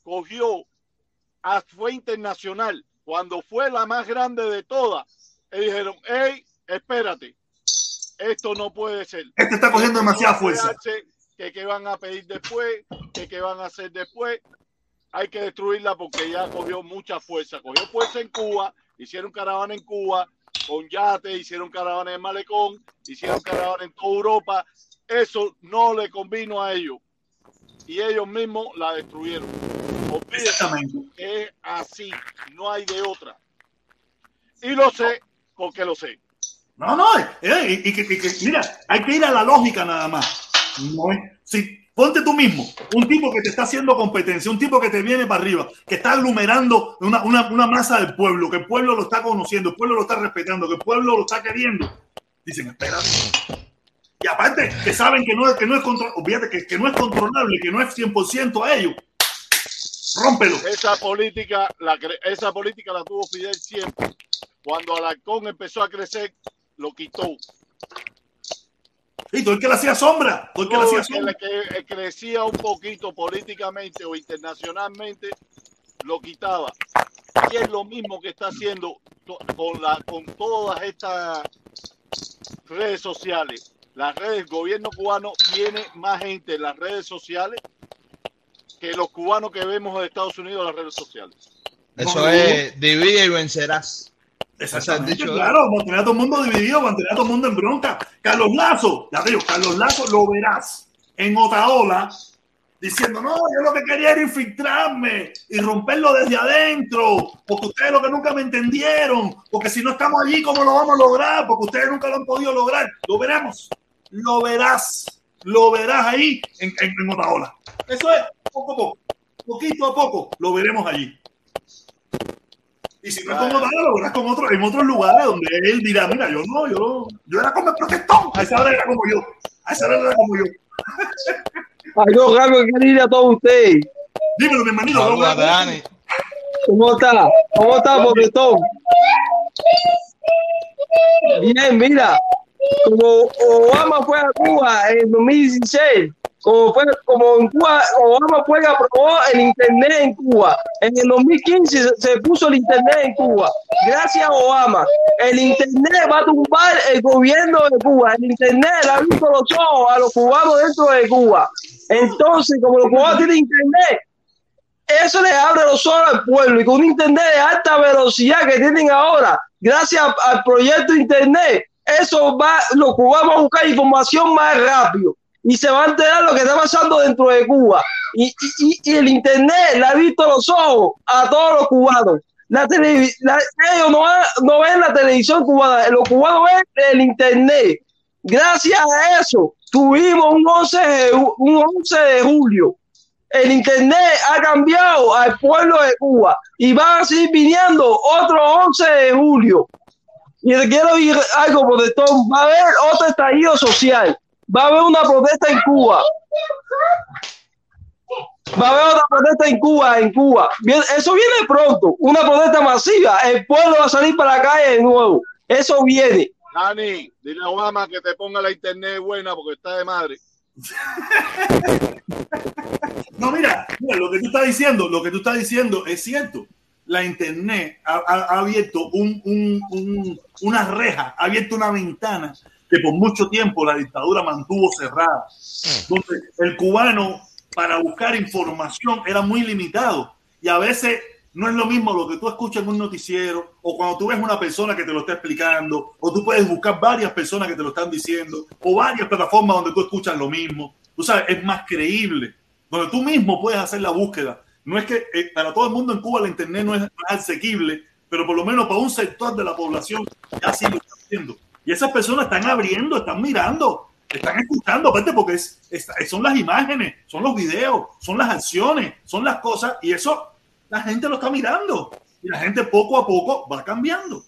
cogió a fue internacional cuando fue la más grande de todas. Y dijeron, hey, espérate, esto no puede ser. Este está cogiendo no demasiada fuerza. darse, Que qué van a pedir después, que qué van a hacer después. Hay que destruirla porque ya cogió mucha fuerza. Cogió fuerza en Cuba, hicieron caravana en Cuba, con yate, hicieron caravana en Malecón, hicieron caravana en toda Europa. Eso no le convino a ellos. Y ellos mismos la destruyeron. Que es así, no hay de otra. Y lo sé porque lo sé. No, no, eh, y, que, mira, hay que ir a la lógica nada más. No, si, ponte tú mismo, un tipo que te está haciendo competencia, un tipo que te viene para arriba, que está aglomerando una, una, masa del pueblo, que el pueblo lo está conociendo, el pueblo lo está respetando, que el pueblo lo está queriendo. Dicen, espera. Y aparte, que saben que no, que no es controlable, que, que no es controlable, que no es 100% a ellos. Rómpelo. Esa política, la, esa política la tuvo Fidel siempre. Cuando Alarcón empezó a crecer, lo quitó. Y todo el que le hacía sombra, todo el que le hacía sombra. que crecía un poquito políticamente o internacionalmente, lo quitaba. Y es lo mismo que está haciendo con, la, con todas estas redes sociales. Las redes, el gobierno cubano tiene más gente en las redes sociales que los cubanos que vemos en Estados Unidos en las redes sociales. Eso es, divide y vencerás. Exactamente, claro, mantener a todo el mundo dividido, mantener a todo el mundo en bronca. Carlos Lazo, ya te digo, Carlos Lazo lo verás en Otaola diciendo, no, yo lo que quería era infiltrarme y romperlo desde adentro, porque ustedes lo que nunca me entendieron, porque si no estamos allí, ¿cómo lo vamos a lograr? Porque ustedes nunca lo han podido lograr. Lo veremos, lo verás, lo verás ahí en, en, Otaola. Eso es, poco a poco, poquito a poco, lo veremos allí. Y si no es como lo verás con otro, en otros lugares donde él dirá, mira, yo no, yo, yo era como el protestón, a esa hora era como yo, a esa hora era como yo. Ay, yo, Gabriel, que ir a todos ustedes. Dímelo, mi hermanito. ¿Cómo está? ¿Cómo está, protestón? Bien, mira, como Obama fue a Cuba en 2016, como, como en Cuba, Obama fue aprobó el Internet en Cuba. En el 2015 se, puso el Internet en Cuba. Gracias a Obama, el Internet va a tumbar el gobierno de Cuba. El Internet ha visto los ojos a los cubanos dentro de Cuba. Entonces, como los cubanos tienen Internet, eso le abre los ojos al pueblo y con un Internet de alta velocidad que tienen ahora, gracias al proyecto Internet, eso va, los cubanos a buscar información más rápido y se va a enterar lo que está pasando dentro de Cuba. Y, y, el Internet le ha visto los ojos a todos los cubanos. La ellos no, no, ven la televisión cubana, los cubanos ven el Internet. Gracias a eso, tuvimos un 11 de, un 11 de julio. El Internet ha cambiado al pueblo de Cuba y van a seguir viniendo otro 11 de julio. Y le quiero decir algo, protestón. Va a haber otro estallido social va a haber una protesta en Cuba. Va a haber otra protesta en Cuba, en Cuba. eso viene pronto, una protesta masiva. El pueblo va a salir para la calle de nuevo. Eso viene. Dani, dile a Obama que te ponga la internet buena porque está de madre. no, mira, lo que tú estás diciendo, lo que tú estás diciendo es cierto. La internet ha, abierto una reja, ha abierto una ventana que por mucho tiempo la dictadura mantuvo cerrada, donde el cubano para buscar información era muy limitado y a veces no es lo mismo lo que tú escuchas en un noticiero o cuando tú ves una persona que te lo está explicando o tú puedes buscar varias personas que te lo están diciendo o varias plataformas donde tú escuchas lo mismo. Tú sabes, es más creíble, donde tú mismo puedes hacer la búsqueda. No es que eh, para todo el mundo en Cuba la internet no es, asequible, pero por lo menos para un sector de la población ya sí lo está haciendo. Y esas personas están abriendo, están mirando, están escuchando, aparte porque es, son las imágenes, son los videos, son las acciones, son las cosas, y eso la gente lo está mirando. Y la gente poco a poco va cambiando.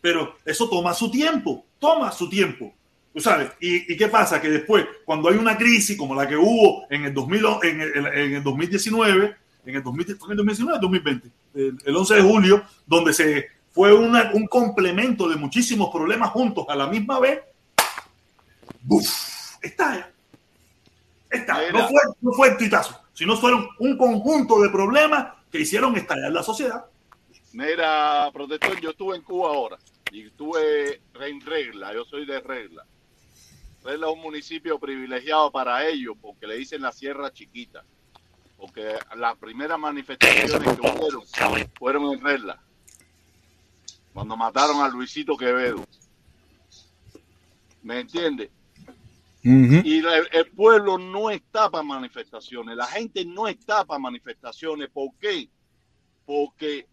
Pero eso toma su tiempo, toma su tiempo. ¿Tú sabes? ¿Y, qué pasa? Que después, cuando hay una crisis como la que hubo en el, 2000, en el, en el 2019, en el 2019, 2020, el 11 de julio, donde se fue un complemento de muchísimos problemas juntos a la misma vez. ¡Buf! Está, está. No fue, no fue el tuitazo, sino fueron un conjunto de problemas que hicieron estallar la sociedad. Mira, protector, yo estuve en Cuba ahora y estuve en Regla, yo soy de Regla. Regla es un municipio privilegiado para ellos porque le dicen la Sierra Chiquita, porque las primeras manifestaciones que hubo fueron en Regla cuando mataron a Luisito Quevedo. ¿Me entiende? Y el, pueblo no está para manifestaciones, la gente no está para manifestaciones. ¿Por qué? Porque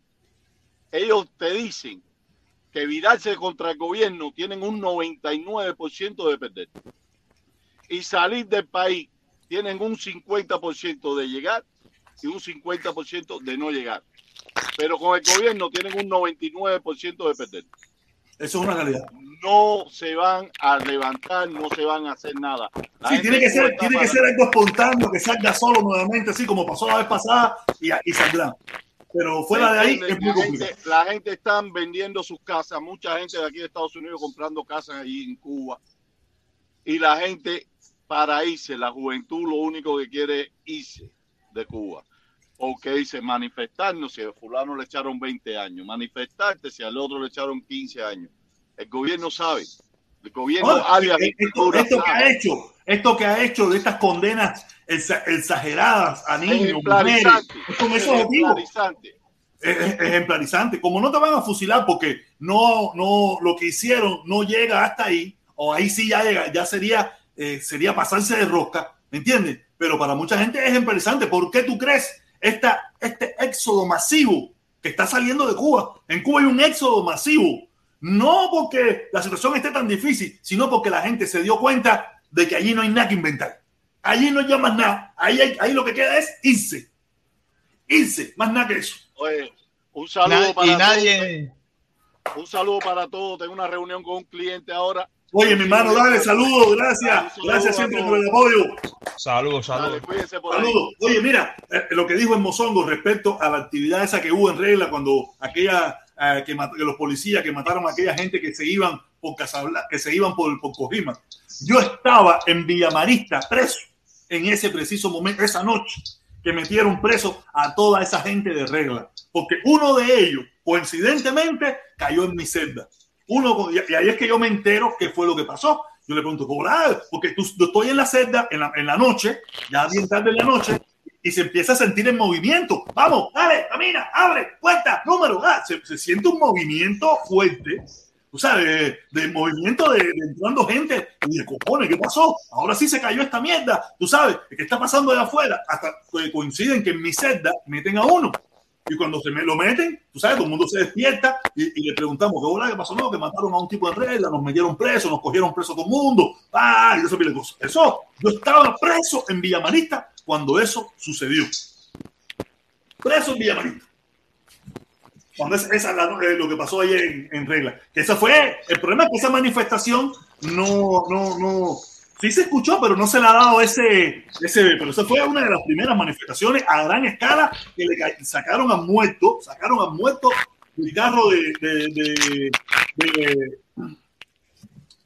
ellos te dicen que virarse contra el gobierno tienen un 99% de perder. Y salir del país tienen un 50% de llegar y un 50% de no llegar. Pero con el gobierno tienen un 99% de perder. Eso es una realidad. No se van a levantar, no se van a hacer nada. La Sí, tiene que ser, está tiene que ser algo espontáneo, que salga solo nuevamente, así como pasó la vez pasada, y, y saldrá. Pero fuera de ahí es muy complicado. la gente están vendiendo sus casas, mucha gente de aquí de Estados Unidos comprando casas ahí en Cuba. Y la gente para irse, la juventud lo único que quiere es irse de Cuba. Porque dice manifestarnos si a fulano le echaron 20 años, manifestarte si al otro le echaron 15 años. El gobierno sabe. El gobierno Ahora, área eh, esto, que ha hecho, esto que ha hecho de estas condenas exa- exageradas a niños, mujeres, con ese objetivo. Ejemplarizante. es- es- ejemplarizante. Como no te van a fusilar porque no, no, lo que hicieron no llega hasta ahí, o ahí sí ya llega, ya sería, eh, sería pasarse de rosca, ¿me entiendes? Pero para mucha gente es ejemplarizante. ¿Por qué tú crees esta, este éxodo masivo que está saliendo de Cuba? En Cuba hay un éxodo masivo. No porque la situación esté tan difícil, sino porque la gente se dio cuenta de que allí no hay nada que inventar. Allí no hay más nada. Ahí, hay- ahí lo que queda es irse. Irse, más nada que eso. Oye, un saludo Na- para y todos. nadie, Un saludo para todos. Tengo una reunión con un cliente ahora. Oye, mi hermano, dale, saludos, gracias. Saludos Gracias siempre por el apoyo. saludos, saludos. Oye, mira, eh, lo que dijo en Mozongo respecto a la actividad esa que hubo en regla cuando aquella, eh, que, que los policías que mataron a aquella gente que se iban por Casablanca, que se iban por, por Cojima. Yo estaba en Villamarista preso en ese preciso momento, esa noche, que metieron preso a toda esa gente de regla. Porque uno de ellos, coincidentemente, cayó en mi celda. Uno, y ahí es que yo me entero qué fue lo que pasó. Yo le pregunto, ¿por ah, Porque tú, yo estoy en la celda en la, en la noche, ya bien tarde en la noche, y se empieza a sentir el movimiento. Vamos, dale, camina, abre, cuenta, número. Ah, se, se siente un movimiento fuerte, tú sabes, de, de movimiento de, de entrando gente. Y de cojones, ¿qué pasó? Ahora sí se cayó esta mierda. Tú sabes, ¿qué está pasando de afuera? Hasta que coinciden que en mi celda meten a uno. Y cuando se me lo meten, tú sabes, todo el mundo se despierta y, le preguntamos, ¿qué bola que pasó? No, que mataron a un tipo de regla, nos metieron preso, nos cogieron preso todo el mundo, ¡ah! y eso pile cosas. Eso, yo estaba preso en Villamarista cuando eso sucedió. Preso en Villamarista. Cuando es, esa es eh, lo que pasó ahí en, regla. Que esa fue, el problema es que esa manifestación no, no, no, sí se escuchó, pero no se le ha dado ese, ese, pero esa fue una de las primeras manifestaciones a gran escala que le ca- sacaron a muerto, sacaron a muerto el carro de, de, de, de,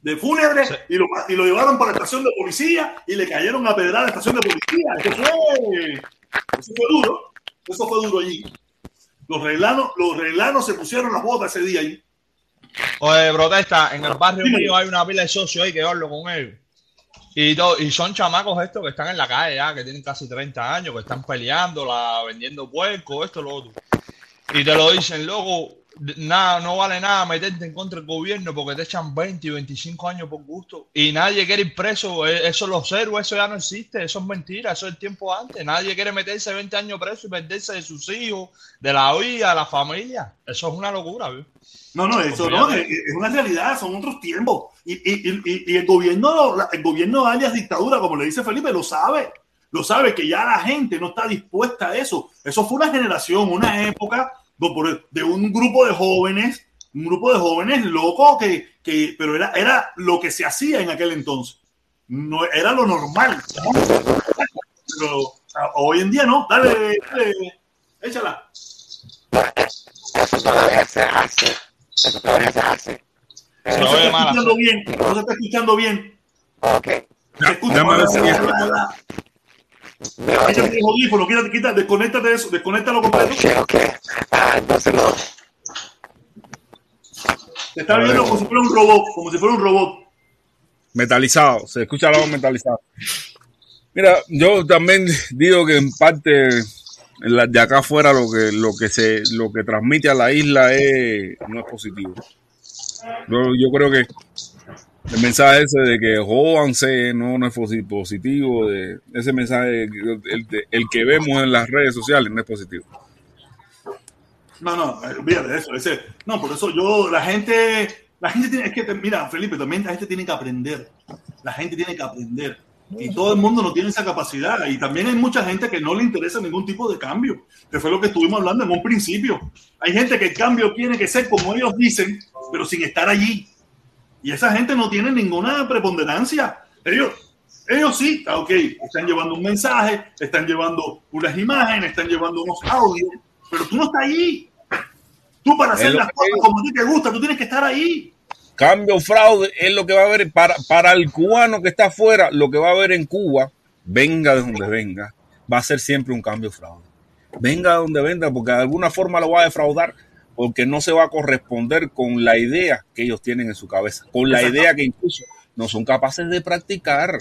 de fúnebre y, lo, y lo llevaron para la estación de policía y le cayeron a pedrar a la estación de policía. Eso fue, eso fue duro, eso fue duro allí. Los reglanos, los reglanos se pusieron las botas ese día allí. Oye, protesta, en el barrio mío hay una pila de socios ahí que hablo con ellos. Y, to- y son chamacos estos que están en la calle ya, que tienen casi 30 años, que están peleando, vendiendo puerco, esto, lo otro. Y te lo dicen, loco, nada, no vale nada meterte en contra del gobierno porque te echan 20 y 25 años por gusto. Y nadie quiere ir preso, eh, eso los héroes, eso ya no existe, eso es mentira, eso es el tiempo antes. Nadie quiere meterse 20 años preso y perderse de sus hijos, de la vida, de la familia. Eso es una locura. No, no, eso Pues no, ya es, es una realidad, son otros tiempos. Y, y, y, y el gobierno, el gobierno alias dictadura, como le dice Felipe, lo sabe. Lo sabe que ya la gente no está dispuesta a eso. Eso fue una generación, una época de un grupo de jóvenes, un grupo de jóvenes locos que, que pero era, era lo que se hacía en aquel entonces. No era lo normal. ¿no? Pero a- hoy en día no. Dale, dale, échala. Se No lo se oye está mal, escuchando bien, no se está escuchando bien. Se escucha Déjame ver mal. si- Échate el audífono, quítate, quítate, desconéctate de eso, desconéctalo completo. Te está viendo como si fuera un robot, como si fuera un robot. metalizado, se escucha la voz metalizada. Mira, yo también digo que en parte la- de acá afuera lo que lo que se lo que transmite a la isla es no es positivo. Yo, yo creo que el mensaje ese de que jódanse no, no es posi- positivo, de ese mensaje el, el- que vemos en las redes sociales no es positivo. No, no, eh, olvídate eso. Ese, no, por eso yo, la gente, la gente tiene, es que, mira, Felipe, también la gente tiene que aprender. La gente tiene que aprender. Y todo el mundo no tiene esa capacidad. Y también hay mucha gente que no le interesa ningún tipo de cambio, que fue lo que estuvimos hablando en un principio. Hay gente que el cambio tiene que ser como ellos dicen, pero sin estar allí. Y esa gente no tiene ninguna preponderancia. Ellos, ellos sí, ah, ok, están llevando un mensaje, están llevando unas imágenes, están llevando unos audios, pero tú no estás ahí. Tú para hacer las cosas como a ti te gusta, tú tienes que estar ahí. Cambio, fraude, es lo que va a haber para, para el cubano que está afuera, lo que va a haber en Cuba, venga de donde venga, va a ser siempre un cambio fraude. Venga de donde venga, porque de alguna forma lo va a defraudar, porque no se va a corresponder con la idea que ellos tienen en su cabeza, con la idea que incluso no son capaces de practicar.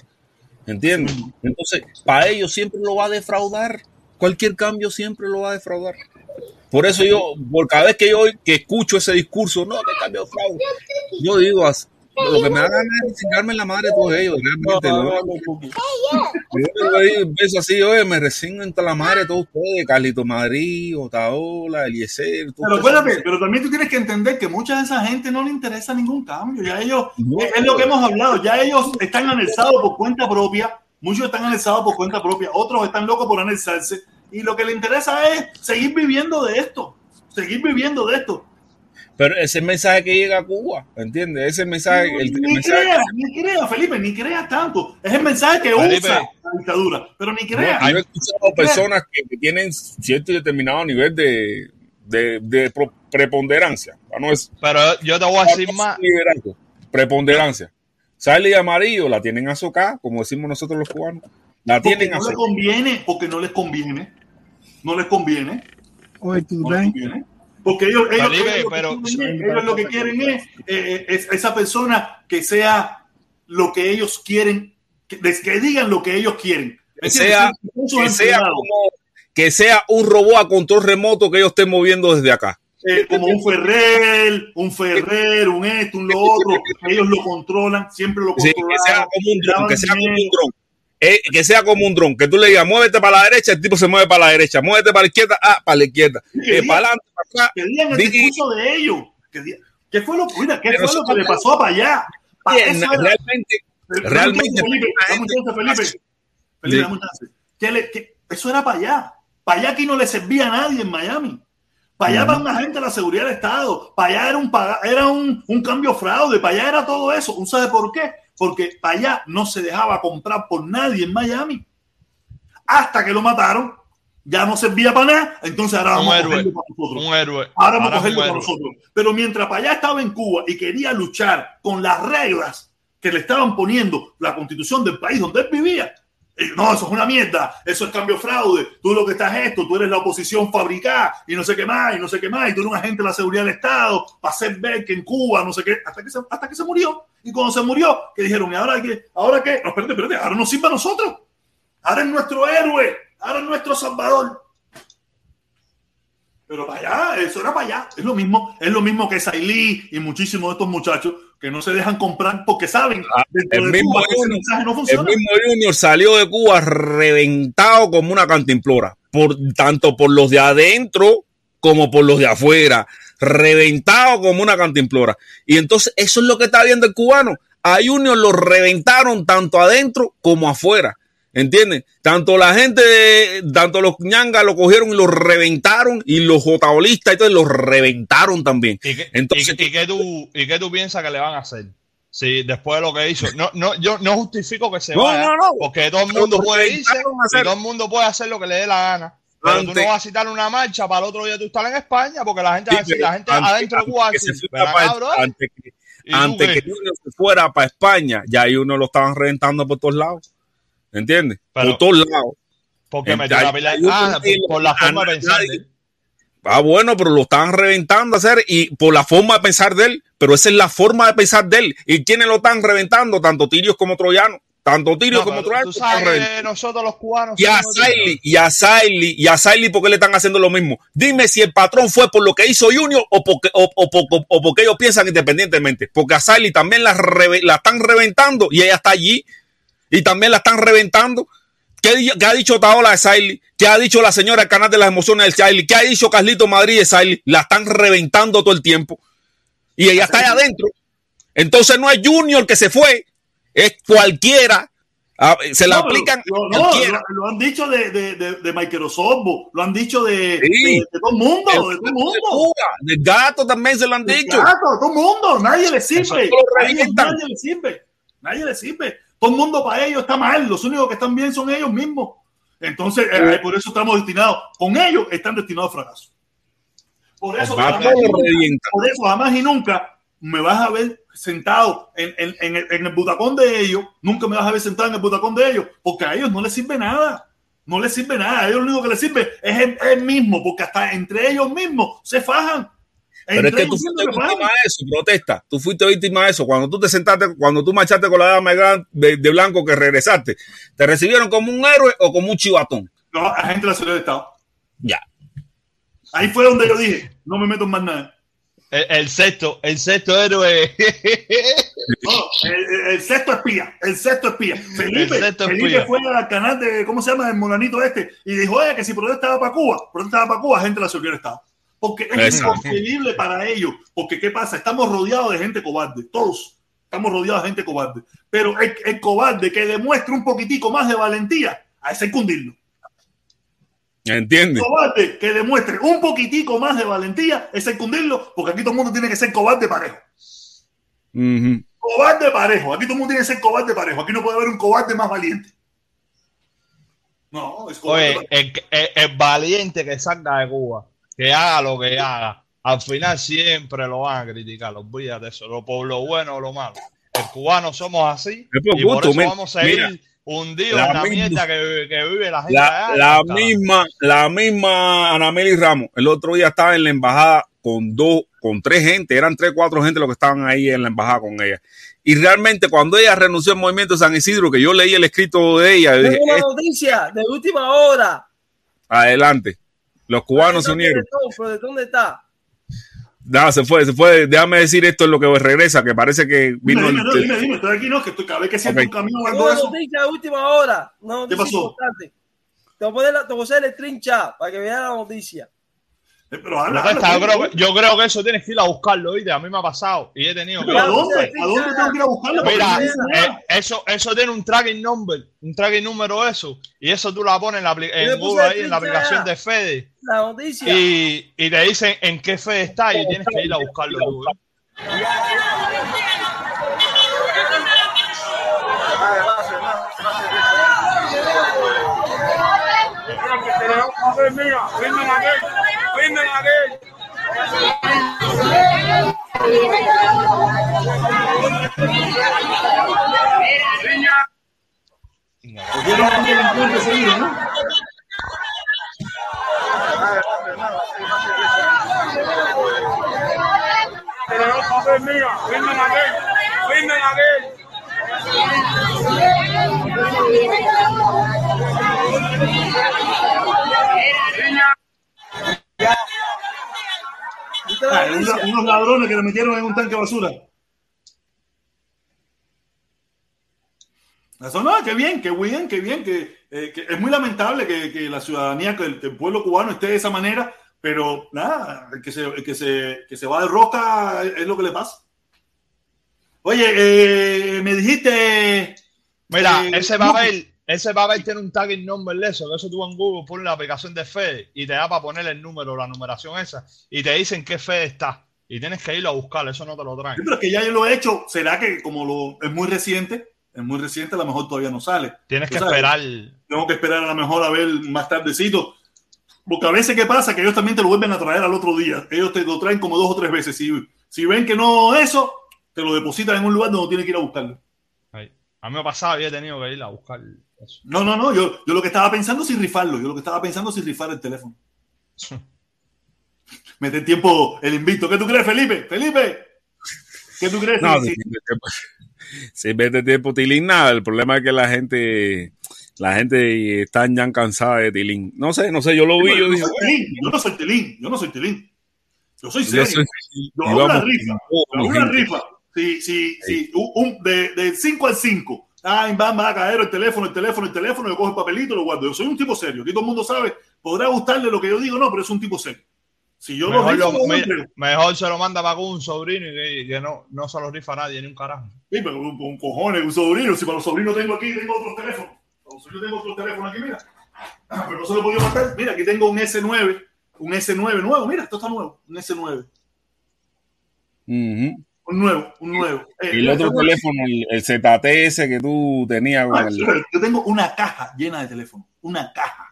¿Entiendes? Entonces, para ellos siempre lo va a defraudar. Cualquier cambio siempre lo va a defraudar. Por eso yo, por cada vez que yo que escucho ese discurso, no, que cambio de fraude, yo digo, lo que me da ganas es chingarme en la madre de todos ellos, realmente. ¿no? Yo lo digo, empiezo así, oye, me resigno entre la madre de todos ustedes, Carlito Madrid, Otaola, Eliezer. Pero espérate, pero también tú tienes que entender que mucha de esa gente no le interesa ningún cambio. Ya ellos, No. es, es lo que hemos hablado, ya ellos están anexados por cuenta propia, muchos están anexados por cuenta propia, otros están locos por anexarse, y lo que les interesa es seguir viviendo de esto, seguir viviendo de esto. Pero ese es el mensaje que llega a Cuba, ¿entiendes? Ese es el mensaje. el- el ni mensaje- creas, ni creas, Felipe, ni creas tanto. Es el mensaje que Felipe. usa la dictadura, pero ni creas. Yo he escuchado personas que, que tienen cierto y determinado nivel de, de, de preponderancia. para no decir- Pero yo te voy a decir más. liderazgo, preponderancia. Sale y amarillo, la tienen azocada, como decimos nosotros los cubanos. La Porque tienen no les azocada. conviene, porque no les conviene. No les conviene. Oye, tú No les conviene. Porque ellos, ellos, Felipe, ellos lo que pero- quieren es- ellos lo que quieren es, eh, es esa persona que sea lo que ellos quieren, que, que digan lo que ellos quieren. Que sea, que, sea como, que sea un robot a control remoto que ellos estén moviendo desde acá. Eh, como un Ferrer, un Ferrer, un esto, un lo otro, ellos lo controlan, siempre lo Sí, controlan. que sea como un dron, que sea como un dron. Eh, que sea como un dron, que tú le digas, muévete para la derecha, el tipo se mueve para la derecha, muévete para la izquierda, ah, para la izquierda, Eh, para adelante, para digan el Di- discurso de ellos. Diga- ¿Qué fue lo, mira, ¿qué fue lo que le pasó para allá? Pa- Bien, era- realmente, realmente, Felipe, chance, Felipe. Felipe, Sí. Que le- que- eso era para allá. Para allá aquí no le servía a nadie en Miami. Para allá para una gente de la seguridad del Estado. Para allá era un, era un, un cambio fraude. Para allá era todo eso. ¿Usted sabe por qué? Porque para allá no se dejaba comprar por nadie en Miami. Hasta que lo mataron. Ya no servía para nada. Entonces ahora Un vamos a héroe. cogerlo para nosotros. Un héroe. Ahora vamos a Ahora cogerlo un para héroe. nosotros. Pero mientras para allá estaba en Cuba y quería luchar con las reglas que le estaban poniendo la constitución del país donde él vivía, no, eso es una mierda, eso es cambio fraude, tú lo que estás es esto, tú eres la oposición fabricada y no sé qué más, y no sé qué más, y tú eres un agente de la seguridad del Estado para hacer ver que en Cuba, no sé qué, hasta que se, hasta que se murió. Y cuando se murió, que dijeron, ¿y ahora qué? ¿Ahora qué? No, espérate, espérate, ahora nos sirve a nosotros. Ahora es nuestro héroe, ahora es nuestro salvador. Pero para allá, eso era para allá. Es lo mismo, es lo mismo que Sailí y muchísimos de estos muchachos que no se dejan comprar porque saben Ah, el mismo Cuba Junior, mensaje no El mismo Junior salió de Cuba reventado como una cantimplora, por, tanto por los de adentro como por los de afuera, reventado como una cantimplora. Y entonces eso es lo que está viendo el cubano. A Junior lo reventaron tanto adentro como afuera. ¿Entiendes? Tanto la gente, de- tanto los ñangas lo cogieron y lo reventaron y los jotaolistas y todo los reventaron también. ¿Y qué, Entonces- y, y qué tú, ¿Y qué tú piensas que le van a hacer? Si después de lo que hizo, no, no, yo no justifico que se No, vaya, no, no. porque todo el mundo puede irse y todo el mundo puede hacer lo que le dé la gana. Pero tú Ante- no vas a citar una marcha para el otro día tú estar en España, porque la gente, Sí, decir, la gente adentro de Cuba antes que- ¿Y tú antes que Junior se fuera para España, ya ahí uno lo estaban reventando por todos lados. ¿Entiendes? Por todos lados. Porque metió la pila. Ah, por la forma de pensar de él. Ah, bueno, pero lo estaban reventando a hacer y por la forma de pensar de él, pero esa es la forma de pensar de él. ¿Y quiénes lo están reventando? Tanto tirios como troyanos. Tanto tirios No, como troyanos. están nosotros los cubanos. Y a Sailey, y a Sailey, y a Sailey, ¿por qué le están haciendo lo mismo? Dime si el patrón fue por lo que hizo Junior o porque, o, o o porque ellos piensan independientemente. Porque a Sailey también la, la están reventando y ella está allí. Y también la están reventando. ¿Qué, ha dicho Taola de Siley? ¿Qué ha dicho la señora del canal de las emociones del Siley? ¿Qué ha dicho Carlito Madrid de Siley? La están reventando todo el tiempo. Y ella está allá adentro. Entonces no es Junior que se fue, es cualquiera. Ah, se la No, aplican Lo, no, cualquiera. lo, lo han dicho de, de, de, de lo han dicho de, Sí. de, de todo el mundo, de todo el De mundo. Cuba, del gato también se lo han dicho. Claro, todo el mundo, nadie le sirve. todo revientan. nadie le sirve. Nadie le sirve. Todo el mundo para ellos está mal. Los únicos que están bien son ellos mismos. Entonces, eh, por eso estamos destinados. Con ellos están destinados al fracaso. Por eso, jamás por eso jamás y nunca me vas a ver sentado en, en- en el, en el butacón de ellos. Nunca me vas a ver sentado en el butacón de ellos. Porque a ellos no les sirve nada. No les sirve nada. A ellos lo único que les sirve es el, el mismo. Porque hasta entre ellos mismos se fajan. Pero es que tú fuiste víctima de eso, protesta. Tú fuiste víctima de eso. Cuando tú te sentaste, cuando tú marchaste con la dama de, de- de blanco que regresaste, ¿te recibieron como un héroe o como un chivatón? No, agente de la seguridad del Estado. Ya. Ahí fue donde yo dije, no me meto en más nada. El, el sexto, el sexto héroe. No, el, el- el sexto espía, el sexto espía. Felipe, El sexto Felipe espía. fue al canal de, ¿cómo se llama? El molanito este, y dijo, oye, que si protestaba para Cuba, protestaba para Cuba, gente de la seguridad del Estado. Porque es Exacto. inconcebible para ellos. Porque, ¿qué pasa? Estamos rodeados de gente cobarde, todos. Estamos rodeados de gente cobarde. Pero el, el cobarde que demuestre un poquitico más de valentía, a ese hundirlo. ¿Entiendes? cobarde que demuestre un poquitico más de valentía es cundirlo, porque aquí todo el mundo tiene que ser cobarde parejo. Cobarde parejo. Aquí todo el mundo tiene que ser cobarde parejo. Aquí no puede haber un cobarde más valiente. No, es cobarde Oye, parejo. el, el- el valiente que salga de Cuba, que haga lo que haga, al final siempre lo van a criticar. Olvídate de eso, lo, por lo bueno o lo malo. El cubano somos así por y por eso vamos a seguir mira, hundidos la en la misma- mierda que, que vive la gente La, allá. la misma, la misma Anameli Ramos, el otro día estaba en la embajada con dos, con tres gente, eran tres, cuatro gente los que estaban ahí en la embajada con ella. Y realmente cuando ella renunció al movimiento de San Isidro, que yo leí el escrito de ella, dije, Tengo una "Es- noticia de última hora. adelante. Los cubanos se unieron. ¿Pero de dónde está? Nada, se fue, se fue. Déjame decir esto es lo que regresa, que parece que Dime, vino dime, el- no, dime, dime, estoy aquí, no, que estoy, cada vez que siento un camión o Tengo algo de eso. noticia de última hora. Una noticia pasó? importante. Te voy a poner la- te voy a hacer el trincha para que veas la noticia. Pero habla, Protesta, habla, yo, creo que, yo creo que eso tienes que ir a buscarlo, ¿oíste? A mí me ha pasado y he tenido que Pero ¿a ir a dónde? buscarlo. ¿A dónde tengo que ir a buscarlo? Mira, eh, eso, eso tiene un tracking number, un tracking número eso, y eso tú la pones en, la, en Google ahí en la aplicación de Fede La noticia. y, y te dicen en qué Fede está y tienes que ir a buscarlo tú. ¿eh? Cogieron a ¿no? ¿Viste la Ah, unos, unos ladrones que le metieron en un tanque de basura. Eso no, qué bien, qué bien, qué bien, que, eh, que es muy lamentable que, que la ciudadanía, que el, que el pueblo cubano esté de esa manera, pero nada, el que se, el que se, que se va de rosca es, lo que le pasa. Oye, eh, me dijiste... Mira, eh, ese papel, ese papel tiene un tagging number de eso, que eso tú en Google pones la aplicación de Fede y te da para poner el número, la numeración esa, y te dicen qué Fede está. Y tienes que irlo a buscar, eso no te lo traen. Sí, pero es que ya yo lo he hecho. ¿Será que como lo, es muy reciente? Es muy reciente, a lo mejor todavía no sale. Tienes que sabes, esperar. Tengo que esperar a lo mejor a ver más tardecito. Porque a veces, ¿qué pasa? Que ellos también te lo vuelven a traer al otro día. Ellos te lo traen como dos o tres veces. Si, si ven que no eso, te lo depositan en un lugar donde tienes que ir a buscarlo. A mí me ha pasado he tenido que ir a buscar eso. No, no, no. Yo, yo lo que estaba pensando es si rifarlo. Yo lo que estaba pensando es si rifar el teléfono. Mete tiempo el invito. ¿Qué tú crees, Felipe? Felipe. ¿Qué tú crees? No, Sí, ves de tiempo Tilín, nada. El problema es que la gente, la gente está ya cansada de Tilín. No sé, no sé, yo lo vi, yo yo, dije, no soy tilín, yo no soy tilín, yo no soy tilín. Yo soy yo serio. soy- Yo hago una rifa. Yo hago una rifa. Sí, sí, sí. Un, de 5 al 5. Ay, va, va a caer el teléfono, el teléfono, el teléfono, yo cojo el papelito y lo guardo. Yo soy un tipo serio. Aquí todo el mundo sabe, podrá gustarle lo que yo digo, no, pero es un tipo serio. Si yo Mejor, lo lo- rifo, me- mejor se lo manda para un sobrino y que, y que no, no se lo rifa a nadie ni un carajo. Sí, pero con, con cojones, un sobrino. Si para los sobrinos tengo aquí, tengo otros teléfonos. Para los sobrinos tengo otros teléfonos aquí, mira. Ah, pero no se lo he podido matar. Mira, aquí tengo un S9, un S9 nuevo. Mira, esto está nuevo, un S9. Ujú. Un nuevo, un nuevo. Eh, Y el otro teléfono, el, el ZTS que tú tenías Ah, el. Yo tengo una caja llena de teléfonos. Una caja.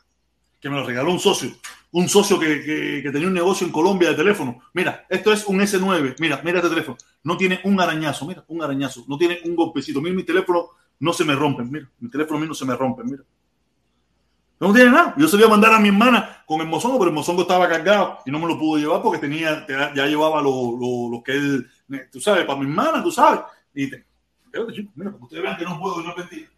Que me lo regaló un socio. Un socio que, que- que tenía un negocio en Colombia de teléfono. Mira, esto es un S9. Mira, mira este teléfono. No tiene un arañazo. Mira, un arañazo. No tiene un golpecito. Mira, mi teléfono no se me rompen. Mira, mi teléfono mío no se me rompen. Mira. No tiene nada. Yo se lo iba a mandar a mi hermana con el mozongo, pero el mozongo estaba cargado y no me lo pudo llevar porque tenía, ya ya llevaba lo, lo, lo que él, tú sabes, para mi hermana, tú sabes. Y te, chico, mira, para que ustedes vean que no puedo no mentira.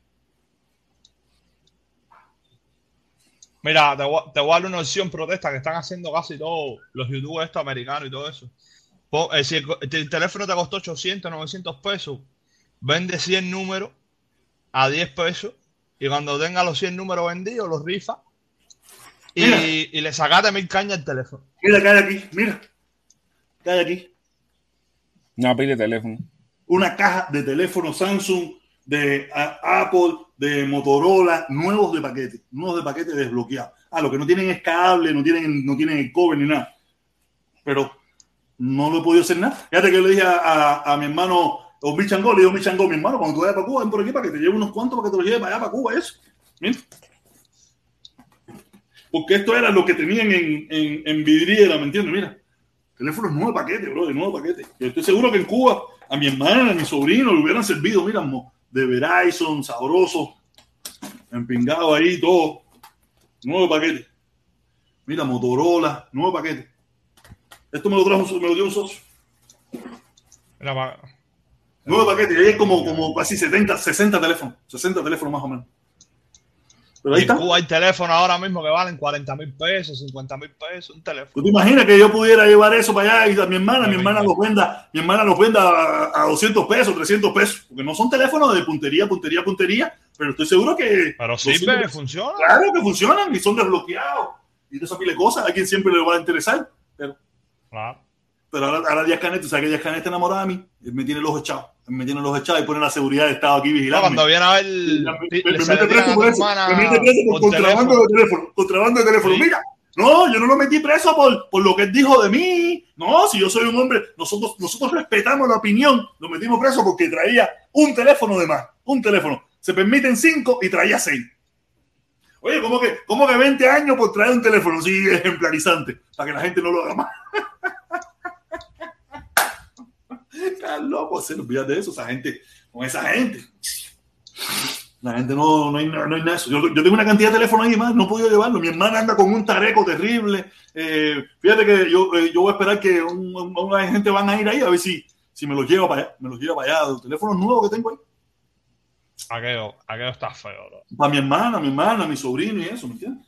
Mira, te voy, a- te voy a dar una opción protesta que están haciendo casi todos los youtubers estos americanos y todo eso. Eh, si el, teléfono te costó 800, 900 pesos, vende 100 números a 10 pesos y cuando tenga los 100 números vendidos, los rifa y, y le sacaste mil cañas al teléfono. Mira, cae aquí, mira. Cae aquí. Una pila teléfono. Una caja de teléfono Samsung, de Apple, de Motorola, nuevos de paquete, nuevos de paquete desbloqueados. Ah, lo que no tienen es cable, no tienen, no tienen el cover ni nada. Pero no lo he podido hacer nada. Fíjate que le dije a, a- a mi hermano, o mi chango, le digo a mi chango, mi hermano, cuando tú vayas para Cuba, ven por aquí para que te lleve unos cuantos para que te los lleve para allá, para Cuba, eso. Mira. Porque esto era lo que tenían en, en, en vidriera, ¿me entiendes? Mira. Teléfonos nueve paquetes, bro, de nueve paquetes. Yo estoy seguro que en Cuba a mi hermana, a mi sobrino le hubieran servido, mira, de Verizon, sabroso, empingado ahí, todo. Nueve paquetes. Mira, Motorola, nueve paquetes. Esto me lo trajo, me lo dio un socio. Mira, pa- Nueve paquetes, y ahí es como, como casi 70, 60 teléfonos, 60 teléfonos más o menos. Pero ahí en está. Cuba hay teléfonos ahora mismo que valen 40 mil pesos, 50 mil pesos, un teléfono. ¿Tú te imaginas que yo pudiera llevar eso para allá y a mi hermana, mi hermana los venda, mi hermana los venda a, a 200 pesos, 300 pesos? Porque no son teléfonos de puntería, puntería, puntería, pero estoy seguro que... Pero 200 sirve, funciona. Claro que funcionan y son desbloqueados. Y de esa pila de cosas, a quien siempre le va a interesar. Pero, Claro. pero ahora, ahora Díaz Canet, tú sabes que Díaz Canet está enamorado de mí. Él me tiene los echados. Él me tiene los echados y pone la seguridad de Estado aquí No, vigilando. cuando viene a ver, Me, me- mete preso por eso. Me mete preso por por contrabando teléfono. de teléfono. Contrabando de teléfono. Sí. Mira, no, yo no lo metí preso por, por lo que él dijo de mí. No, si yo soy un hombre, nosotros, nosotros respetamos la opinión. Lo metimos preso porque traía un teléfono de más. Un teléfono. Se permiten cinco y traía seis. Oye, ¿cómo que, cómo que 20 años por traer un teléfono? Sí, ejemplarizante. Para que la gente no lo haga más. Estás loco, se olvídate de eso. Esa gente, con esa gente. La gente no, no hay, no hay nada de eso. Yo, yo tengo una cantidad de teléfonos ahí más, no he podido llevarlo. Mi hermana anda con un tareco terrible. Eh, fíjate que yo, eh, yo voy a esperar que un- un- una gente van a ir ahí a ver si, si me los lleva para allá. Me los lleva para allá. Los teléfonos nuevos que tengo ahí. Aquello, aquello está feo, bro. Para mi hermana, mi hermana, mi sobrino y eso, ¿me entiendes?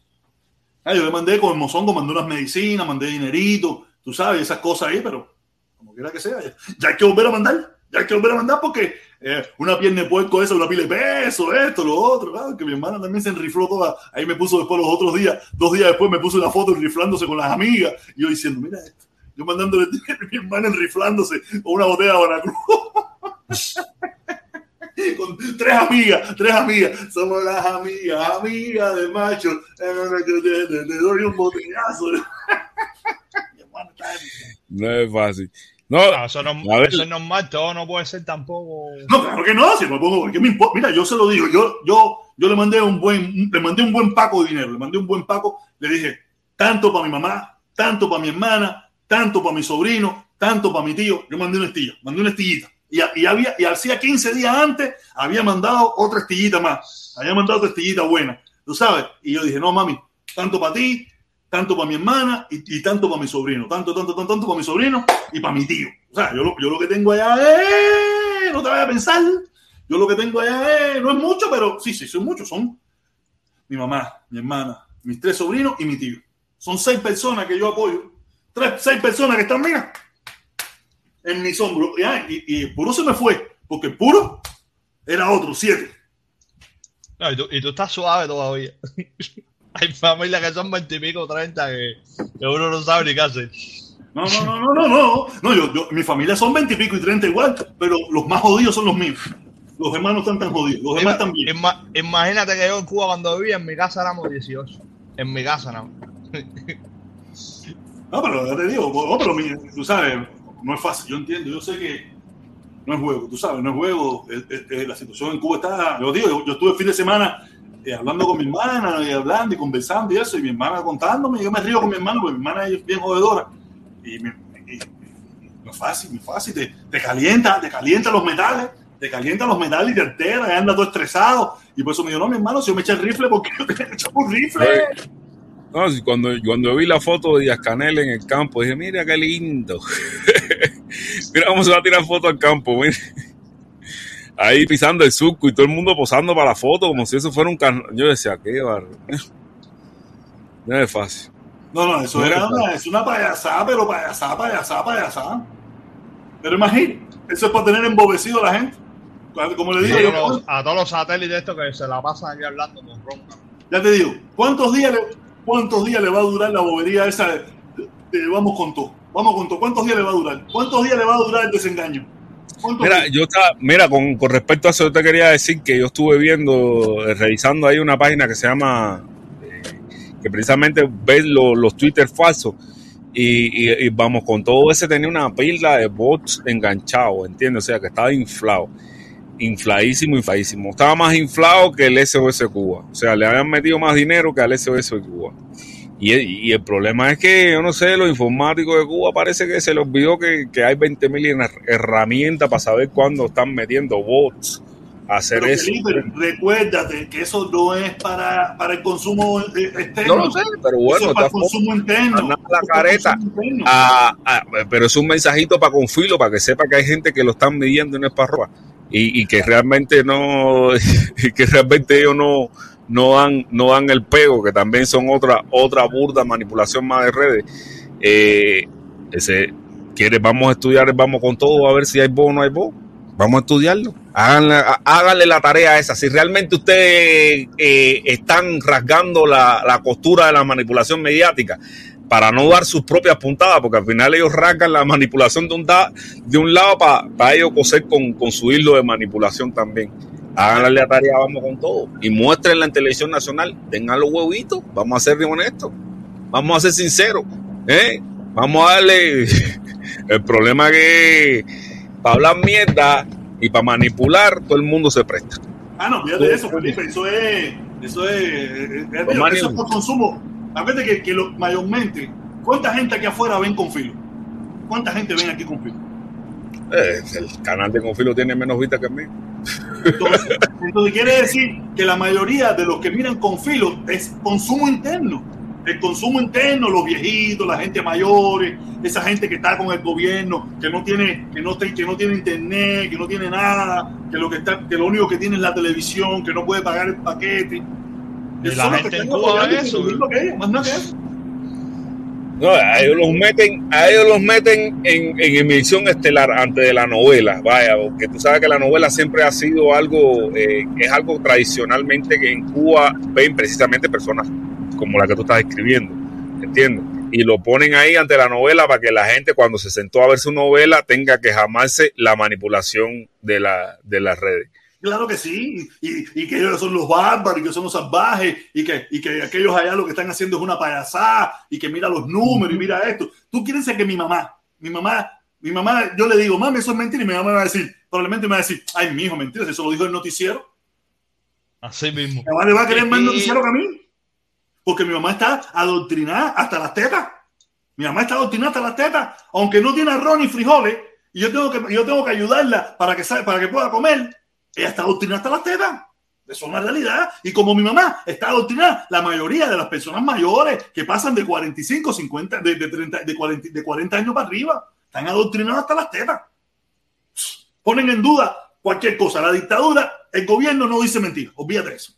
Ah, yo le mandé con el mozongo, mandé unas medicinas, mandé dinerito, tú sabes, esas cosas ahí, pero como quiera que sea, ya, hay que volver a mandar, ya hay que volver a mandar porque eh, una pierna de puerco, eso, una pila de peso, esto, lo otro, claro, que mi hermana también se enrifló toda, ahí me puso después los otros días, dos días después me puso una foto enriflándose con las amigas, y yo diciendo, mira esto, yo mandándole a mi hermana enriflándose con una botella de Veracruz. con tres amigas, tres amigas. Somos las amigas, amigas de macho. Le doy un botellazo. No es fácil. No, Ah, eso, no, eso es normal, todo no puede ser tampoco. No, claro que no, si me pongo, ¿qué me importa? Mira, yo se lo digo, yo, yo, yo le mandé un buen, le mandé un buen paco de dinero, le mandé un buen paco, le dije, tanto para mi mamá, tanto para mi hermana, tanto para mi sobrino, tanto para mi tío, yo mandé una estilla, mandé una estillita. Y, y había, y hacía 15 días antes, había mandado otra estillita más, había mandado otra estillita buena, tú sabes, y yo dije, no, mami, tanto para ti, tanto para mi hermana y, tanto para mi sobrino, tanto, tanto, tanto, tanto para mi sobrino y para mi tío. O sea, yo lo, yo lo que tengo allá es, no te vayas a pensar, yo lo que tengo allá es, no es mucho, pero sí, sí, son muchos, son mi mamá, mi hermana, mis tres sobrinos y mi tío. Son seis personas que yo apoyo, tres, seis personas que están, mira, en mis hombros. Y, ah, y, y puro se me fue, porque el puro era otro, siete. Y, tú, y tú estás suave todavía. Hay familias que son veintipico, treinta que, que uno no sabe ni qué hacer. No, no, no, no, no, no. no yo, yo- mi familia son 20 y pico y 30 igual, pero los más jodidos son los míos. Los demás no están tan jodidos. Los demás. Ima- imagínate que yo en Cuba cuando vivía en mi casa éramos 18. En mi casa más. No, pero ya te digo, no, pero tú sabes, no es fácil. Yo entiendo, yo sé que no es juego, tú sabes, no es juego. La situación en Cuba está. Yo digo, yo, yo estuve el fin de semana eh, hablando con mi hermana y hablando y conversando y eso, y mi hermana contándome. y Yo me río con mi hermana, porque mi hermana es bien jodedora. Y, me- y- y no es fácil, no es fácil. Te, te calienta, te calienta los metales. Te calienta los metales y te altera, y anda todo estresado. Y por eso me dijo, no, mi hermano, si yo me eché el rifle, porque yo te he hecho un rifle? No, si cuando, cuando vi la foto de Díaz Canel en el campo, dije, mira qué lindo. mira cómo se va a tirar foto al campo, mira. Ahí pisando el surco y todo el mundo posando para la foto como si eso fuera un carnaval. Yo decía, qué barro. No es fácil. No, no, eso No, era una, es una payasada, pero payasada, payasada, payasada. Pero imagínate, eso es para tener embobecido a la gente. Como le digo, a, yo, todos los, a todos los satélites estos que se la pasan aquí hablando con ronca. ya te digo, ¿cuántos días, le, ¿cuántos días le va a durar la bobería esa de, de- de vamos con todo? Vamos con todo. ¿Cuántos días le va a durar? ¿Cuántos días le va a durar el desengaño? ¿Cuántos Mira, yo estaba, mira, con, con respecto a eso, yo te quería decir que yo estuve viendo, eh, revisando ahí una página que se llama, eh, que precisamente ve lo- los Twitter falsos. Y, y- y vamos, con todo ese tenía una pila de bots enganchados, ¿entiendes? O sea, que estaba inflado. Infladísimo, infladísimo. Estaba más inflado que el SOS Cuba. O sea, le habían metido más dinero que al SOS Cuba. Y, y el problema es que, yo no sé, los informáticos de Cuba parece que se les olvidó que, que hay 20.000 herramientas para saber cuándo están metiendo bots a hacer Pero, eso. Felipe, recuérdate que eso no es para, para el consumo eh, externo. No lo sé, pero eso bueno, es para el consumo interno. La Eso careta. interno. Ah, ah, pero es un mensajito para Confilo, para que sepa que hay gente que lo están midiendo y no es para. Y, y que realmente no, y que realmente ellos no, no dan, no dan el pego, que también son otra, otra burda manipulación más de redes. Eh, ese, quiere, vamos a estudiar, vamos con todo a ver si hay voz o no hay voz. Vamos a estudiarlo. Háganle, há- háganle la tarea esa. Si realmente ustedes eh, están rasgando la, la costura de la manipulación mediática para no dar sus propias puntadas, porque al final ellos rasgan la manipulación de un, da- de un lado para ellos coser con, con su hilo de manipulación también. Háganle la tarea, vamos con todo. Y muéstrenla en televisión nacional. Tengan los huevitos. Vamos a ser honestos. Vamos a ser sinceros. ¿eh? Vamos a darle. El problema es que para hablar mierda y para manipular, todo el mundo se presta. Ah, no, fíjate eso, Felipe. Eso es. Eso es. eh, eh, Los eso es por consumo. Acuérdate que, que lo- mayormente. ¿Cuánta gente aquí afuera ven con filo? ¿Cuánta gente ven aquí con filo? Eh, el canal de Confilo tiene menos vistas que a mí. Entonces, entonces quiere decir que la mayoría de los que miran con filo es consumo interno. El consumo interno, los viejitos, la gente mayores, esa gente que está con el gobierno, que no tiene, que no, que no tiene internet, que no tiene nada, que lo que está, que lo único que tiene es la televisión, que no puede pagar el paquete. Y la gente que en están Cuba ve apoyando y eso, consumiendo que ellos, más nada que eso. No, a ellos los meten, a ellos los meten en, en emisión estelar antes de la novela, vaya, porque tú sabes que la novela siempre ha sido algo, eh, es algo tradicionalmente que en Cuba ven precisamente personas como la que tú estás escribiendo, ¿entiendes? Y lo ponen ahí ante la novela para que la gente cuando se sentó a ver su novela tenga que jamarse la manipulación de, la, de las redes. Claro que sí, y, y que ellos son los bárbaros, y que son los salvajes, y que, y que aquellos allá lo que están haciendo es una payasada, y que mira los números, y mira esto. Tú quieres ser que mi mamá, mi mamá, mi mamá, yo le digo, mami, eso es mentira, y mi mamá me va a decir, probablemente me va a decir, ay, mi hijo, mentira, eso lo dijo el noticiero. Así mismo. Mi mamá le va a querer más noticiero que a mí, porque mi mamá está adoctrinada hasta las tetas. Mi mamá está adoctrinada hasta las tetas, aunque no tiene arroz ni frijoles, y yo tengo que, yo tengo que ayudarla para que, para que pueda comer. Ella está adoctrinada hasta las tetas. Eso es una realidad. Y como mi mamá está adoctrinada, la mayoría de las personas mayores que pasan de 45, 50, de, de, 30, de, 40, de 40 años para arriba, están adoctrinadas hasta las tetas. Ponen en duda cualquier cosa. La dictadura, el gobierno no dice mentira. Olvídate de eso.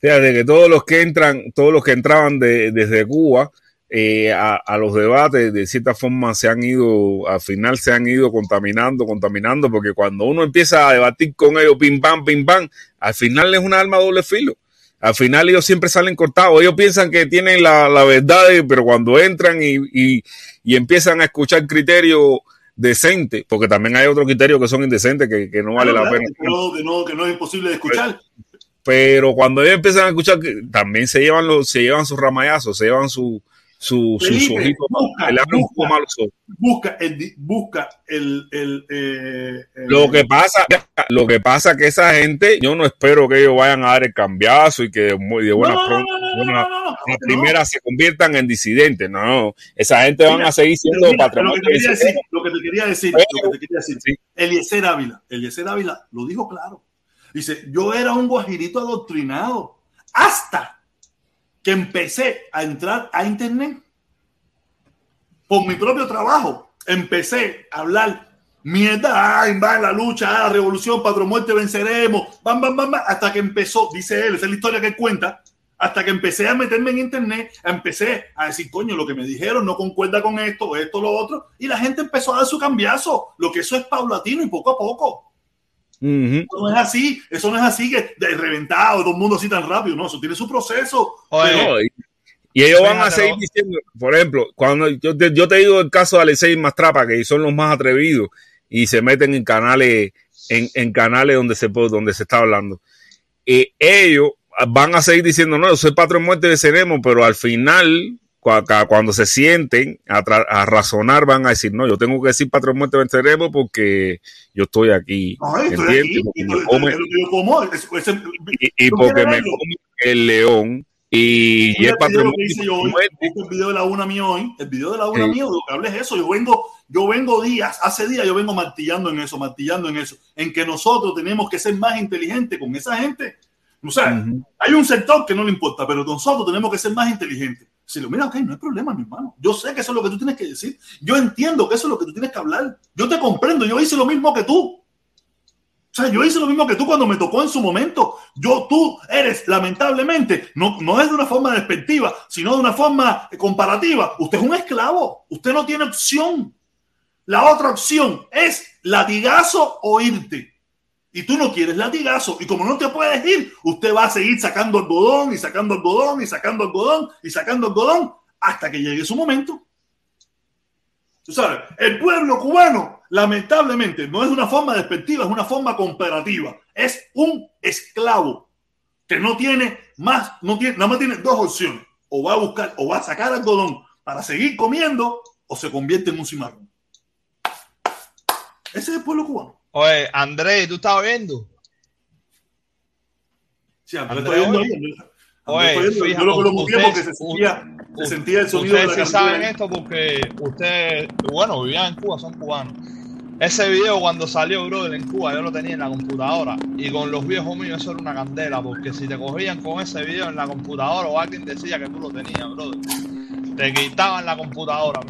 Fíjate que todos los que entran, todos los que entraban de- desde Cuba, eh, a, a los debates, de cierta forma se han ido, al final se han ido contaminando, contaminando, porque cuando uno empieza a debatir con ellos, pim pam, pim pam, al final es una arma de doble filo. Al final ellos siempre salen cortados. Ellos piensan que tienen la, la verdad, pero cuando entran y, y, y empiezan a escuchar criterios decentes, porque también hay otros criterios que son indecentes, que, que no vale la pena. Que no, que no, que no es imposible de escuchar. Pero cuando ellos empiezan a escuchar, también se llevan los, se llevan sus ramayazos, se llevan su, su, sus Felipe, ojitos, busca, abren un poco busca. más los ojos. Busca el, busca el, el, eh, el- Lo que pasa, lo que pasa que esa gente, yo no espero que ellos vayan a dar el cambiazo y que muy de No, buena no, no, pronto, no, no, buena- no, no, no, la no. primera se conviertan en disidentes. No, esa gente van a seguir siendo mira, lo patrimonio. que te quería de decir, ese- lo que te quería decir, Pero- lo que te quería decir. Sí. Eliezer Ávila, Eliezer Ávila lo dijo claro. Dice, yo era un guajirito adoctrinado hasta que empecé a entrar a internet por mi propio trabajo. Empecé a hablar mierda, ay, va en la lucha, ah, revolución, patrón muerte, venceremos, bam, bam, bam, bam, hasta que empezó, dice él, esa es la historia que cuenta, hasta que empecé a meterme en internet, empecé a decir, coño, lo que me dijeron no concuerda con esto, esto, lo otro, y la gente empezó a dar su cambiazo, lo que eso es paulatino y poco a poco. Eso no es así, eso no es así que de reventado, todo el mundo así tan rápido, no, eso tiene su proceso. Oye, Pero- No, y, y ellos van a seguir diciendo, por ejemplo, cuando yo te, yo te digo el caso de Alexei Mastrapa, que son los más atrevidos y se meten en canales, en, en canales donde se puede- donde se está hablando. Eh, ellos van a seguir diciendo, no, yo soy patrón muerte de Ceremo, pero al final, cuando se sienten a, a razonar, van a decir, no, yo tengo que decir patrón muerte de Ceremo porque yo estoy aquí, y me lo- come- lo que yo como, es- es- y, y ¿Tú porque me come el león y, y el video patrón el video de la una mío hoy, el video de la una Sí. mío, lo que hablé es eso, yo vengo, yo vengo días, hace días yo vengo martillando en eso, martillando en eso, en que nosotros tenemos que ser más inteligentes con esa gente. O sea, Ujú. hay un sector que no le importa, pero nosotros tenemos que ser más inteligentes. Si lo mira, ok, no hay problema, mi hermano. Yo sé que eso es lo que tú tienes que decir. Yo entiendo que eso es lo que tú tienes que hablar. Yo te comprendo, yo hice lo mismo que tú. O sea, yo hice lo mismo que tú cuando me tocó en su momento. Yo, tú eres, lamentablemente, no, no es de una forma despectiva, sino de una forma comparativa. Usted es un esclavo. Usted no tiene opción. La otra opción es latigazo o irte. Y tú no quieres latigazo. Y como no te puedes ir, usted va a seguir sacando algodón y sacando algodón y sacando algodón y sacando algodón hasta que llegue su momento. Tú sabes, el pueblo cubano, lamentablemente, no es una forma despectiva, es una forma comparativa. Es un esclavo que no tiene más, no tiene, nada más tiene dos opciones. O va a buscar, o va a sacar algodón para seguir comiendo, o se convierte en un cimarrón. Ese es el pueblo cubano. Oye, Andrés, ¿tú estás viendo? Sí, Andrés está oyendo oye. yo lo coloqué ustedes- porque se sentía, se sentía el sonido de la Ustedes sí saben esto porque ustedes, bueno, vivían en Cuba, son cubanos. Ese video cuando salió, brother, en Cuba, yo lo tenía en la computadora y con los viejos míos eso era una candela porque si te cogían con ese video en la computadora o alguien decía que tú lo tenías, brother, te quitaban la computadora.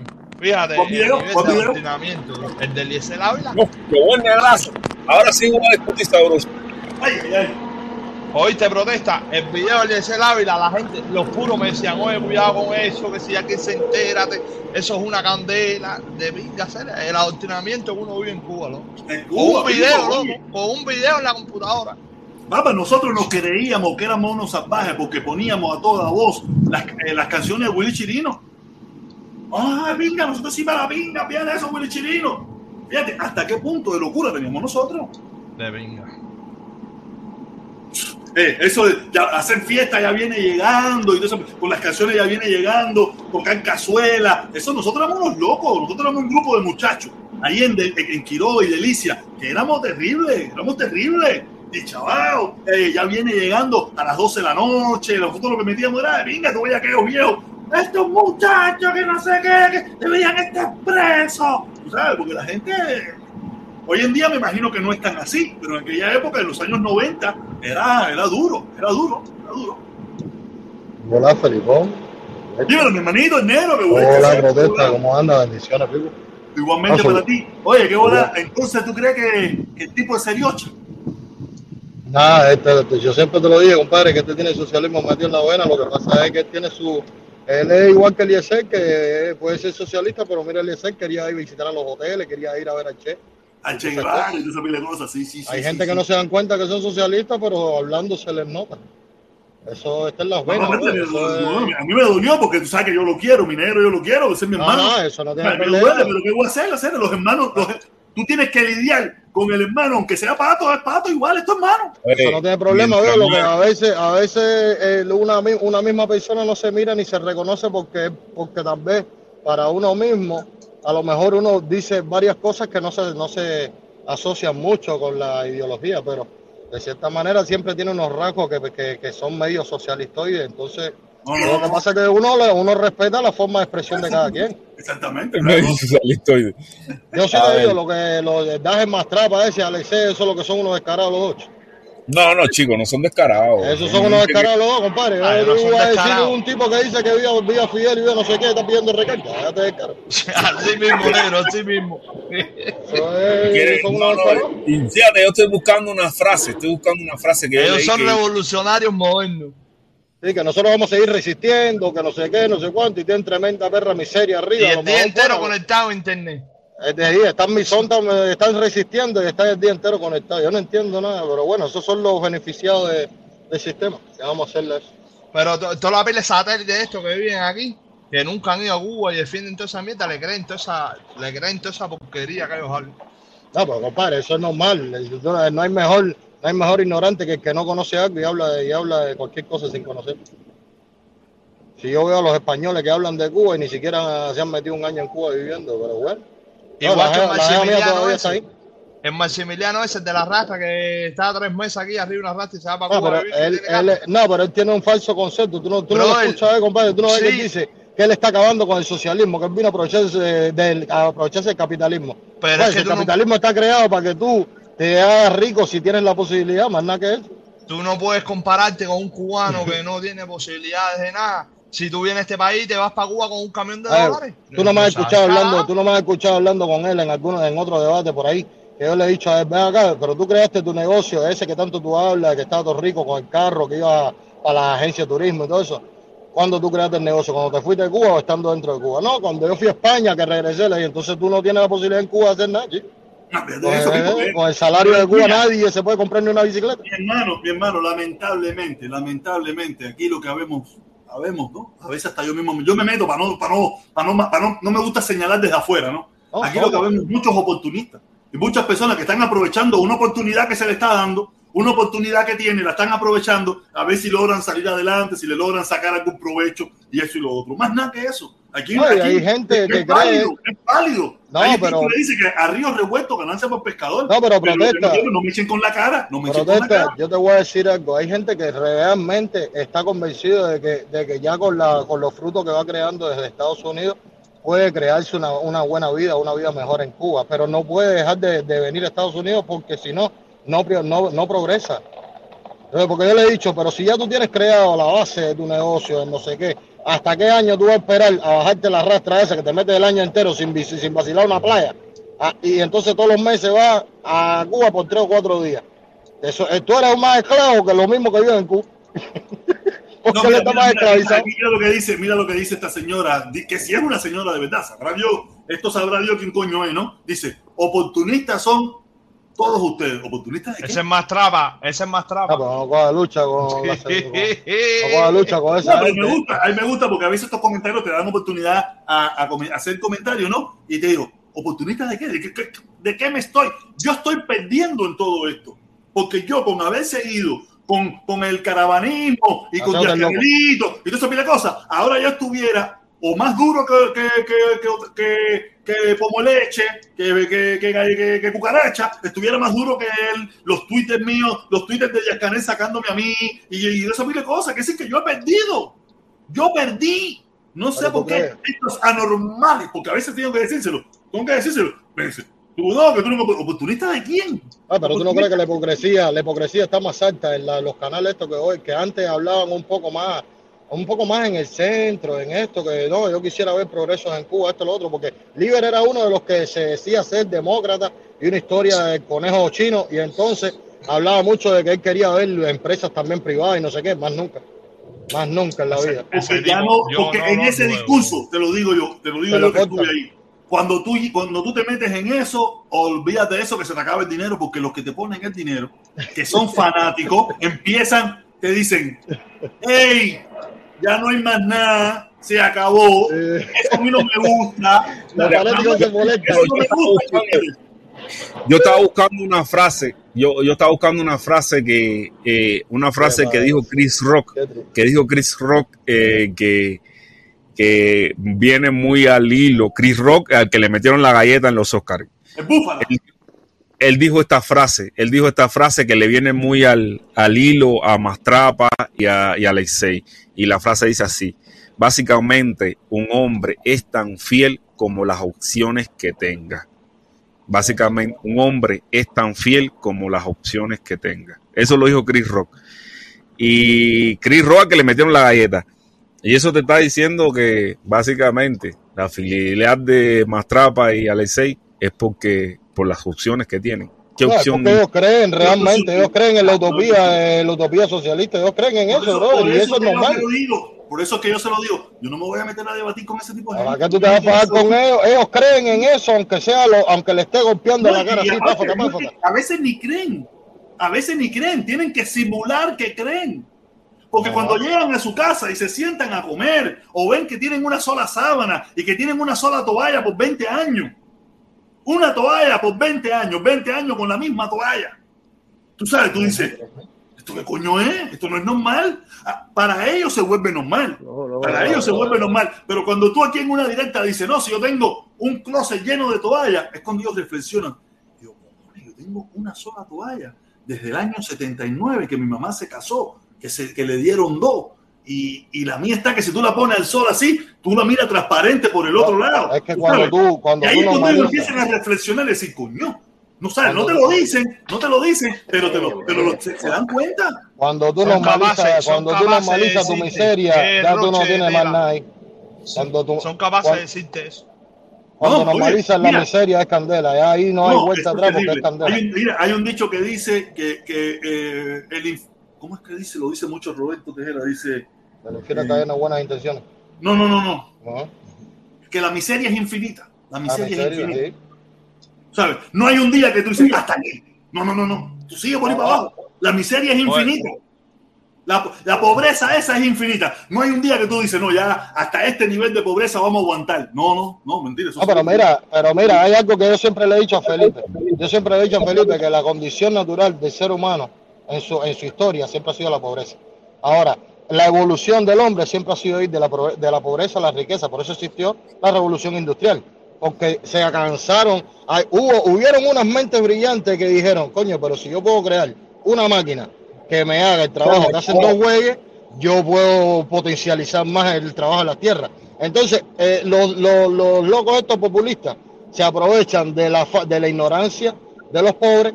Fíjate, ¿Cuál el bro. el de Eliezer Ávila. No, qué buen negrazo. Ahora sí voy a discutir sabroso. Ay, ay, ay. Hoy te protesta el video de Eliezer Ávila, la gente, los puros me decían, oye, cuidado con eso, que si aquí se entera, te- eso es una candela de pinga, hacer el adoctrinamiento que uno vive en Cuba, ¿no? En un video, loco, con un video en la computadora. Papá, nosotros nos creíamos que éramos unos salvajes porque poníamos a toda voz las, eh, las canciones de Willy Chirino. ¡Ah, pinga! Nosotros sí para la pinga, fíjate eso, Willy Chirino. Fíjate, ¿hasta qué punto de locura teníamos nosotros? De pinga. Eh, eso de ya hacer fiesta ya viene llegando, y todo eso, con las canciones ya viene llegando, tocar cazuela. Eso nosotros éramos unos locos, nosotros éramos un grupo de muchachos ahí en, de- en Quiroga y Delicia, que éramos terribles, éramos terribles. Y chaval, eh, ya viene llegando a las 12 de la noche, nosotros lo que metíamos era, venga, tú voy a aquellos viejos, estos muchachos que no sé qué, que deberían estar presos. ¿Tú ¿Sabes? Porque la gente Hoy en día me imagino que no es tan así, pero en aquella época, en los años 90, era, era duro, era duro, era duro. Hola, Felipón. Dímelo, mi hermanito, el negro, que bueno. Hola, protesta, ¿cómo anda? Bendiciones, Pico. Igualmente Ah, para ti. Oye, qué bola. Entonces, ¿tú crees que, que el tipo es seriocha? Nada, este, este, yo siempre te lo dije, compadre, que este tiene el socialismo metido en la vena. Lo que pasa es que él tiene su, Él es igual que Eliezer, que puede ser socialista, pero mira, Eliezer quería ir a visitar a los hoteles, quería ir a ver a Che. A Che Guevara y esa de cosas, sí, sí, sí. Hay sí, gente sí. que no se dan cuenta que son socialistas, pero hablando se les nota. Eso está en las venas. no, pues, es- a mí me dolió porque tú sabes que yo lo quiero, mi negro, yo lo quiero, ese es mi No, hermano. no, eso no tiene problema. duele, pero ¿qué voy a hacer? hacer? Los hermanos, los- tú tienes que lidiar con el hermano, aunque sea pato, es pato, igual, es tu hermano. Eso no tiene problema, veo, lo que a veces, a veces eh, una, mi- una misma persona no se mira ni se reconoce porque, porque tal vez para uno mismo, a lo mejor uno dice varias cosas que no se, no se asocian mucho con la ideología, pero de cierta manera siempre tiene unos rasgos que, que, que son medio socialistoides, entonces lo no, que pasa es que uno, le- uno respeta la forma de expresión de cada quien. exactamente. Socialistoide. Yo sí ver. digo, lo que los dajes más trapa ese, Alexei, eso es lo que son unos descarados los ocho. No, no, chicos, no son descarados. Esos son unos descarados los dos, compadre. Ay, Yo no le son voy a decir un tipo que dice que viva, viva Fidel y viva no sé qué, está pidiendo recarga. Déjate. Así mismo, negro, así mismo. Son no, no, fíjate, yo estoy buscando una frase, estoy buscando una frase que Ellos son que- revolucionarios modernos. Sí, que nosotros vamos a seguir resistiendo, que no sé qué, no sé cuánto, y tienen tremenda perra miseria Y arriba. lo el día entero fuera, conectado a internet. Están mis ondas, están resistiendo y están el día entero conectados. Yo no entiendo nada, pero bueno, esos son los beneficiados de- del sistema. ¿Qué vamos a hacerle eso? Pero to- toda la pila satélite de estos que viven aquí, que nunca han ido a Cuba y defienden toda esa mierda, le creen toda esa, le creen toda esa porquería que ellos hablan. No, pero compadre, eso es normal. No no hay mejor, no hay mejor ignorante que el que no conoce algo y habla de, y habla de cualquier cosa sin conocer. Si yo veo a los españoles que hablan de Cuba y ni siquiera se han metido un año en Cuba viviendo, pero bueno. No, Igual la que la Maximiliano está ese. ahí. El Maximiliano ese de la rastra que está tres meses aquí arriba de una rastra y se va para No, Cuba. pero él, él- no, pero él tiene un falso concepto. Tú no, tú no lo escuchas, compadre. Tú no ves que él sí. dice que él está acabando con el socialismo, que él vino a aprovecharse del, a aprovecharse del capitalismo. Pero Pues, es que el no- capitalismo está creado para que tú te hagas rico si tienes la posibilidad, más nada que eso. Tú no puedes compararte con un cubano que no tiene posibilidades de nada. Si tú vienes a este país, te vas para Cuba con un camión de ver, dólares. tú no me has escuchado hablando, tú no me has escuchado hablando con él en alguno, en otro debate por ahí, que yo le he dicho a él, ven acá, pero tú creaste tu negocio, ese que tanto tú hablas, que estaba todo rico con el carro, que iba a, a la agencia de turismo y todo eso. ¿Cuándo tú creaste el negocio? ¿Cuando te fuiste de Cuba o estando dentro de Cuba? No, cuando yo fui a España, que regresé, le dije, entonces tú no tienes la posibilidad en Cuba de hacer nada, chico. De eso, eh, eh, con el salario de Cuba nadie se puede comprar ni una bicicleta. Mi hermano, mi hermano, lamentablemente, lamentablemente, aquí lo que habemos, habemos, ¿no? A veces hasta yo mismo, yo me meto para no, para no, para no, para no, no me gusta señalar desde afuera, ¿no? Aquí lo que vemos muchos oportunistas y muchas personas que están aprovechando una oportunidad que se le está dando, una oportunidad que tiene, la están aprovechando a ver si logran salir adelante, si le logran sacar algún provecho y eso y lo otro. Más nada que eso. Aquí, hay gente es, que es válido, cree- es válido. No, hay pero- que dice que a río revuelto ganancia por pescador. No, pero que protesta. no me echen con la cara, no me echen con la Protesta, cara. yo te voy a decir algo. Hay gente que realmente está convencido de que, de que ya con, la, con los frutos que va creando desde Estados Unidos puede crearse una, una buena vida, una vida mejor en Cuba, pero no puede dejar de, de venir a Estados Unidos porque si no, no, no, no progresa. Porque yo le he dicho, pero si ya tú tienes creado la base de tu negocio, no sé qué, ¿hasta qué año tú vas a esperar a bajarte la rastra esa que te metes el año entero sin, sin vacilar una playa? Ah, y entonces todos los meses vas a Cuba por tres o cuatro días. Eso, eh, tú eres un más esclavo que lo mismo que yo en Cuba. Porque No, mira, está mira, más mira, esclavizado. mira lo que dice, mira lo que dice esta señora, que si es una señora de verdad, sabrá Dios, esto sabrá Dios quién coño es, ¿no? Dice, oportunistas son todos ustedes, oportunistas de qué? Ese es más trapa, ese es más pero no coja lucha con la no coja lucha con No, esa pero me gusta, a mí me gusta porque a veces estos comentarios te dan oportunidad a, a come- a hacer comentarios, ¿no? Y te digo, ¿oportunistas de qué? ¿De qué, qué- de qué me estoy? Yo estoy perdiendo en todo esto, porque yo con haberse ido con, con el caravanismo y con loco. Canelito y toda esa pila de cosas, ahora yo estuviera o más duro que, que, que, que, que, que Pomoleche, que, que, que, Cucaracha, estuviera más duro que él, los twitters míos, los twitters de Díaz Canel sacándome a mí y, y esa de cosas, que decir que yo he perdido. Yo perdí. No sé por ¿por qué qué? estos anormales, porque a veces tengo que decírselo. Tengo que decírselo. Me dice, tú no, que tú no, oportunista de quién? Ah, pero tú no crees que la hipocresía, la hipocresía está más alta en la- los canales estos que hoy, que antes hablaban un poco más, un poco más en el centro, en esto, que no, yo quisiera ver progresos en Cuba, esto, lo otro, porque Líber era uno de los que se decía ser demócrata y una historia del conejo chino, y entonces hablaba mucho de que él quería ver empresas también privadas y no sé qué, más nunca. Más nunca en la vida. Porque ya no, porque no en ese discurso, te lo digo yo, te lo digo Te yo lo que estuve ahí. Cuando tú, cuando tú te metes en eso, olvídate de eso que se te acaba el dinero, porque los que te ponen el dinero, que son fanáticos, empiezan, te dicen, hey, ya no hay más nada, se acabó, Eh, eso a mí no me gusta. molestan. Eso no me gusta. ¿entiendes? Yo estaba buscando una frase, yo, yo estaba buscando una frase que, eh, una frase que dijo Chris Rock, que dijo Chris Rock, eh, que, que viene muy al hilo. Chris Rock, al que le metieron la galleta en los Oscars. El búfalo. Él dijo esta frase, él dijo esta frase que le viene muy al, al hilo a Mastrapa y a, y a Alexei. Y la frase dice así: básicamente, un hombre es tan fiel como las opciones que tenga. Básicamente, un hombre es tan fiel como las opciones que tenga. Eso lo dijo Chris Rock. Y Chris Rock que le metieron la galleta. Y eso te está diciendo que básicamente la fidelidad de Mastrapa y Alexei es porque por las opciones que tienen. ¿Qué opción? porque ellos creen realmente, ellos creen en la utopía, en la utopía socialista, ellos creen en eso, eso, bro, por y eso eso es que yo normal. se lo digo, por eso es que yo se lo digo. Yo no me voy a meter a debatir con ese tipo de ¿Para gente. qué tú te vas a pagar con ellos? Ellos creen en eso, aunque sea lo, aunque le esté golpeando No, la cara así, aparte, a veces ni creen. A veces ni creen. Tienen que simular que creen. Porque cuando llegan a su casa y se sientan a comer o ven que tienen una sola sábana y que tienen una sola toalla por 20 años, una toalla por 20 años, 20 años con la misma toalla. Tú sabes, tú dices, ¿esto qué coño es? Esto no es normal. Ah, Para ellos se vuelve normal. Para ellos se vuelve normal. Pero cuando tú aquí en una directa dices, no, si yo tengo un closet lleno de toallas, es cuando ellos reflexionan. Cojones, yo tengo una sola toalla desde el año 79 que mi mamá se casó, que, se, que le dieron dos. Y, y la mía está que si tú la pones al sol así, tú la miras transparente por el otro lado. Es que ¿tú cuando sabes? tú, cuando y ahí tú cuando empiezan a reflexionar y decir, coño, no sabes, no te lo dicen, no te lo dicen, pero, te lo, pero lo- se, se dan cuenta. cuando tú normalizas, cuando tú normalizas tu miseria, ya tú no tienes más nada ahí. Cuando tú, Son capaces cuando- de decirte eso. cuando No, oye, normalizas la mira. miseria es candela, ya ahí no hay vuelta atrás porque es candela. Hay un, mira, hay un dicho que dice que, que eh, el ¿cómo es que dice? Lo dice mucho Roberto Tejera, dice, Se refiere a que hay unas buenas intenciones. no, no, no, no, ¿no? que la miseria es infinita, la La miseria es infinita, sí. ¿sabes? No hay un día que tú dices, hasta aquí, no, no, no, no, tú sigues por ahí para abajo, la miseria es infinita. La, la pobreza esa es infinita. No hay un día que tú dices, no, ya hasta este nivel de pobreza vamos a aguantar. No, no, no, mentira. eso No, pero mira, pero mira, hay algo que yo siempre le he dicho a Felipe. Yo siempre le he dicho a Felipe que la condición natural del ser humano en su, en su historia siempre ha sido la pobreza. Ahora, la evolución del hombre siempre ha sido ir de la, de la pobreza a la riqueza. Por eso existió la revolución industrial. Porque se cansaron, hay- hubo, hubieron unas mentes brillantes que dijeron, coño, pero si yo puedo crear una máquina que me haga el trabajo que hacen dos güeyes, yo puedo potencializar más el trabajo en la tierra. Entonces, eh, los, los- los locos estos populistas se aprovechan de la, de la ignorancia de los pobres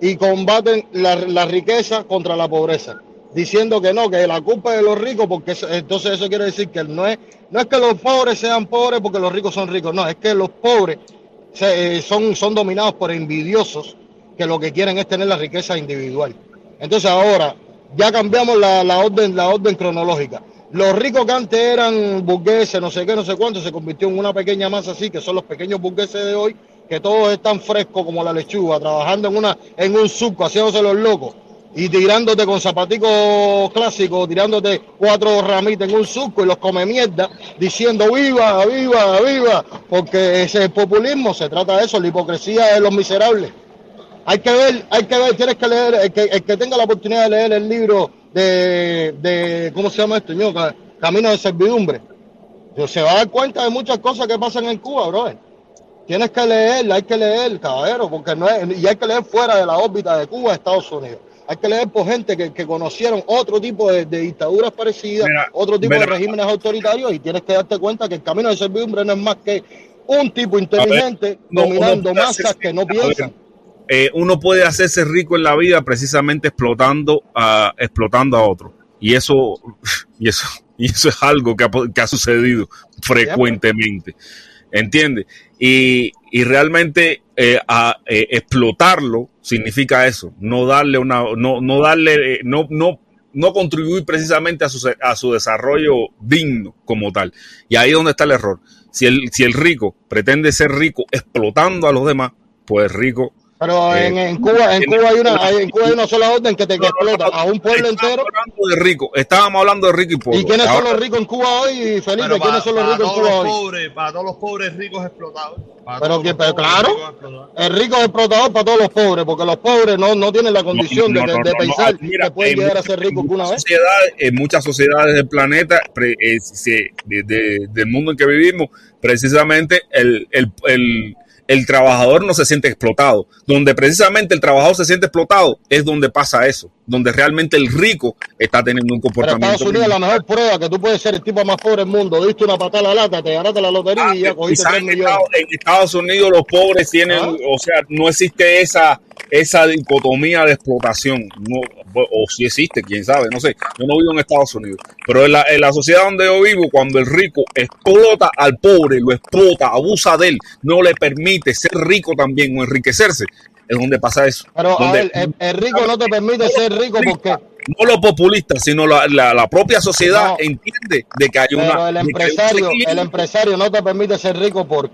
y combaten la, la riqueza contra la pobreza, diciendo que no, que la culpa es de los ricos, porque eso- entonces eso quiere decir que no es, no es que los pobres sean pobres porque los ricos son ricos, no, es que los pobres se- eh, son, son dominados por envidiosos que lo que quieren es tener la riqueza individual. Entonces ahora ya cambiamos la, la orden, la orden cronológica. Los ricos que antes eran burgueses, no sé qué, no sé cuánto, se convirtió en una pequeña masa así, que son los pequeños burgueses de hoy, que todos están frescos como la lechuga, trabajando en una, en un surco, haciéndose los locos, y tirándote con zapaticos clásicos, tirándote cuatro ramitas en un surco y los come mierda, diciendo viva, viva, viva, porque ese es el populismo, se trata de eso, la hipocresía de los miserables. Hay que ver, hay que ver, tienes que leer, el que, el que tenga la oportunidad de leer el libro de, de ¿cómo se llama esto? Camino de servidumbre. Se va a dar cuenta de muchas cosas que pasan en Cuba, brother. Tienes que leer, hay que leer, caballero, porque no es, y hay que leer fuera de la órbita de Cuba, Estados Unidos. Hay que leer por gente que, que conocieron otro tipo de, de dictaduras parecidas, Mira, otro tipo mira. de regímenes autoritarios, y tienes que darte cuenta que el camino de servidumbre no es más que un tipo inteligente no, dominando masas hacerse- que no ver, piensan. eh, uno puede hacerse rico en la vida precisamente explotando a, explotando a otro. Y eso, y eso, y eso es algo que ha, po- que ha sucedido frecuentemente. ¿Entiendes? Y, y realmente eh, a- eh, explotarlo significa eso, no darle una, no, no darle, eh, no, no, no contribuir precisamente a su, a su desarrollo digno como tal. Y ahí es donde está el error. Si el, si el rico pretende ser rico explotando a los demás, pues rico. Pero Eh, en, en Cuba, en Cuba hay una, hay- en Cuba hay una sola orden que te que explota a un pueblo entero. Hablando de rico, estábamos hablando de rico y pobre. ¿Y quiénes son los ricos en Cuba hoy, Felipe? Pero ¿Quiénes para, son los para ricos en Cuba hoy? pobres, para todos los pobres ricos explotados. Para Pero que, los pero pobres claro, el rico es explotador para todos los pobres, porque los pobres no, no tienen la condición No, de, no, de- no, de no, no. pensar Mira, que pueden en llegar a ser ricos que una vez. sociedades, en muchas sociedades del planeta, pre- eh, se- de- de- del mundo en que vivimos, precisamente el, el, el- el trabajador no se siente explotado. Donde precisamente el trabajador se siente explotado es donde pasa eso, donde realmente el rico está teniendo un Pero comportamiento. Estados Unidos es la mejor prueba que tú puedes ser el tipo más pobre del mundo. Diste una patada a la lata, te ganaste la lotería y ya cogiste Quizás 3 en, millones. Estados, en Estados Unidos los pobres tienen, Ah. o sea, no existe esa esa dicotomía de explotación, no, o si existe, quién sabe, no sé. Yo no vivo en Estados Unidos, pero en la, en la sociedad donde yo vivo, cuando el rico explota al pobre, lo explota, abusa de él, no le permite ser rico también o enriquecerse, es donde pasa eso. Pero a ver, el, el rico no te permite ser rico porque no los populistas, sino la, la- la propia sociedad No. entiende de que hay pero una. el empresario, el empresario no te permite ser rico ¿por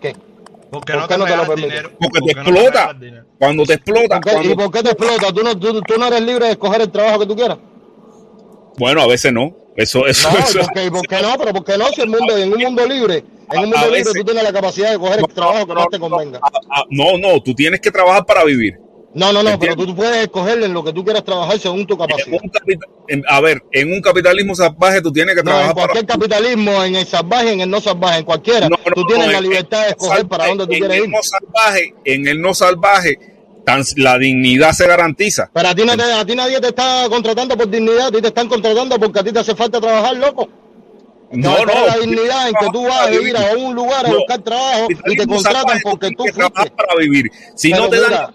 qué? ¿Por qué ¿Por no te no te lo dinero? Porque ¿Por te no explota. dinero? Cuando te explota, ¿Por qué- cuando- ¿Y por qué te explota? ¿Tú no, tú, tú no eres libre de escoger el trabajo que tú quieras? bueno, a veces no. Eso, eso, No, eso- ¿y por qué, no? Pero ¿por qué no? Si el mundo, en un mundo libre, en un mundo a libre veces- tú tienes la capacidad de coger el trabajo que más te convenga. No, no, tú tienes que trabajar para vivir. No, no, no, pero tú, tú puedes escoger en lo que tú quieras trabajar según tu En capacidad. en- a ver, en un capitalismo salvaje tú tienes que No, en trabajar para. cualquier capitalismo, en el salvaje, en el no salvaje, en cualquiera, No, no, tú tienes la en- libertad de en escoger salvaje, para dónde tú en quieres ir. no salvaje, en el no salvaje, tan- la dignidad se garantiza. Pero a ti, no te- a ti nadie te está contratando por dignidad, a ti te están contratando porque a ti te hace falta trabajar, loco. No, no. la dignidad en que tú vas a ir a un lugar a buscar trabajo y te contratan porque tú fuiste. para vivir. Si Pero no te mira, dan.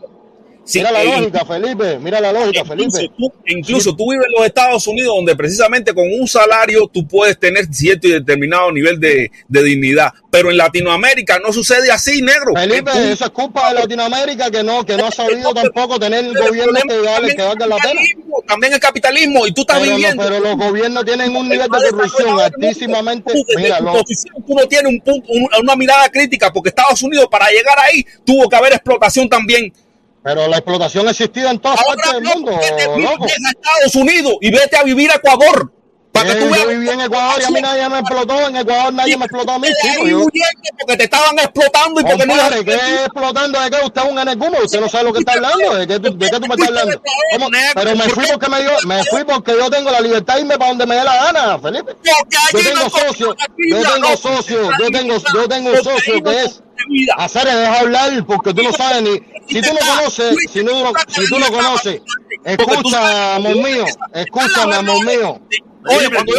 Mira la eh, lógica, Felipe, mira la lógica, Incluso, Felipe. tú, incluso tú vives en los Estados Unidos donde precisamente con un salario tú puedes tener cierto y determinado nivel de, de dignidad, pero en Latinoamérica no sucede así, negro. Felipe, Tú- eso es culpa de Latinoamérica que no, que no ha sabido tampoco tener el problema que, vale- que la pena. También el capitalismo y tú estás Pero, no- viviendo. pero los gobiernos tienen un nivel de corrupción altísimamente. Tú, Mira, tu lo- posición, tú no tienes un punto, un- una mirada crítica porque Estados Unidos para llegar ahí tuvo que haber explotación también. Pero la explotación ha existido en todas partes del no, mundo, vete, loco. a Estados Unidos y vete a vivir a Ecuador. Para que tú veas yo viví en Ecuador y a mí nadie me explotó. En Ecuador nadie me explotó a mí, chico. Yo, huyendo porque te estaban explotando y porque no Compadre, ¿qué es explotando? ¿De qué usted es un enecumo? Usted no sabe lo que está hablando. ¿De qué tú, de qué tú me estás hablando? ¿Cómo? Pero me fui porque me dio, me fui porque yo tengo la libertad de irme para donde me dé la gana, Felipe. Yo tengo no socio, yo tengo no, socio, yo tengo, yo tengo un socio no que es vida. hacer deja hablar porque tú no sabes ni si tú no conoces, si, no, si tú no conoces, escucha, amor mío, escúchame, amor mío. Oye, cuando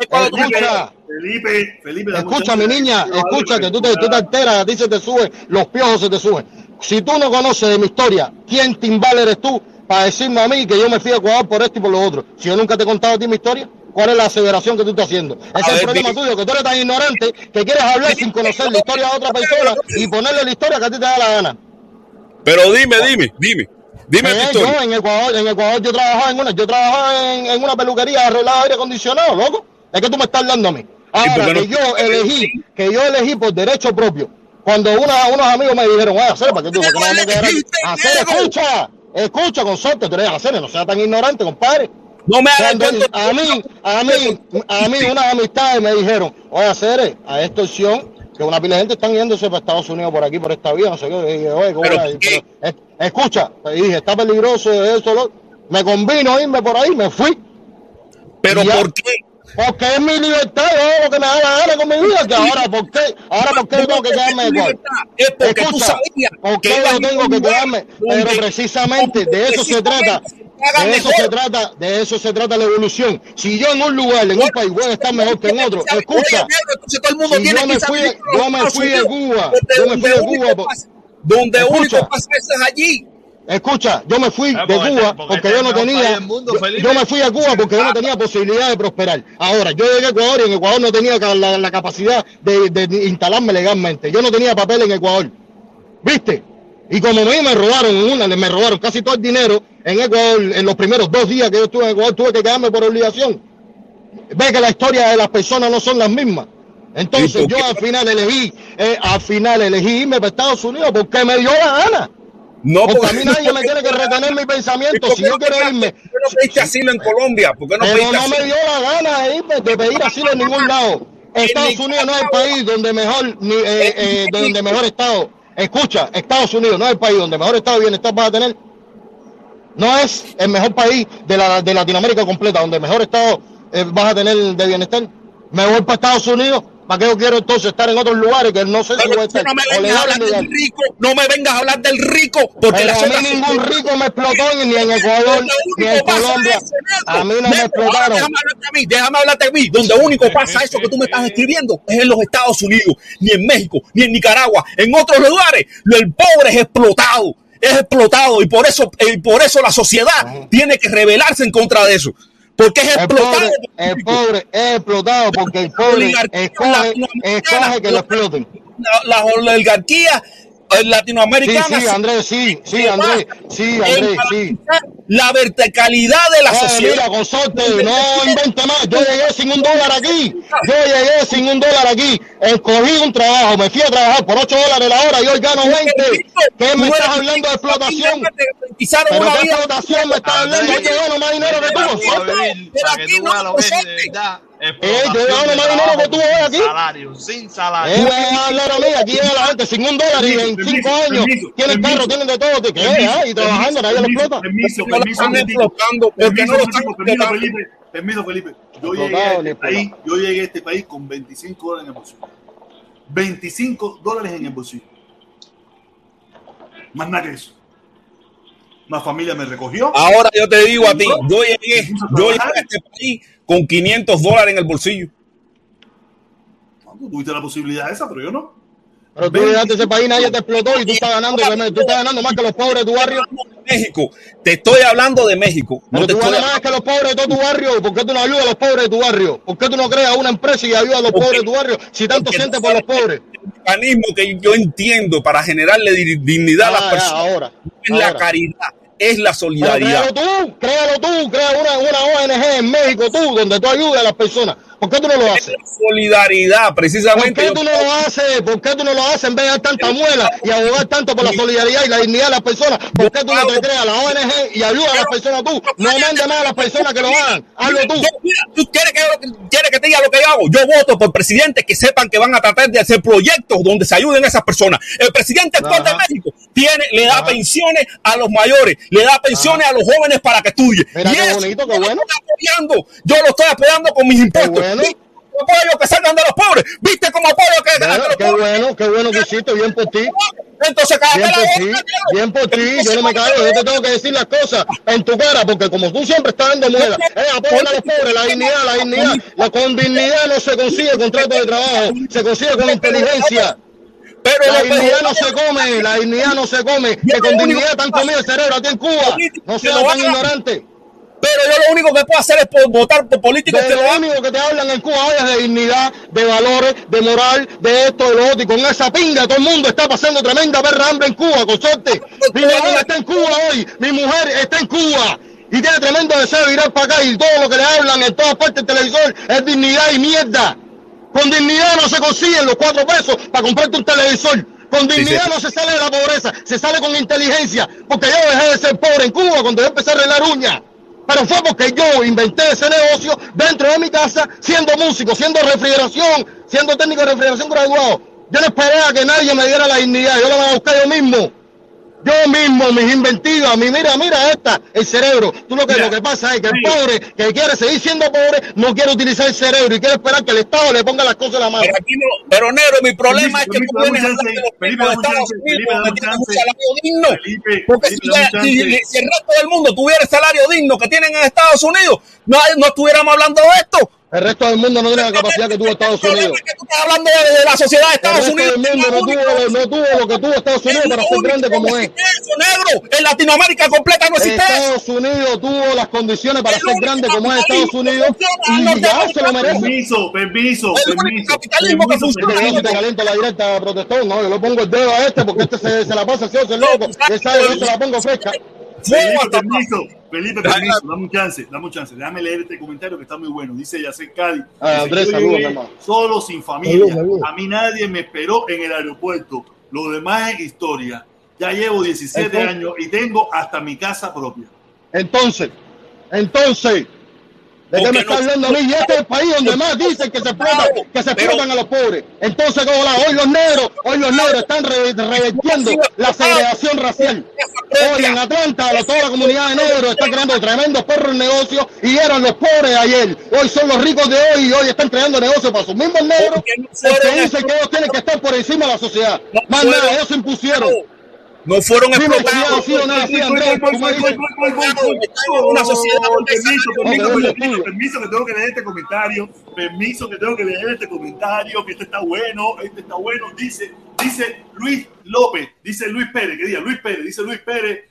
Escucha. Felipe, Felipe, Escucha, mi niña, escucha, que tú te, tú te alteras, a ti se te sube, los piojos se te suben. Si tú no conoces de mi historia, ¿quién timbal eres tú para decirme a mí que yo me fui a Ecuador por esto y por lo otro? Si yo nunca te he contado a ti mi historia, ¿cuál es la aseveración que tú estás haciendo? Ese es ver, el problema tuyo, que tú eres tan ignorante que quieres hablar sin conocer la historia de otra persona y ponerle la historia que a ti te da la gana. Pero dime, dime, dime. Dime tu Eh, historia. yo en Ecuador, en Ecuador yo trabajaba en una, yo trabajaba en, en una peluquería arreglada aire acondicionado, loco. Es que tú me estás hablando a mí. Ahora que yo elegí, que yo elegí por derecho propio. Cuando una- unos amigos me dijeron, oye, hacer, ¿para qué tú? ¿Por qué no vamos a quedar Hacer, negro. escucha, escucha con suerte, tú eres hacer, no seas tan ignorante, compadre. No me hagas a mí, a mí, a mí unas amistades me dijeron, oye, hacer, a esta opción, que una pila de gente están yéndose para Estados Unidos por aquí, por esta vía, no sé qué. Y dije, oye, ¿cómo Pero. Pero, es- escucha, y dije, está peligroso eso, lo. Me convino irme por ahí, me fui. Pero. ¿por qué? Porque es mi libertad, yo hago lo que me da la gana con mi vida, que ahora, ¿por qué? Ahora, ¿por qué yo tengo que quedarme igual? Es porque tú Escucha, sabías ¿por que qué ibas a yo tengo que quedarme? Pero precisamente de eso se trata. De eso se trata, de eso se trata la evolución. Si yo en un lugar, en un país voy a estar mejor que en otro, escucha, si tiene yo que me fui, yo me fui de Cuba, yo me fui de Cuba, donde único pasa eso es allí. Escucha, yo me fui Ah, de Cuba porque yo no tenía, yo, me fui a Cuba porque yo no tenía posibilidad de prosperar. Ahora, yo llegué a Ecuador y en Ecuador no tenía la, la capacidad de, de instalarme legalmente. Yo no tenía papel en Ecuador. ¿Viste? Y como a mí me robaron una, me robaron casi todo el dinero en Ecuador, en los primeros dos días que yo estuve en Ecuador, tuve que quedarme por obligación. Ve que la historia de las personas no son las mismas. Entonces ¿Y por yo al final elegí, eh, al final elegí irme para Estados Unidos porque me dio la gana. No, Porque a mí nadie me tiene que retener mi pensamiento. Si yo quiero irme, ¿Por qué no pediste asilo en Colombia? ¿Por qué no pero no me dio la gana de, irme, de pedir asilo en ningún lado. Estados Unidos no es el país donde mejor, ni, eh, eh, donde mejor estado. Escucha, Estados Unidos no es el país donde mejor estado de bienestar vas a tener. No es el mejor país de, la, de Latinoamérica completa, donde mejor estado eh, vas a tener de bienestar. Me voy para Estados Unidos. ¿Para qué yo quiero entonces estar en otros lugares que no sé si voy a estar? no me vengas a hablar del rico, no me vengas a hablar del rico, porque Pero a mí ningún rico me explotó ni en Ecuador, ni en Colombia. A mí no me explotaron. Déjame hablarte a mí, déjame hablarte a mí. Donde único pasa eso que tú me estás escribiendo es en los Estados Unidos, ni en México, ni en Nicaragua. En otros lugares, el pobre es explotado, es explotado y por eso, y por eso la sociedad tiene que rebelarse en contra de eso. Porque es El explotado. pobre, el pobre es explotado porque el pobre escoge, escoge que lo exploten. La, la oligarquía eh, Sí, latinoamericana sí, Andrés, sí, sí, Andrés, sí, Andrés, sí. la verticalidad de la Eh, sociedad. mira, consorte, no invente más. Yo llegué sin un dólar aquí. Yo llegué sin un dólar aquí. Escogí un trabajo, me fui a trabajar por 8 dólares la hora y hoy gano 20. ¿Qué me estás hablando de explotación? ¿Pero qué explotación me estás hablando? Yo gano más dinero que tú, consorte. Para que tú Eh, yo gano más dinero que tú hoy aquí. Sin salario, sin salario. Eh, me vas a hablar a mí, aquí llega la gente sin un dólar y en Permiso, cinco años permiso, tienen permiso. carro, tienen de todo. Y trabajando, nadie lo explota. Permiso, permiso, permiso. explotando, porque no lo están Permiso, permiso, explotando. Felipe. Permiso, Felipe. Yo llegué, a este país, yo llegué a este país con 25 dólares en el bolsillo. 25 dólares en el bolsillo. Más nada que eso. Más familia me recogió. Ahora yo te digo a ti, yo llegué, yo llegué a este país con 500 dólares en el bolsillo. Tú tuviste la posibilidad esa, pero yo no. Pero tú llegaste a ese país, nadie te explotó y tú estás ganando, tú estás ganando más que los pobres de tu barrio. México, te estoy hablando de México. No Pero te tú estoy ganas más que los pobres de todo tu barrio. ¿Por qué tú no ayudas a los pobres de tu barrio? ¿Por qué tú no creas una empresa y ayudas a los Porque- pobres de tu barrio si tanto porque sientes por los pobres? El mecanismo que yo entiendo para generarle di- dignidad a Ah, las ya, personas ahora. es la ahora. caridad, es la solidaridad. créalo tú, créalo tú, crea una, una ONG en México tú, donde tú ayudes a las personas. ¿Por qué tú no lo Es haces? solidaridad, ¿Por precisamente. qué yo- tú no lo haces? ¿Por qué tú no lo haces en vez de dar tanta muela y abogar tanto por la solidaridad y la dignidad de las personas? ¿Por qué tú no te creas la ONG y ayudas a las personas tú? No mandes más a las personas que lo hagan. Hazlo tú. Tú quieres que, quieres que te diga lo que yo hago. Yo voto por presidentes que sepan que van a tratar de hacer proyectos donde se ayuden a esas personas. El presidente actual de Ajá. México tiene, le da Ajá. pensiones a los mayores, le da pensiones a los jóvenes para que estudien. Mira y qué eso bonito, qué bueno. Yo lo estoy apoyando con mis impuestos. Bueno. Apoyo que salgan de los pobres. ¿Viste cómo apoyo que salgan Bueno, de los qué pobres? bueno, qué bueno que hiciste, bien por ti. Entonces, cállate Bien la por boca, bien por ti, yo no me callo, yo te tengo que decir las cosas en tu cara, porque como tú siempre estás dando muela, eh, apoyan a los pobres, la dignidad, la dignidad, la con dignidad no se consigue contrato de trabajo, se consiige con inteligencia. Pero La dignidad no se come, la dignidad no se come, que con dignidad te han comido el cerebro a ti en Cuba, no seas tan ignorante. Pero yo lo único que puedo hacer es por votar por políticos De que lo único que te hablan en Cuba es de dignidad, de valores, de moral, de esto, de lo otro. Y con esa pinga todo el mundo está pasando tremenda perra hambre en Cuba, consorte. Mi mujer está en Cuba hoy, mi mujer está en Cuba. Y tiene tremendo deseo de ir para acá y todo lo que le hablan en todas partes del televisor es dignidad y mierda. Con dignidad no se consiguen los cuatro pesos para comprarte un televisor. Con dignidad sí. no se sale de la pobreza, se sale con inteligencia. Porque yo dejé de ser pobre en Cuba cuando yo empecé a arreglar uñas. Pero fue porque yo inventé ese negocio dentro de mi casa, siendo músico, siendo refrigeración, siendo técnico de refrigeración graduado. Yo no esperé a que nadie me diera la dignidad, yo la voy a buscar yo mismo. Yo mismo, mis inventivas, mi mira, mira esta, el cerebro. Tú lo que, lo que pasa es que el pobre que quiere seguir siendo pobre no quiere utilizar el cerebro y quiere esperar que el Estado le ponga las cosas en la mano. Pero, aquí no, pero negro, mi problema es que Felipe, tú vienes a un hablar de los Felipe, Estados. Unidos Felipe, donde un tienen un chance. salario digno. Felipe, Porque Felipe, si, un si- si el resto del mundo tuviera el salario digno que tienen en Estados Unidos, no, no estuviéramos hablando de esto. El resto del mundo no tiene la capacidad que tuvo Estados Unidos. ¿Qué tú estás hablando de, de la sociedad de El Estados resto Unidos? del mundo no tuvo, no tuvo lo que tuvo Estados Unidos para ser grande como es. Eso, negro. En Latinoamérica completa no existe. Estados Unidos tuvo las condiciones para ser grande como es Estados Unidos y ya se lo merece. Permiso, permiso, El capitalismo que funciona. Que yo te caliento la directa protestón, no, yo le pongo el dedo a este porque este se, se la pasa haciéndose loco, que sabe que yo se la pongo fresca. Felipe, permiso, Felipe, permiso, dame un chance, dame un chance. Déjame leer este comentario que está muy bueno. Dice Yacel Cádiz. Ah, Andrés, saludos. Solo, sin familia. Saludos, saludos. A mí nadie me esperó en el aeropuerto. Lo demás es historia. Ya llevo 17 Entonces- años y tengo hasta mi casa propia. Entonces, entonces, ¿de qué me está hablando a mí? Y este es el país donde más dicen que se explotan, que se explotan a los pobres. Entonces, ¿cómo la? Hoy los negros, hoy los negros están re- revertiendo la segregación racial. Hoy en Atlanta, la- toda la comunidad de negros está creando tremendos perros negocios y eran los pobres ayer. Hoy son los ricos de hoy y hoy están creando negocios para sus mismos negros. Porque dicen que ellos tienen que estar por encima de la sociedad. Más nada, ellos se impusieron. No fueron explotados. Una sociedad Permiso, permiso, permiso que tengo que leer este comentario. Permiso que tengo que leer este comentario, que este está bueno, este está bueno. Dice, dice Luis López, dice Luis Pérez, que diga Luis Pérez, dice Luis Pérez.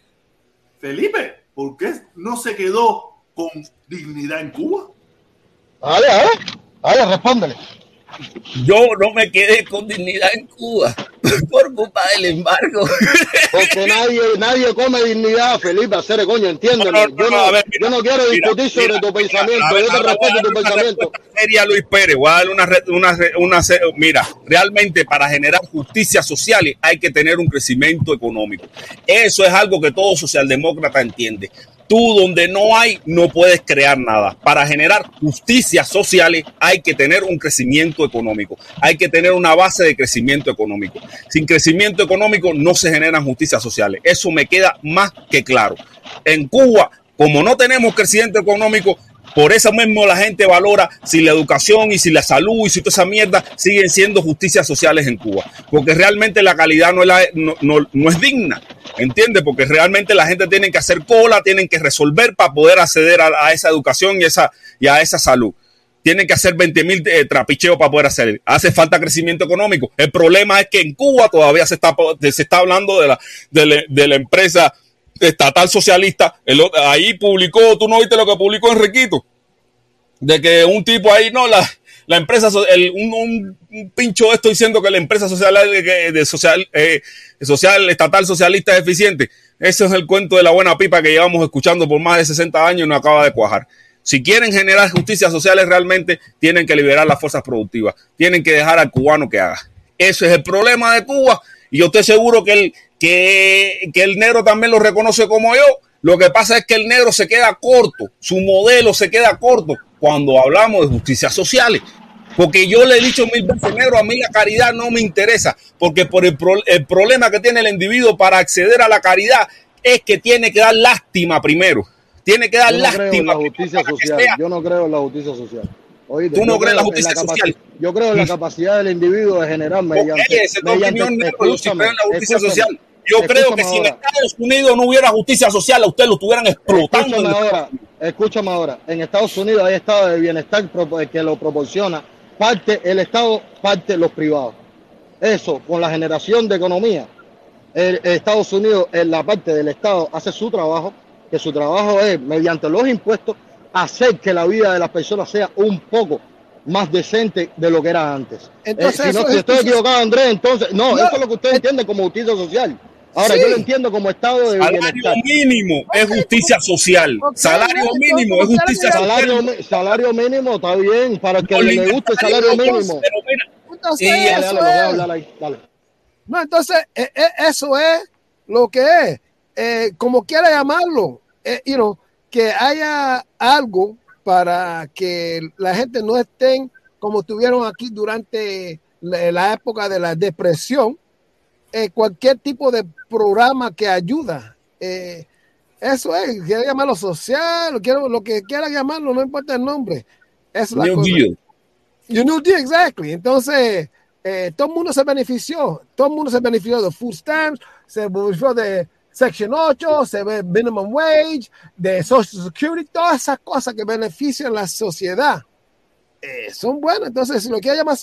Felipe, ¿por qué no se quedó con dignidad en Cuba? Dale, dale, dale, respóndele. Yo no me quedé con dignidad en Cuba por culpa del embargo. Porque nadie, nadie come dignidad, Felipe, hacer coño, entiéndeme. No, no, yo, no, no, a ver, mira, yo no quiero mira, discutir sobre tu pensamiento, ver, yo te respeto tu pensamiento. respuesta seria a Luis Pérez, voy a darle una, una, una mira, realmente para generar justicia social hay que tener un crecimiento económico. Eso es algo que todo socialdemócrata entiende. Tú donde no hay, no puedes crear nada. Para generar justicia sociales hay que tener un crecimiento económico. Hay que tener una base de crecimiento económico. Sin crecimiento económico no se generan justicias sociales. Eso me queda más que claro. En Cuba, como no tenemos crecimiento económico, por eso mismo la gente valora si la educación y si la salud y si toda esa mierda siguen siendo justicias sociales en Cuba. Porque realmente la calidad no es, digna. ¿Entiendes? Porque realmente la gente tiene que hacer cola, tienen que resolver para poder acceder a, esa educación y, a esa salud. Tienen que hacer 20 mil trapicheos para poder hacer. Hace falta crecimiento económico. El problema es que en Cuba todavía se está, se está hablando de la, de la, de la empresa estatal socialista. El ahí publicó, tú no viste lo que publicó Enriquito, de que un tipo ahí, no, la, la empresa, el, un, un- pincho de esto diciendo que la empresa social, de social, eh, social, estatal socialista es eficiente. Ese es el cuento de la buena pipa que llevamos escuchando por más de 60 años y no acaba de cuajar. Si quieren generar justicias sociales realmente, tienen que liberar las fuerzas productivas, tienen que dejar al cubano que haga. Ese es el problema de Cuba y yo estoy seguro que el, que, que el negro también lo reconoce como yo. Lo que pasa es que el negro se queda corto, su modelo se queda corto cuando hablamos de justicias sociales. Porque yo le he dicho mil veces, negro, a mí la caridad no me interesa, porque por el, pro- el problema que tiene el individuo para acceder a la caridad es que tiene que dar lástima primero. Tiene que dar Yo no creo en lástima. la justicia social. Yo no creo en la justicia social. Oíste, Tú no crees en la justicia social. Yo creo en la capacidad del individuo de generar mediante. esa es tu opinión, negro, en la justicia social. Yo creo que si en. Estados Unidos no hubiera justicia social, a ustedes lo estuvieran explotando. Escúchame ahora, escúchame ahora. En Estados Unidos hay estado de bienestar pro- que lo proporciona parte el Estado, parte los privados. Eso, con la generación de economía, el Estados Unidos, en la parte del Estado, hace su trabajo, que su trabajo es, mediante los impuestos, hacer que la vida de las personas sea un poco más decente de lo que era antes. Entonces, Eh, si no, eso si es estoy equivocado, Andrés, entonces, no, No, eso es lo que usted entiende como justicia social. Ahora, Sí. yo lo entiendo como estado de Salario bienestar. mínimo es justicia social. Salario mínimo es justicia Salario, social. salario mínimo está bien, para el que No, le guste el salario mínimo. Entonces, Dale, eso dale, es. ahí. No, entonces, eh, eh, eso es lo que es. Eh, como quiera llamarlo, eh, you know, que haya algo para que la gente no estén como estuvieron aquí durante la, la época de la depresión. Eh, cualquier tipo de programa que ayuda. eh, eso es, quiera llamarlo social, quiero, lo que quiera llamarlo, no importa el nombre. Es la New cosa. Deal. You New Deal, exactly. Entonces, eh, todo el mundo se benefició. Todo el mundo se benefició de food stamps, se benefició de Section 8, se ve minimum wage, de Social Security, todas esas cosas que benefician la sociedad. eh, son buenas. Entonces, si lo quiera llamar,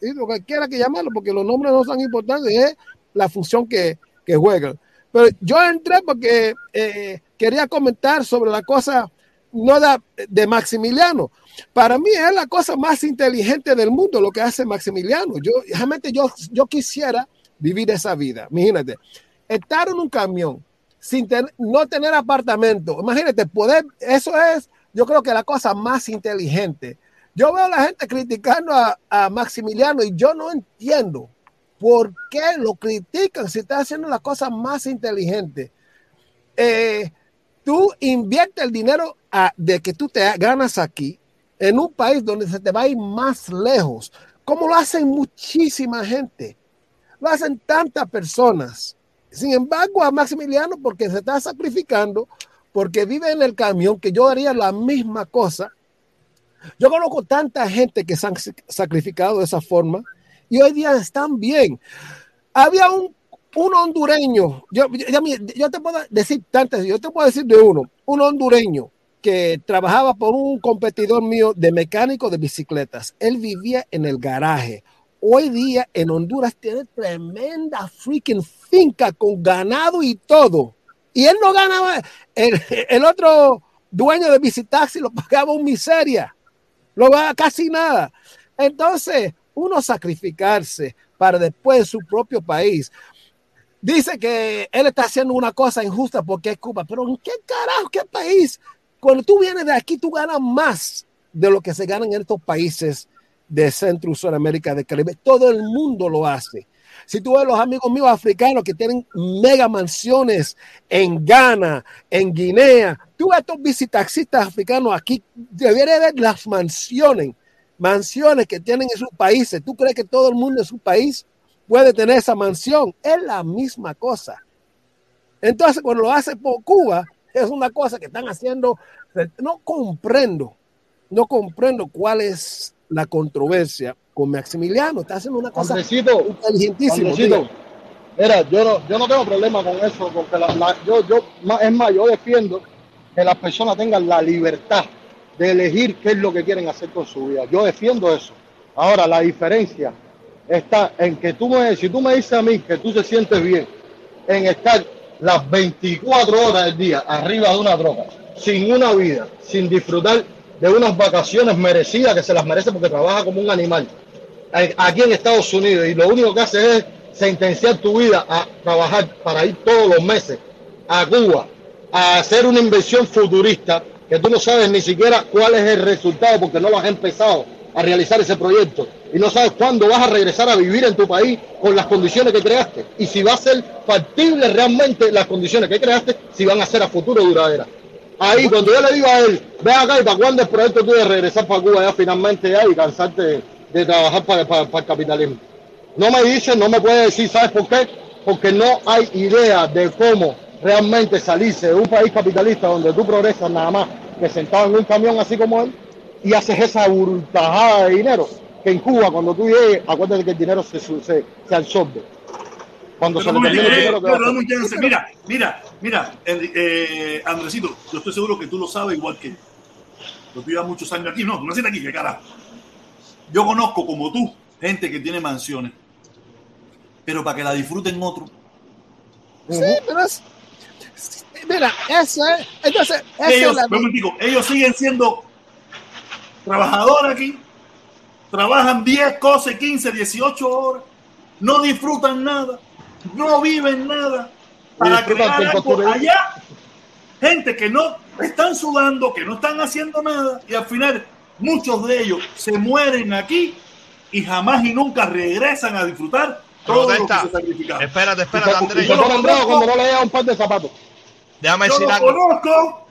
lo que quiera que llamarlo, porque los nombres no son importantes, es la función que, que juegan. Pero yo entré porque eh, quería comentar sobre la cosa no de, de Maximiliano. Para mí es la cosa más inteligente del mundo lo que hace Maximiliano. Yo realmente yo, yo quisiera vivir esa vida. Imagínate, estar en un camión sin no tener apartamento. Imagínate, poder, eso es, yo creo que la cosa más inteligente. Yo veo a la gente criticando a, Maximiliano y yo no entiendo por qué lo critican si está haciendo la cosa más inteligente. Eh, tú inviertes el dinero a- de que tú te ganas aquí en un país donde se te va a ir más lejos, como lo hacen muchísima gente, lo hacen tantas personas. Sin embargo, a Maximiliano, porque se está sacrificando, porque vive en el camión, que yo haría la misma cosa. Yo conozco tanta gente que se han sacrificado de esa forma y hoy día están bien. Había un, un hondureño, yo, yo, yo te puedo decir tantas, yo te puedo decir de uno, un hondureño que trabajaba por un competidor mío de mecánico de bicicletas. Él vivía en el garaje. Hoy día en Honduras tiene tremenda freaking finca con ganado y todo. Y él no ganaba, el, el otro dueño de bicitaxi lo pagaba un miseria, lo pagaba casi nada. Entonces, uno sacrificarse para después de su propio país. Dice que él está haciendo una cosa injusta porque es Cuba, pero ¿en qué carajo, qué país? Cuando tú vienes de aquí, tú ganas más de lo que se ganan en estos países de Centro y Sudamérica de Caribe. Todo el mundo lo hace. Si tú ves los amigos míos africanos que tienen mega mansiones en Ghana, en Guinea, tú ves estos visitaxistas africanos aquí, debería ver las mansiones, mansiones que tienen en sus países. ¿Tú crees que todo el mundo en su país puede tener esa mansión? Es la misma cosa. Entonces, cuando lo hace por Cuba, es una cosa que están haciendo. No comprendo, no comprendo cuál es la controversia con Maximiliano. Está haciendo una cosa Andresito, inteligentísima. Andresito, mira, yo no, yo no tengo problema con eso, porque la- la- yo, yo, es más, yo defiendo que las personas tengan la libertad de elegir qué es lo que quieren hacer con su vida. Yo defiendo eso. Ahora, la diferencia está en que tú me, si tú me dices a mí que tú te sientes bien en estar las 24 horas del día arriba de una droga, sin una vida, sin disfrutar de unas vacaciones merecidas que se las merece porque trabaja como un animal. Aquí en Estados Unidos y lo único que hace es sentenciar tu vida a trabajar para ir todos los meses a Cuba a hacer una inversión futurista que tú no sabes ni siquiera cuál es el resultado porque no lo has empezado a realizar ese proyecto. Y no sabes cuándo vas a regresar a vivir en tu país con las condiciones que creaste. Y si va a ser factible realmente las condiciones que creaste, si van a ser a futuro duraderas. Ahí, cuando yo le digo a él, ve acá y para cuándo el proyecto tú de regresar para Cuba ya finalmente ya y cansarte de, de trabajar para, para- para el capitalismo. No me dice, no me puede decir, ¿sabes por qué? Porque no hay idea de cómo realmente salirse de un país capitalista donde tú progresas nada más que sentado en un camión así como él y haces esa burtajada de dinero que en Cuba cuando tú llegues, acuérdate que el dinero se, se, se absorbe. Cuando se Pero, le el eh, dinero que pero. Mira, mira, mira, eh, Andresito, yo estoy seguro que tú lo sabes igual que yo. Llevas muchos años aquí, no, tú naciste aquí, qué carajo. Yo conozco como tú gente que tiene mansiones, pero para que la disfruten otros. Sí, pero es. Mira, eso es. Entonces, Ellos, es la. un momentico, ellos siguen siendo trabajadores aquí, trabajan 10, 12, 15, 18 horas, no disfrutan nada, no viven nada, para crear algo allá. Gente que no están sudando, que no están haciendo nada, y al final muchos de ellos se mueren aquí y jamás y nunca regresan a disfrutar todo lo que se sacrificaron. Espérate, espérate, Andrés. yo lo ponen bravos conozco. cuando no le un par de zapatos. Déjame decir lo algo. conozco.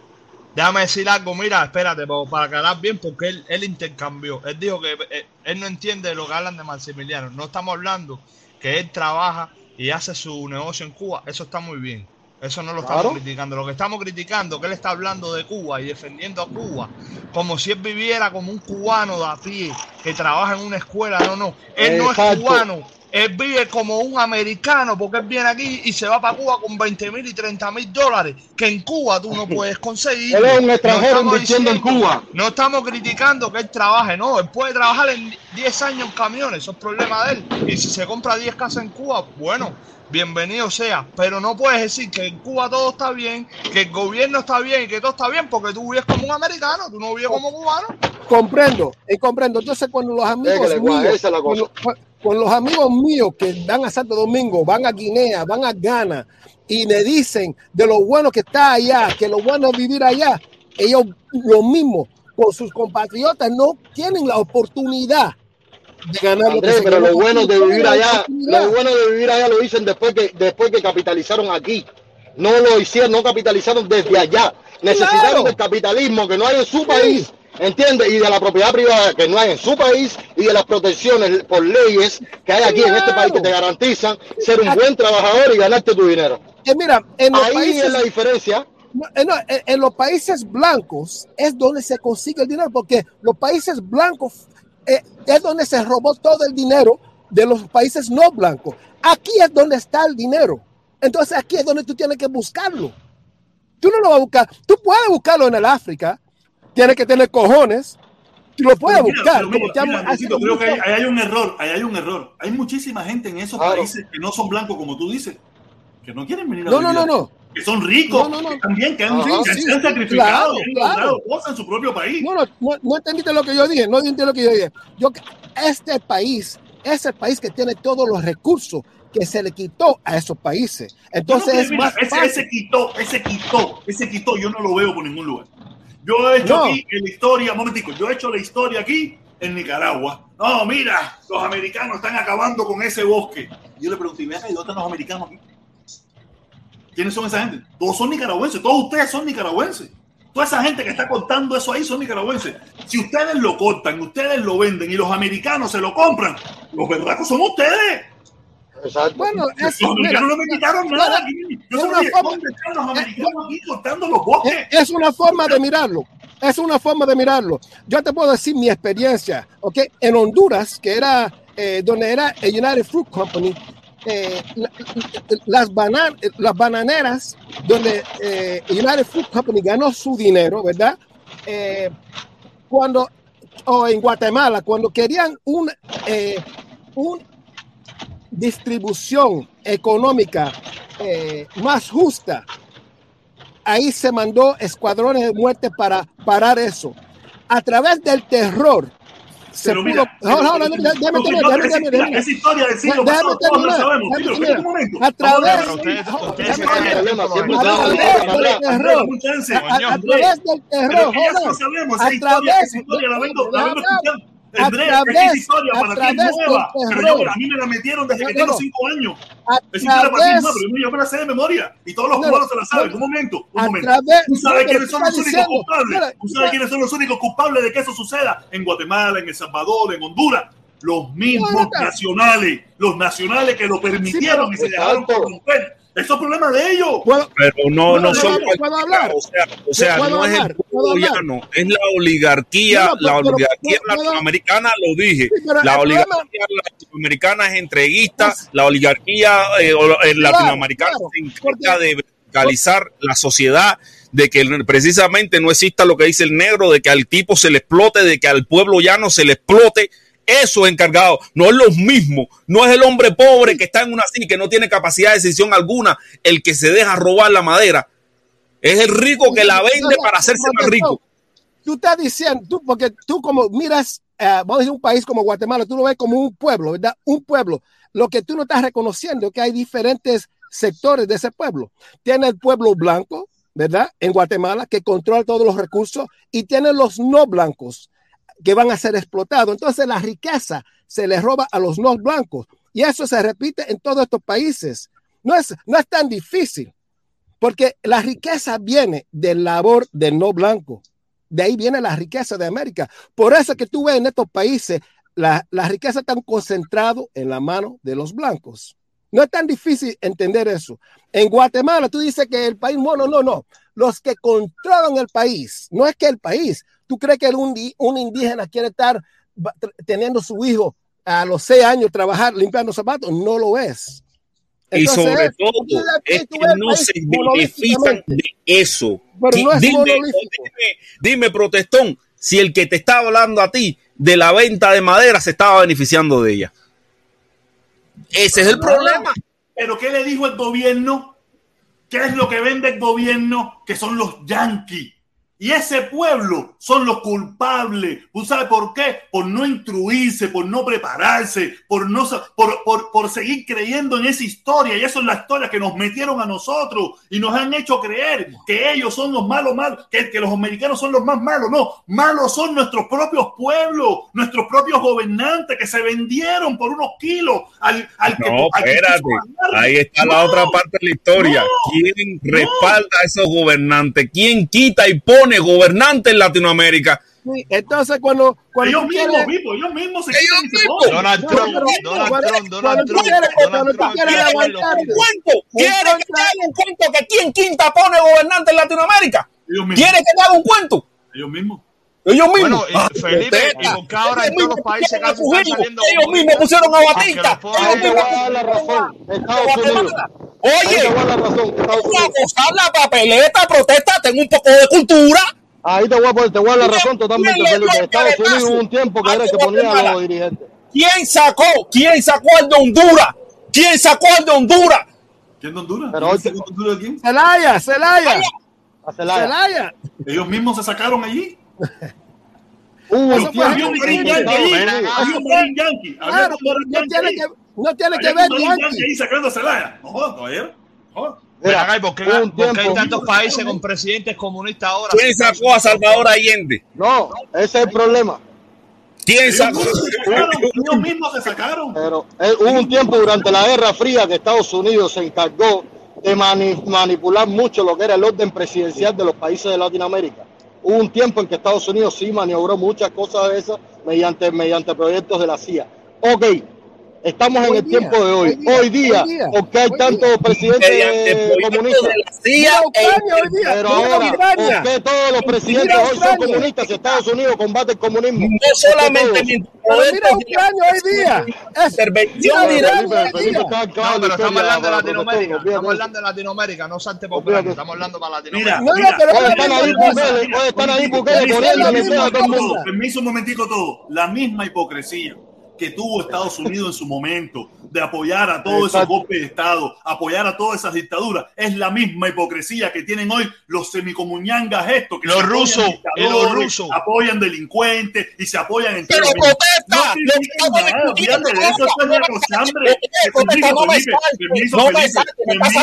Déjame decir algo, mira, espérate, para aclarar bien, porque él, él intercambió. Él dijo que eh, él no entiende lo que hablan de Maximiliano. No estamos hablando que él trabaja y hace su negocio en Cuba. Eso está muy bien. Eso no lo estamos criticando. Lo que estamos criticando es que él está hablando de Cuba y defendiendo a Cuba como si él viviera como un cubano de a pie que trabaja en una escuela. No, no. Él no es cubano. Él vive como un americano porque él viene aquí y se va para Cuba con 20 mil y 30 mil dólares que en Cuba tú no puedes conseguir. Él es un extranjero invirtiendo en Cuba. No estamos criticando que él trabaje, no, él puede trabajar en 10 años en camiones, eso es problema de él. Y si se compra 10 casas en Cuba, bueno, bienvenido sea, pero no puedes decir que en Cuba todo está bien, que el gobierno está bien y que todo está bien porque tú vives como un americano, tú no vives como cubano. Comprendo, y comprendo. Entonces, cuando los amigos míos, esa es la cosa. cuando, cuando los amigos míos que van a Santo Domingo, van a Guinea, van a Ghana y me dicen de lo bueno que está allá, que lo bueno es vivir allá, ellos lo mismo con sus compatriotas no tienen la oportunidad de ganar lo Andrés, se pero lo bueno de vivir allá, lo bueno de vivir allá lo dicen después que después que capitalizaron aquí. No lo hicieron, no capitalizaron desde allá. Necesitaron Claro. del capitalismo que no hay en su país, ¿entiendes? Y de la propiedad privada que no hay en su país y de las protecciones por leyes que hay aquí en este país que te garantizan ser un buen trabajador y ganarte tu dinero. Eh, mira, en los Ahí países es la diferencia. No, eh, no, en, en los países blancos es donde se consigue el dinero, porque los países blancos eh, es donde se robó todo el dinero de los países no blancos. Aquí es donde está el dinero. Entonces aquí es donde tú tienes que buscarlo. Tú no lo vas a buscar. Tú puedes buscarlo en el África. Tienes que tener cojones. Tú lo puedes mira, buscar. mira, como mira, Luisito, creo que hay, ahí hay un error, ahí hay un error. Hay muchísima gente en esos Claro. países que no son blancos, como tú dices, que no quieren venir a No, no, vivir no, no. Que son ricos, No, no, no. que también que han, Ajá. que Sí, se han sacrificado claro, y han claro. cosas en su propio país. No, no, no, no entendiste lo que yo dije, no entendiste lo que yo dije. Yo, este país es el país que tiene todos los recursos que se le quitó a esos países. No Entonces creo- es mira, más ese, fácil. ese quitó, ese quitó, ese quitó, yo no lo veo por ningún lugar. Yo he hecho No. aquí en la historia, un momentico, yo he hecho la historia aquí en Nicaragua. No, mira, los americanos están acabando con ese bosque. Yo le pregunté, ¿y acá, ¿y dónde están los americanos aquí? ¿Quiénes son esa gente? Todos son nicaragüenses, todos ustedes son nicaragüenses. Toda esa gente que está contando eso ahí son nicaragüenses. Si ustedes lo cortan, ustedes lo venden y los americanos se lo compran, los verdacos son ustedes. Exacto. Bueno, es, Los mira, americanos no me quitaron mira, nada. aquí. Yo es una forma- ¿dónde están los americanos aquí cortando los bosques? es, una forma de mirarlo. Es una forma de mirarlo. Yo te puedo decir mi experiencia, ¿ok? En Honduras, que era eh, donde era el United Fruit Company, eh, la- las, banan las bananeras, donde eh, United Fruit Company ganó su dinero, ¿verdad? Eh, cuando, o en Guatemala, cuando querían un, eh, un distribución económica eh, más justa, ahí se mandó escuadrones de muerte para parar eso. A través del terror se Pero pudo. esa- historia del siglo pasado, todos la sabemos. A través- A del. A, través terror, que A Andrés, través- esa historia a para ti es nueva, pero yo, a mí me la metieron desde que No, tengo no. cinco años. A para ti es través, nueva, pero yo me la sé de memoria. Y todos los no, se la saben. Un momento, un momento. través. Tú sabes quiénes son los únicos culpables. Tú sabes quiénes son los únicos culpables de que eso suceda en Guatemala, en El Salvador, en Honduras. Los mismos nacionales, los nacionales que lo permitieron y se dejaron corromper. Eso es problema de ellos. ¿Puedo, Pero no, ¿Puedo no son hablar? ¿Puedo hablar? O sea, o sea ¿Puedo no es el ¿Puedo pueblo llano, es la oligarquía, No, no, la pero- oligarquía pero- pero- latinoamericana, lo dije. Sí, pero la oligarquía problema- latinoamericana es entreguista, Pues- la oligarquía eh, eh, Claro, latinoamericana claro, se encarga de verticalizar la sociedad, de que el- precisamente no exista lo que dice el negro, de que al tipo se le explote, de que al pueblo llano se le explote. Eso es encargado, no es lo mismo, no es el hombre pobre que está en una y que no tiene capacidad de decisión alguna, el que se deja robar la madera. Es el rico que la vende para hacerse más rico. Tú estás diciendo, tú, porque tú como miras, eh, vamos a decir un país como Guatemala, tú lo ves como un pueblo, ¿verdad? Un pueblo. Lo que tú no estás reconociendo es que hay diferentes sectores de ese pueblo. Tiene el pueblo blanco, ¿verdad? En Guatemala, que controla todos los recursos, y tiene los no blancos, que van a ser explotados. Entonces la riqueza se le roba a los no blancos. Y eso se repite en todos estos países. No es, no es tan difícil, porque la riqueza viene del labor del no blanco. De ahí viene la riqueza de América. Por eso que tú ves en estos países la, la riqueza tan concentrado en la mano de los blancos. No es tan difícil entender eso. En Guatemala tú dices que el país, bueno, no, no. Los que controlan el país, no es que el país. ¿Tú crees que un, un indígena quiere estar teniendo su hijo a los seis años trabajar limpiando zapatos, no lo es. Y sobre todo, es que no se benefician de eso. Pero Qui- no es dime, dime, dime, protestón, si el que te está hablando a ti de la venta de madera se estaba beneficiando de ella. Ese es el problema. Pero ¿qué le dijo el gobierno? ¿Qué es lo que vende el gobierno? Que son los yanquis. Y ese pueblo son los culpables. ¿Tú sabes por qué? Por no instruirse, por no prepararse, por, no, por, por, por seguir creyendo en esa historia. Y eso es la historia que nos metieron a nosotros y nos han hecho creer que ellos son los malos, malos, que, que los americanos son los más malos. No, malos son nuestros propios pueblos, nuestros propios gobernantes que se vendieron por unos kilos al, al que No, al que espérate. Ahí está la otra parte de la historia. no, ¿Quién respalda a esos gobernantes? ¿Quién quita y pone gobernantes en Latinoamérica? Entonces, cuando, cuando Ellos mismos, Vipo, ellos mismos se Ellos mismos. Donald Trump, Donald Trump, Donald Trump, Donald Trump. quiere aguantar- los un pies. cuento? ¿Quiere que te haga un cuento que quién quinta pone gobernante en Latinoamérica? ¿Quiere que te haga un cuento? Ellos mismos. Ellos mismos. Bueno, y Ah, Felipe, y ahora en Ellos todos los mismos países pusieron a casi están saliendo Ellos mismos pusieron a Batista. Ellos mismos la razón. Estados Unidos. Oye, Ahí te voy a dar la razón. Estados vamos a Unidos. gozar la papeleta, protesta, tengo un poco de cultura. Ahí te voy a poner, te voy a dar la razón ¿Quién totalmente, Felipe. Estados Unidos hubo un tiempo que era que ponía a los dirigentes. ¿Quién sacó? ¿Quién sacó al de Honduras? ¿Quién sacó al de Honduras? ¿Quién de Honduras? Pero ¿Quién sacó Honduras de quién? Celaya, Celaya. Celaya. Ellos mismos se sacaron allí. Hubo Eso un yankee Claro, no tiene ahí. que, no tiene que ver yankee ahí sacando a Celaya. No jodas, caballero. Mira, acá, ¿y por qué, hay tantos países con presidentes comunistas ahora? ¿Quién sacó a Salvador Allende? No, ese es el problema. ¿Quién Ellos sacó? mismos se sacaron. Ellos mismos se sacaron. Pero eh, hubo un tiempo durante la Guerra Fría que Estados Unidos se encargó de mani- manipular mucho lo que era el orden presidencial de los países de Latinoamérica. Hubo un tiempo en que Estados Unidos sí maniobró muchas cosas de esas mediante, mediante proyectos de la CIA. Ok, estamos en el tiempo de hoy. hoy día, Hoy día, hoy día, ¿por qué hay tantos presidentes comunistas? CIA Ucrania hoy día. Pero ahora, Ucrania. ¿por qué todos los presidentes hoy son comunistas si Estados Unidos combate el comunismo? no solamente mira Ucrania hoy día. Es- intervención mira directa. No, pero estamos hablando de Latinoamérica. Estamos hablando de Latinoamérica, no salte. Ucrania. Estamos hablando para Latinoamérica. Hoy es están la ahí misma Bukele, hoy están ahí Permiso, Bukele Permiso un momentico todo. La misma hipocresía que tuvo Estados Unidos en su momento de apoyar a todos esos Exacto. golpes de Estado, apoyar a todas esas dictaduras, es la misma hipocresía que tienen hoy los semicomuñangas estos que Los rusos, y los rusos. apoyan delincuentes y se apoyan en Pero todo. protesta, No lo que estamos discutiendo me Felipe, está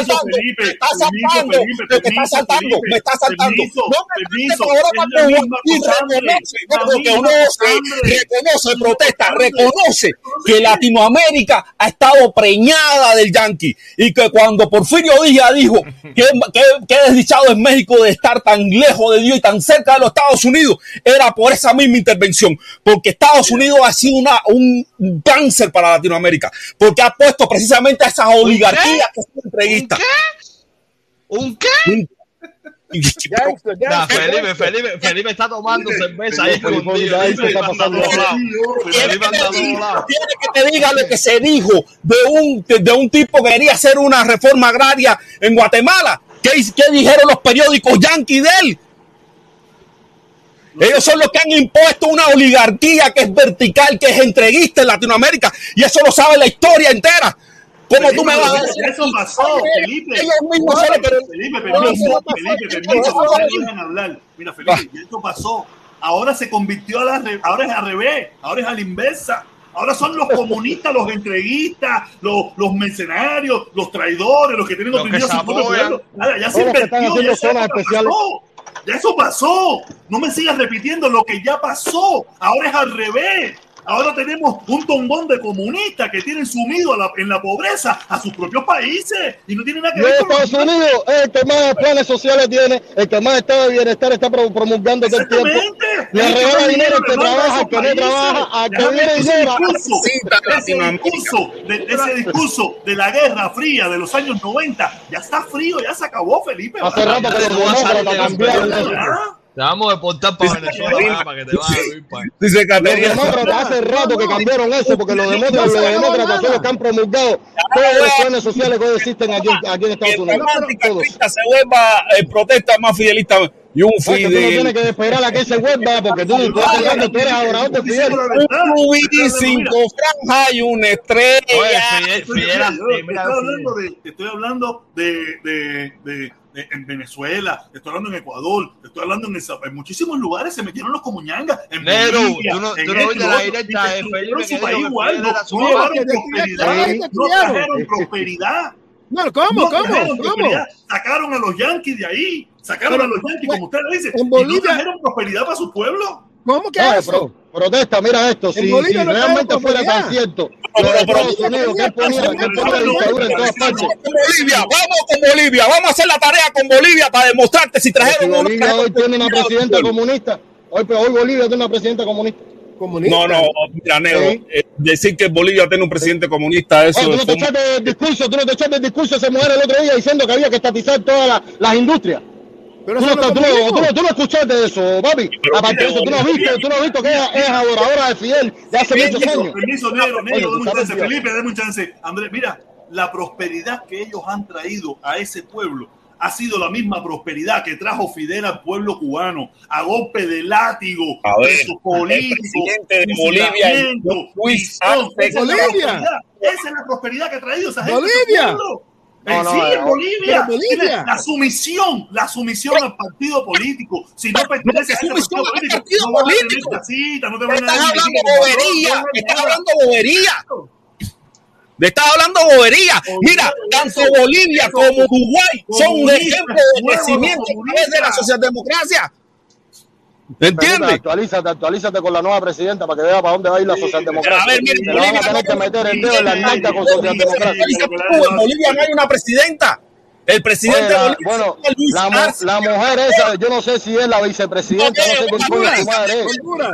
saltando, Felipe, me está permiso, saltando, Felipe, me está permiso, saltando, Felipe, me está saltando. permiso, No me permiso, salte ahora es la para misma y reconoce, reconoce, reconoce, protesta, reconoce que Latinoamérica ha estado preñada del yanqui y que cuando Porfirio Díaz dijo que, que, que desdichado es México de estar tan lejos de Dios y tan cerca de los Estados Unidos, era por esa misma intervención, porque Estados Unidos ha sido una, un cáncer para Latinoamérica, porque ha puesto precisamente a esas oligarquías que son entreguistas. ¿Un qué? Gangster, Felipe. Felipe, Felipe está tomando cerveza ahí Felipe, escondido. Felipe, Felipe que, anda a te diga, lados. quiere que te diga lo que se dijo de un, de, de un tipo que quería hacer una reforma agraria en Guatemala. ¿Qué, qué dijeron los periódicos yanquis de él? Ellos son los que han impuesto una oligarquía que es vertical, que es entreguista en Latinoamérica. Y eso lo sabe la historia entera. ¿Cómo tú me vas a decir? Eso pasó, Felipe. Ellos mismos Felipe, No, eso permiso. Felipe, Eso permiso, no me hablar. Mira, Felipe, ya esto pasó. Ahora se convirtió a la ahora es al revés, ahora es a la inversa. Ahora son los comunistas, los entreguistas, los, los mercenarios, los traidores, los que tienen Los pueblo. Nada, ya se invirtió, ya eso pasó. Ya eso pasó. No me sigas repitiendo lo que ya pasó. Ahora es al revés. Ahora tenemos un tombón de comunistas que tienen sumido a la- en la pobreza a sus propios países y no tienen nada que ver con Estados los- Unidos es el que más planes sociales tiene, el que más estado de bienestar está pro- promulgando todo el tiempo. Exactamente. Le regala dinero al que trabaja, al que no trabaja, al que viene y ese lleva. ese discurso, de, ese discurso de la Guerra Fría de los años 90 ya está frío, ya se acabó, Felipe. Hace rato que los demócratas cambiaron Te vamos a deportar para Venezuela para que te vayas a vivir para Dice Los Caterina. demócratas hace rato que cambiaron eso, porque los demócratas, los demócratas son los que han promulgado todos los planes sociales que hoy existen aquí, aquí en Estados Unidos. Cristian se vuelva eh, protesta más fidelista y un Porque tú no tienes Fidel. que esperar a que se vuelva, porque tú, tú, tú, tú eres adorador de Fidel. Un rubí, cinco franjas y una Oye, estrella. Fidel, Estoy Fidel, Fidel. hablando de, te estoy hablando de, de, de- de- en Venezuela, estoy hablando en Ecuador, estoy hablando en, el, en muchísimos lugares se metieron los comuñangas. En Negro, Bolivia, tú no- en tú no lo la otro, directa y de Felipe su país igual, no, llevaron prosperidad, no trajeron prosperidad. No, ¿cómo? No ¿Cómo? ¿Cómo? Sacaron a los yanquis de ahí, sacaron Pero, a los yanquis, como usted dice, en y Bolivia- no trajeron prosperidad para su pueblo. ¿Cómo que No, eso? Pro- protesta, mira esto, si, si no realmente fuera tan cierto, los Estados Unidos, que ponía, que ponía dictadura en todas partes. Con Bolivia, vamos con Bolivia, vamos a hacer la tarea con Bolivia para demostrarte si Si trajeron o no Bolivia hoy trajeron tiene una presidenta comunista, hoy, pero hoy Bolivia tiene una presidenta comunista. Comunista. No, no, mira, negro, Sí. eh, decir que Bolivia tiene un presidente comunista, eso Oye, tú no es te echaste del discurso, tú no te echaste del discurso de esa mujer el otro día diciendo que había que estatizar todas las industrias. Pero Tú no, tú, tú no- tú no escuchaste eso, papi. Aparte de eso, tú no has visto, tú no has visto que ella es adoradora de Fidel de hace muchos años. permiso, negro, Oye, negro, tú dame un chance. Felipe, dame un chance. Andrés, mira, la prosperidad que ellos han traído a ese pueblo ha sido la misma prosperidad que trajo Fidel al pueblo cubano, a golpe de látigo, A ver, presos políticos, el presidente de Bolivia, la Bolivia. prosperidad. Esa es la prosperidad que ha traído esa gente. Bolivia. No, Eh, no, sí, no, en Bolivia. Bolivia. La sumisión, la sumisión al partido político. Si no pertenece a sumisión partido al político, partido no político. casita, no te Me van a estás hablando bobería, estás hablando bobería. Me estás hablando bobería. Mira, tanto Bolivia como Uruguay son un ejemplo de crecimiento a través de la socialdemocracia. ¿Me Entiendes? Actualízate, actualízate con la nueva presidenta para que vea para dónde va a ir la socialdemocracia. A ver, Te la van a Bolivia- tener que meter el dedo en la con socialdemocracia. En Bolivia no hay una presidenta. El presidente Oye, la- bueno, Luis la, Arce. la mujer esa, yo no sé si es la vicepresidenta, no sé madre es.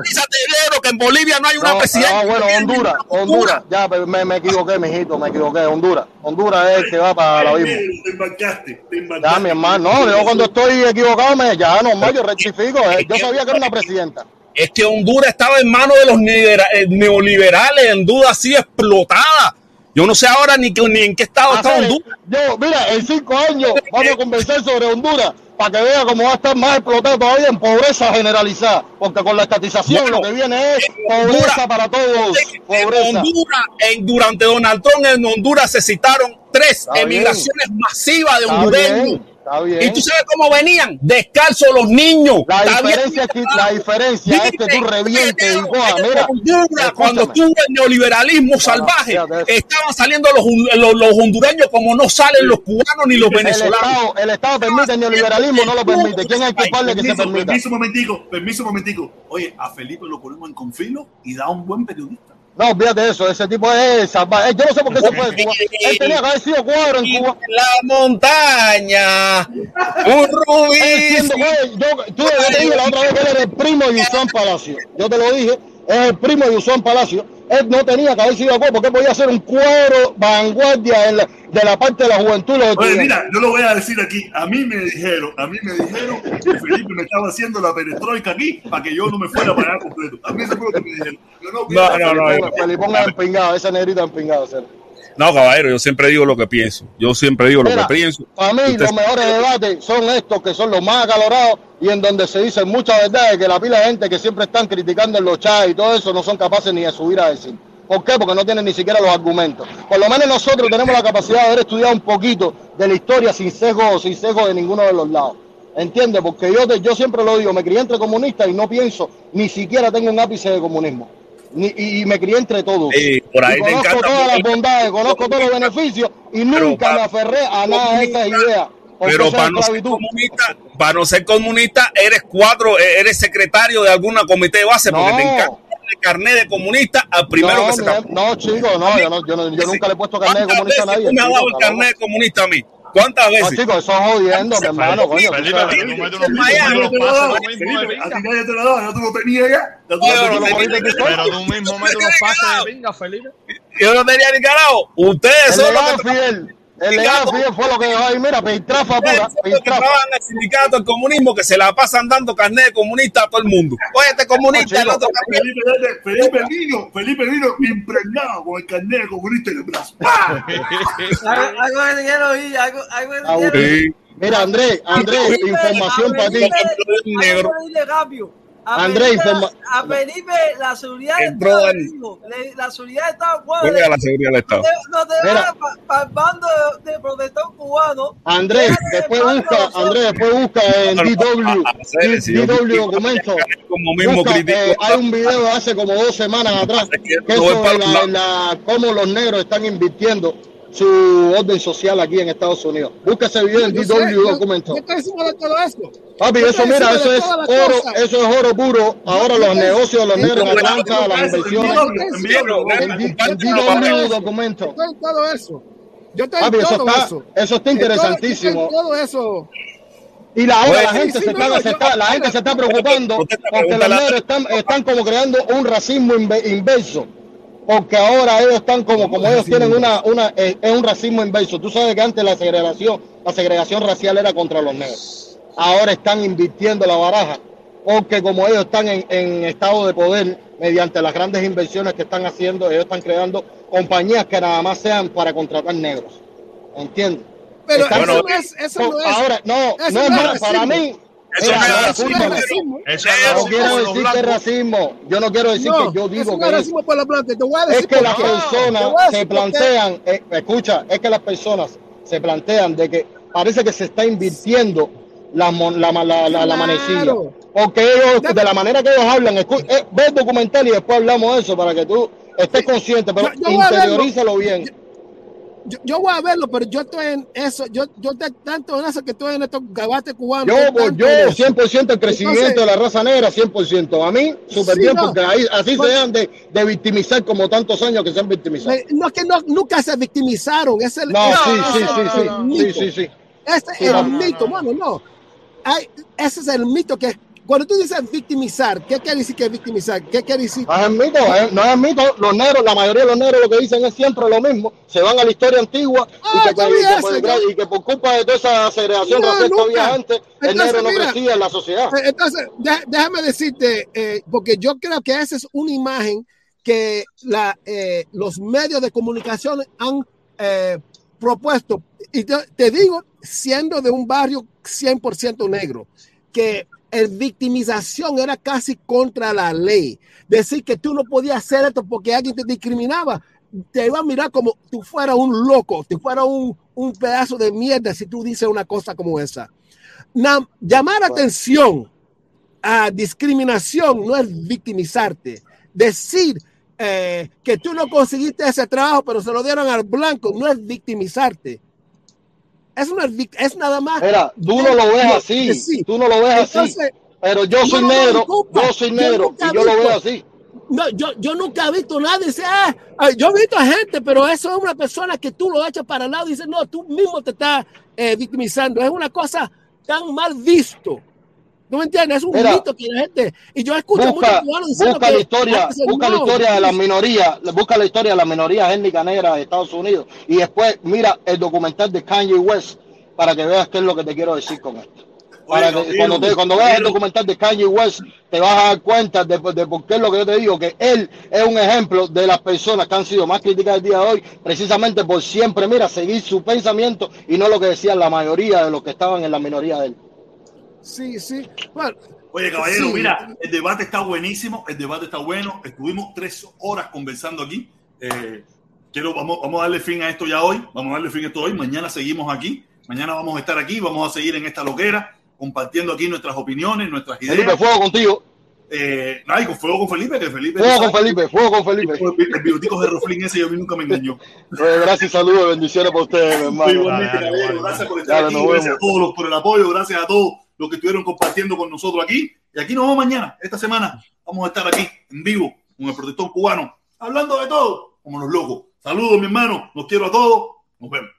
Fíjate, negro, que en Bolivia no hay una No, presidenta. ah, bueno, Honduras, Honduras, ya pero me, me equivoqué, mijito, me equivoqué, Honduras. Honduras es el que va para la misma. Te embarcaste, te Ya, mi hermano, no, yo cuando estoy equivocado, me, ya normal, yo rectifico. eh, Yo sabía que era una presidenta. Es que Honduras estaba en manos de los eh, neoliberales, en duda así explotada. Yo no sé ahora ni, que- ni en qué estado está Honduras. Yo, mira, en cinco años vamos a conversar sobre Honduras para que vea cómo va a estar más explotado todavía en pobreza generalizada. Porque con la estatización Bueno, lo que viene es Honduras- pobreza para todos. En. Honduras, en- durante Donald Trump en Honduras se citaron tres Está bien. emigraciones masivas de hondureños. Bien, está bien. ¿Y tú sabes cómo venían? Descalzos los niños. La diferencia, es que, la diferencia es que tú revientes Mira, Honduras, cuando estuvo el neoliberalismo salvaje, estaban saliendo los, hon- los, los hondureños como no salen los cubanos ni los el venezolanos. Estado, el Estado permite el neoliberalismo, no lo permite. ¿Quién es el culpable que se Permiso, permita? permiso un momentico, permiso un momentico. Oye, a Felipe lo ponemos en confilo y da un buen periodista. No, olvídate eso, ese tipo es salvaje. Eh, Yo no sé por qué se fue de Cuba. Él tenía que haber sido cuadro en Cuba. la montaña, un rubí. Yo, tú, yo te dije la otra vez que él era el primo de Usón Palacio. Yo te lo dije, es el primo de Usón Palacio. Él no tenía que haber sido Cuba porque podía ser un cuadro vanguardia en la- de la parte de la juventud. Oye, estudiantes. mira, yo lo voy a decir aquí. A mí me dijeron, a mí me dijeron que Felipe me estaba haciendo la perestroika aquí para que yo no me fuera para allá completo. A mí eso fue lo que me dijeron. Yo no, No, no, no, Felipón- Felipón es empingado, ese negrito es empingado. ese. No, caballero, yo siempre digo lo que pienso. Yo siempre digo lo que pienso. Para mí, Usted- los mejores debates son estos que son los más acalorados y en donde se dicen muchas verdades que la pila de gente que siempre están criticando en los chats y todo eso no son capaces ni de subir a decir. ¿Por qué? Porque no tienen ni siquiera los argumentos. Por lo menos nosotros tenemos la capacidad de haber estudiado un poquito de la historia sin sesgo, sin sesgo de ninguno de los lados. ¿Entiendes? Porque yo, te- yo siempre lo digo, me crié entre comunistas y no pienso, ni siquiera tengo un ápice de comunismo. Y, y me crié entre todos. Sí, por ahí Y te conozco encanta. todas las bondades, conozco todos los beneficios y nunca me aferré a nada de esas ideas. Pero para no, ser comunista, para no ser comunista, eres cuatro, eh, eres secretario de alguna comité de base porque te encanta el carnet de comunista al primero no, que se te no, chico, no, yo, no, yo, no- yo nunca le he puesto carnet de ¿Cuántas comunista a nadie. me chico, dado el carnet de comunista a mí? ¿Cuántas No, veces? chicos, eso es jodiendo, mi hermano, coño. tú Felipe, tú te lo tú Felipe, a ti pinga. nadie te lo daba, ya tú tú Oye, lo pero tenías. Felipe, ¿qué Pero tú mismo metes unos pases de pinga, Felipe. Yo no tenía ni carajo. Ustedes son los que El legado Fidel fue lo que dejó ahí, mira, piltrafa pura, trabajan en el sindicato del comunismo que se la pasan dando carnet de comunista a todo el mundo. Oye, este comunista, el otro. Felipe, Felipe, Felipe vino, Felipe vino impregnado con el carnet comunista en el brazo. Algo te quiero oír, algo, Ah. Sí. Mira, Andrés, Andrés, información a para ti. Negro. Andrés, a Felipe la seguridad de Entró Estado, la seguridad de Estado cubano, la seguridad del no Estado. te, no te para el bando de, de protector cubano. Andrés, después busca. Andrés, después busca en DW, DW documento. Como mismo eh, hay un video de hace como dos semanas atrás que no sobre la, la- cómo los negros están invirtiendo su orden social aquí en Estados Unidos. Busca ese video en Yo sé, DW yo- documento. yo estoy encima de todo esto. Papi, yo eso mira, eso es oro, eso es oro puro. Ahora Yo los negocios los yo negros Atlanta, las yo inversiones, yo compártelo DW documento. Yo todo eso. Yo estoy Papi, en eso todo está, eso. eso está todo- interesantísimo. todo eso. Y la, ahora la gente sí, se no, está, se yo- está- la gente se está preocupando porque los negros están, están como creando un racismo inve- inverso. Porque ahora ellos están como, como ellos tienen una, una, eh, es un racismo inverso. Tú sabes que antes la segregación, la segregación racial era contra los negros. Ahora están invirtiendo la baraja. Porque como ellos están en, en estado de poder, mediante las grandes inversiones que están haciendo, ellos están creando compañías que nada más sean para contratar negros. ¿Entiendes? Pero eso no es, eso no es. Ahora, no, no es no es más, para mí. Eso no es racismo. Eso es no quiero decir que es racismo. Yo no quiero decir No, que yo digo es que es. racismo por la planta. Te voy a Es que por las qué. personas se plantean, eh, escucha, es que las personas se plantean de que parece que se está invirtiendo la, mon- la, la, la, la, la manecilla. Porque ellos, de la manera que ellos hablan, escu- eh, ve el documental y después hablamos de eso para que tú estés consciente, pero interiorízalo bien. Yo, yo voy a verlo, pero yo estoy en eso. Yo, yo tanto en eso que estoy en estos gabates cubanos. Yo, yo en eso. 100% el crecimiento Entonces- de la raza negra, 100%. A mí, súper Sí, bien, no. porque ahí, así Pues- se dejan de, de victimizar como tantos años que se han victimizado. Me- No, es que no, nunca se victimizaron. Es el, No, sí, sí, sí, sí, sí, sí. Este es el mito. no, Bueno, no. Hay, ese es el mito que cuando tú dices victimizar, ¿qué quiere decir que es victimizar? ¿Qué quiere decir? No es mito, eh, no es el mito. Los negros, la mayoría de los negros lo que dicen es siempre lo mismo. Se van a la historia antigua Ah, y, que, yo y que por, y que por culpa de toda esa segregación No, había antes, el negro no mira, crecía en la sociedad. Eh, Entonces, dé- déjame decirte, eh, porque yo creo que esa es una imagen que la, eh, los medios de comunicación han eh, propuesto. Y te, te digo, siendo de un barrio 100% negro, que el victimización era casi contra la ley. Decir que tú no podías hacer esto porque alguien te discriminaba, te iba a mirar como tú fueras un loco, tú fueras un, un pedazo de mierda si tú dices una cosa como esa. Na- llamar atención a discriminación no es victimizarte. Decir eh, que tú no conseguiste ese trabajo, pero se lo dieron al blanco, no es victimizarte. Es, una, es nada más. Mira, tú no lo ves así, Sí. tú no lo ves así. Entonces, Pero yo soy no, negro, yo soy yo negro nunca y yo lo veo visto- así. No, yo, yo nunca he visto nada. Dice, ah, ah, yo he visto a gente, pero eso es una persona que tú lo echas para el lado y dices, no, tú mismo te estás eh, victimizando. Es una cosa tan mal visto. ¿No me entiendes? Es un Mira, mito que la gente. Y yo escucho Busca, muchos cubanos diciendo busca que la historia, busca la historia de las sí, minorías, busca la historia de las minorías étnicas negras de Estados Unidos y después mira el documental de Kanye West para que veas qué es lo que te quiero decir con esto. Para que, Gabriel, cuando, te- cuando veas el documental de Kanye West, te vas a dar cuenta de, de por qué es lo que yo te digo, que él es un ejemplo de las personas que han sido más criticadas el día de hoy, precisamente por siempre, mira, seguir su pensamiento y no lo que decían la mayoría de los que estaban en la minoría de él. Sí, sí. Bueno, Oye, caballero, Sí. mira, el debate está buenísimo, el debate está bueno. Estuvimos tres horas conversando aquí. Eh, quiero, vamos, vamos a darle fin a esto ya hoy. Vamos a darle fin a esto hoy. Mañana seguimos aquí. Mañana vamos a estar aquí. Vamos a seguir en esta loquera, compartiendo aquí nuestras opiniones, nuestras ideas. Felipe, fuego contigo, Eh, ay, con fuego con Felipe, que Felipe. fuego con Felipe, fuego con Felipe. El bigotico de Roflín ese, yo a mí nunca me engañó. Eh, gracias, saludos, bendiciones para ustedes, mi hermano. Igualmente, Dale, dale, caballero, igual, gracias por estar Dale, aquí, gracias a todos por el apoyo, gracias a todos los que estuvieron compartiendo con nosotros aquí. Y aquí nos vemos mañana, esta semana. Vamos a estar aquí en vivo con el protector cubano, hablando de todo, como los locos. Saludos, mi hermano, los quiero a todos. Nos vemos.